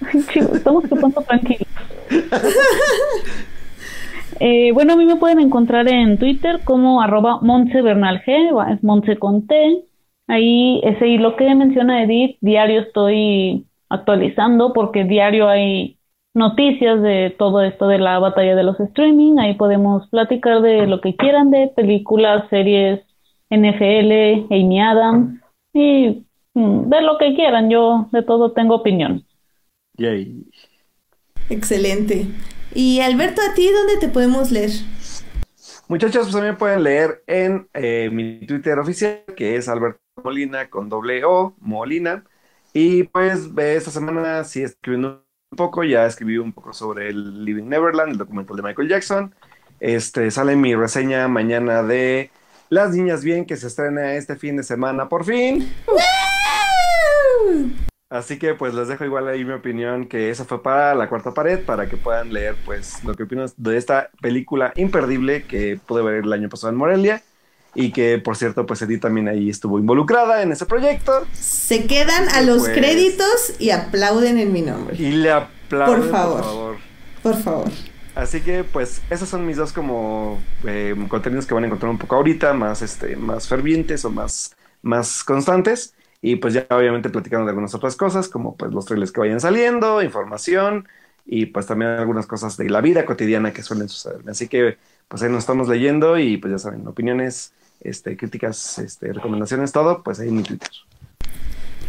S3: estamos tocando tranquilos. Eh, bueno, a mí me pueden encontrar en Twitter como arroba Bernal G, es Montse con T. Ahí ese lo que menciona Edith, diario estoy actualizando porque diario hay noticias de todo esto de la batalla de los streaming. Ahí podemos platicar de lo que quieran de películas, series, NFL, Amy Adams y mm, de lo que quieran. Yo de todo tengo opinión.
S2: Yay.
S1: Excelente. Y Alberto, ¿a ti dónde te podemos leer?
S2: Muchachos, pues también pueden leer en eh, mi Twitter oficial, que es Alberto Molina con doble O, Molina. Y pues esta semana sí escribiendo un poco, ya escribí un poco sobre el Living Neverland, el documental de Michael Jackson. Este, sale mi reseña mañana de Las Niñas Bien, que se estrena este fin de semana por fin. Así que pues les dejo igual ahí mi opinión, que esa fue para la cuarta pared, para que puedan leer pues lo que opinas de esta película imperdible que pude ver el año pasado en Morelia y que por cierto pues Edith también ahí estuvo involucrada en ese proyecto.
S1: Se quedan a los pues, créditos y aplauden en mi nombre.
S2: Y le aplauden
S1: por favor. Por favor.
S2: Así que pues esos son mis dos como eh, contenidos que van a encontrar un poco ahorita, más este, más fervientes o más, más constantes. Y pues ya obviamente platicando de algunas otras cosas, como pues los trailers que vayan saliendo, información y pues también algunas cosas de la vida cotidiana que suelen suceder. Así que pues ahí nos estamos leyendo y pues ya saben, opiniones, este, críticas, este, recomendaciones, todo, pues ahí en mi Twitter.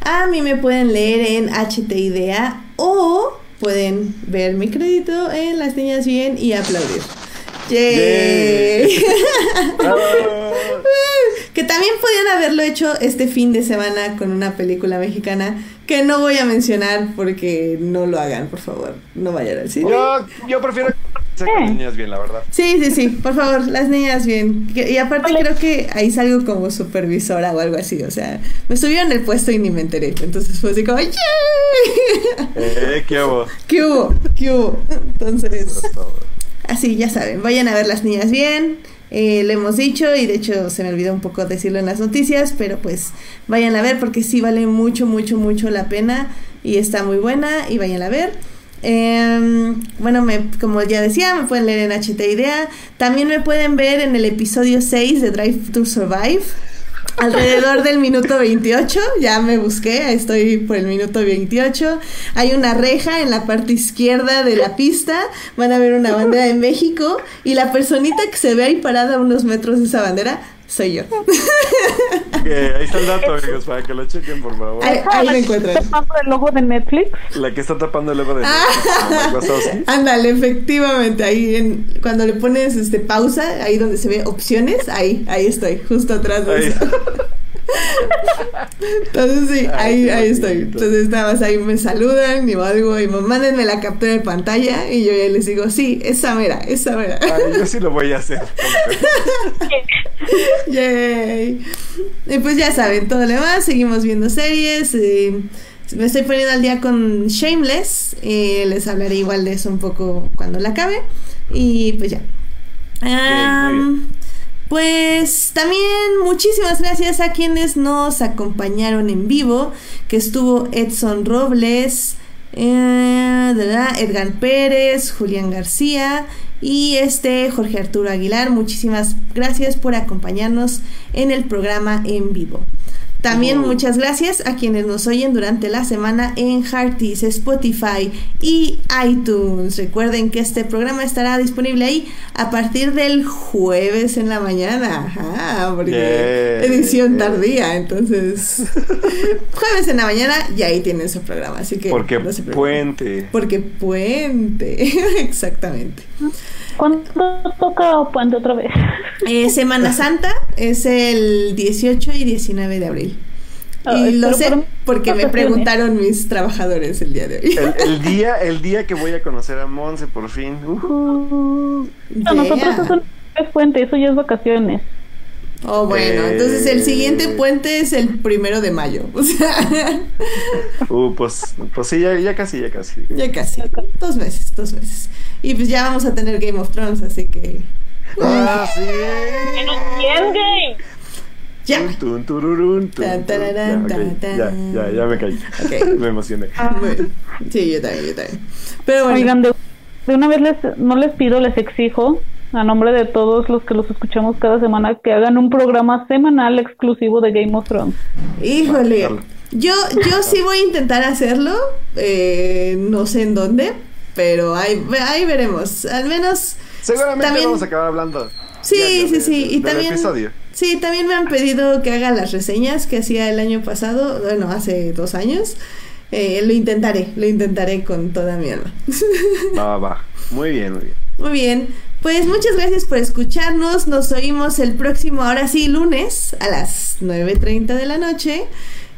S1: A mí me pueden leer en HT Idea o pueden ver mi crédito en Las Niñas Bien y aplaudir. ¡Yay! que también podían haberlo hecho este fin de semana con una película mexicana que no voy a mencionar porque no lo hagan, por favor. No vayan al cine.
S2: Yo, yo prefiero las niñas bien, la verdad.
S1: Sí, sí, sí, por favor, las niñas bien. Y aparte creo que ahí salgo como supervisora o algo así, o sea, me subieron el puesto y ni me enteré. Entonces fue así como, ¡Yay!
S2: Eh, ¿Qué hubo?
S1: ¿Qué hubo? ¿Qué hubo? Entonces, así, ya saben, vayan a ver las niñas bien. Eh, lo hemos dicho y de hecho se me olvidó un poco decirlo en las noticias, pero pues vayan a ver porque sí vale mucho, mucho, mucho la pena y está muy buena y vayan a ver. Eh, bueno, me, como ya decía, me pueden leer en HT Idea. También me pueden ver en el episodio 6 de Drive to Survive. Alrededor del minuto 28, ya me busqué, estoy por el minuto 28. Hay una reja en la parte izquierda de la pista, van a ver una bandera de México y la personita que se ve ahí parada a unos metros de esa bandera soy yo.
S2: ahí está el dato, amigos, para que lo chequen, por favor.
S1: Ahí, ahí lo encuentran.
S3: ¿Está tapando el logo de Netflix?
S2: La que está tapando el logo de Netflix.
S1: Ándale, efectivamente, ahí en, cuando le pones este pausa, ahí donde se ve opciones, ahí, ahí estoy, justo atrás de eso. Entonces sí, ahí, ahí estoy. Entonces nada más ahí me saludan y algo y me mándenme la captura de pantalla y yo ya les digo, sí, esa mera, esa mera.
S2: yo sí lo voy a hacer.
S1: Yay. Y pues ya saben, todo lo demás, seguimos viendo series. Eh, me estoy poniendo al día con Shameless. Eh, les hablaré igual de eso un poco cuando la acabe. Y pues ya. Pues también muchísimas gracias a quienes nos acompañaron en vivo, que estuvo Edson Robles, eh, Edgar Pérez, Julián García y este Jorge Arturo Aguilar. Muchísimas gracias por acompañarnos en el programa en vivo. También muchas gracias a quienes nos oyen durante la semana en Hearties, Spotify y iTunes. Recuerden que este programa estará disponible ahí a partir del jueves en la mañana. Ajá, porque edición tardía, entonces jueves en la mañana y ahí tienen su programa, así que
S2: porque puente.
S1: Porque puente, exactamente.
S3: ¿Cuándo toca Puente otra vez?
S1: Eh, Semana Santa es el 18 y 19 de abril. Y lo sé porque me preguntaron mis trabajadores el día de hoy.
S2: El, día, el día que voy a conocer a Monse, por fin.
S3: Uh nosotros eso es puente, eso ya es vacaciones.
S1: Oh, bueno, entonces el siguiente eh. puente es el primero de mayo. O sea.
S2: Uh, pues, pues sí, ya, ya casi, ya casi.
S1: Ya casi. Dos meses, dos meses. Y pues ya vamos a tener Game of Thrones, así que.
S2: ¡Ah, sí!
S3: game!
S1: Ya.
S2: ya, ya, ya me caí. me emocioné.
S1: Ah. Sí, yo también, yo también. Pero bueno.
S3: Oigan, de, una vez les, no les pido, les exijo, a nombre de todos los que los escuchamos cada semana, que hagan un programa semanal exclusivo de Game of Thrones.
S1: Híjole. Yo, yo sí voy a intentar hacerlo. Eh, no sé en dónde, pero ahí, ahí veremos. Al menos.
S2: Seguramente vamos a acabar hablando.
S1: Sí, sí, sí. y también. Sí, también me han pedido que haga las reseñas que hacía el año pasado, bueno, hace dos años. Eh, lo intentaré, lo intentaré con toda mi alma.
S2: Va, va. Muy bien, muy bien.
S1: Muy bien. Pues muchas gracias por escucharnos. Nos oímos el próximo, ahora sí, lunes a las 9.30 de la noche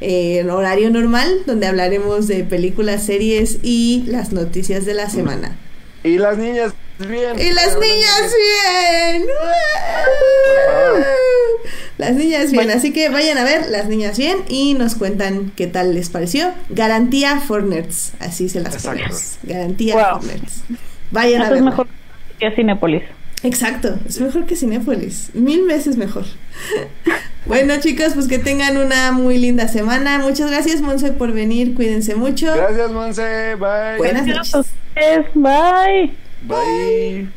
S1: en horario normal, donde hablaremos de películas, series y las noticias de la semana.
S2: Y las niñas bien.
S1: Y las niñas bien. Las niñas bien. Así que vayan a ver las niñas bien y nos cuentan qué tal les pareció. Garantía for nerds. Así se las ponemos. Garantía for nerds. Vayan a ver.
S3: Es mejor que Cinepolis.
S1: Exacto, es mejor que Cinépolis, mil veces mejor. Bueno chicos, pues que tengan una muy linda semana. Muchas gracias Monse por venir, cuídense mucho.
S2: Gracias Monse, bye.
S1: Buenas noches.
S3: Bye.
S2: Bye.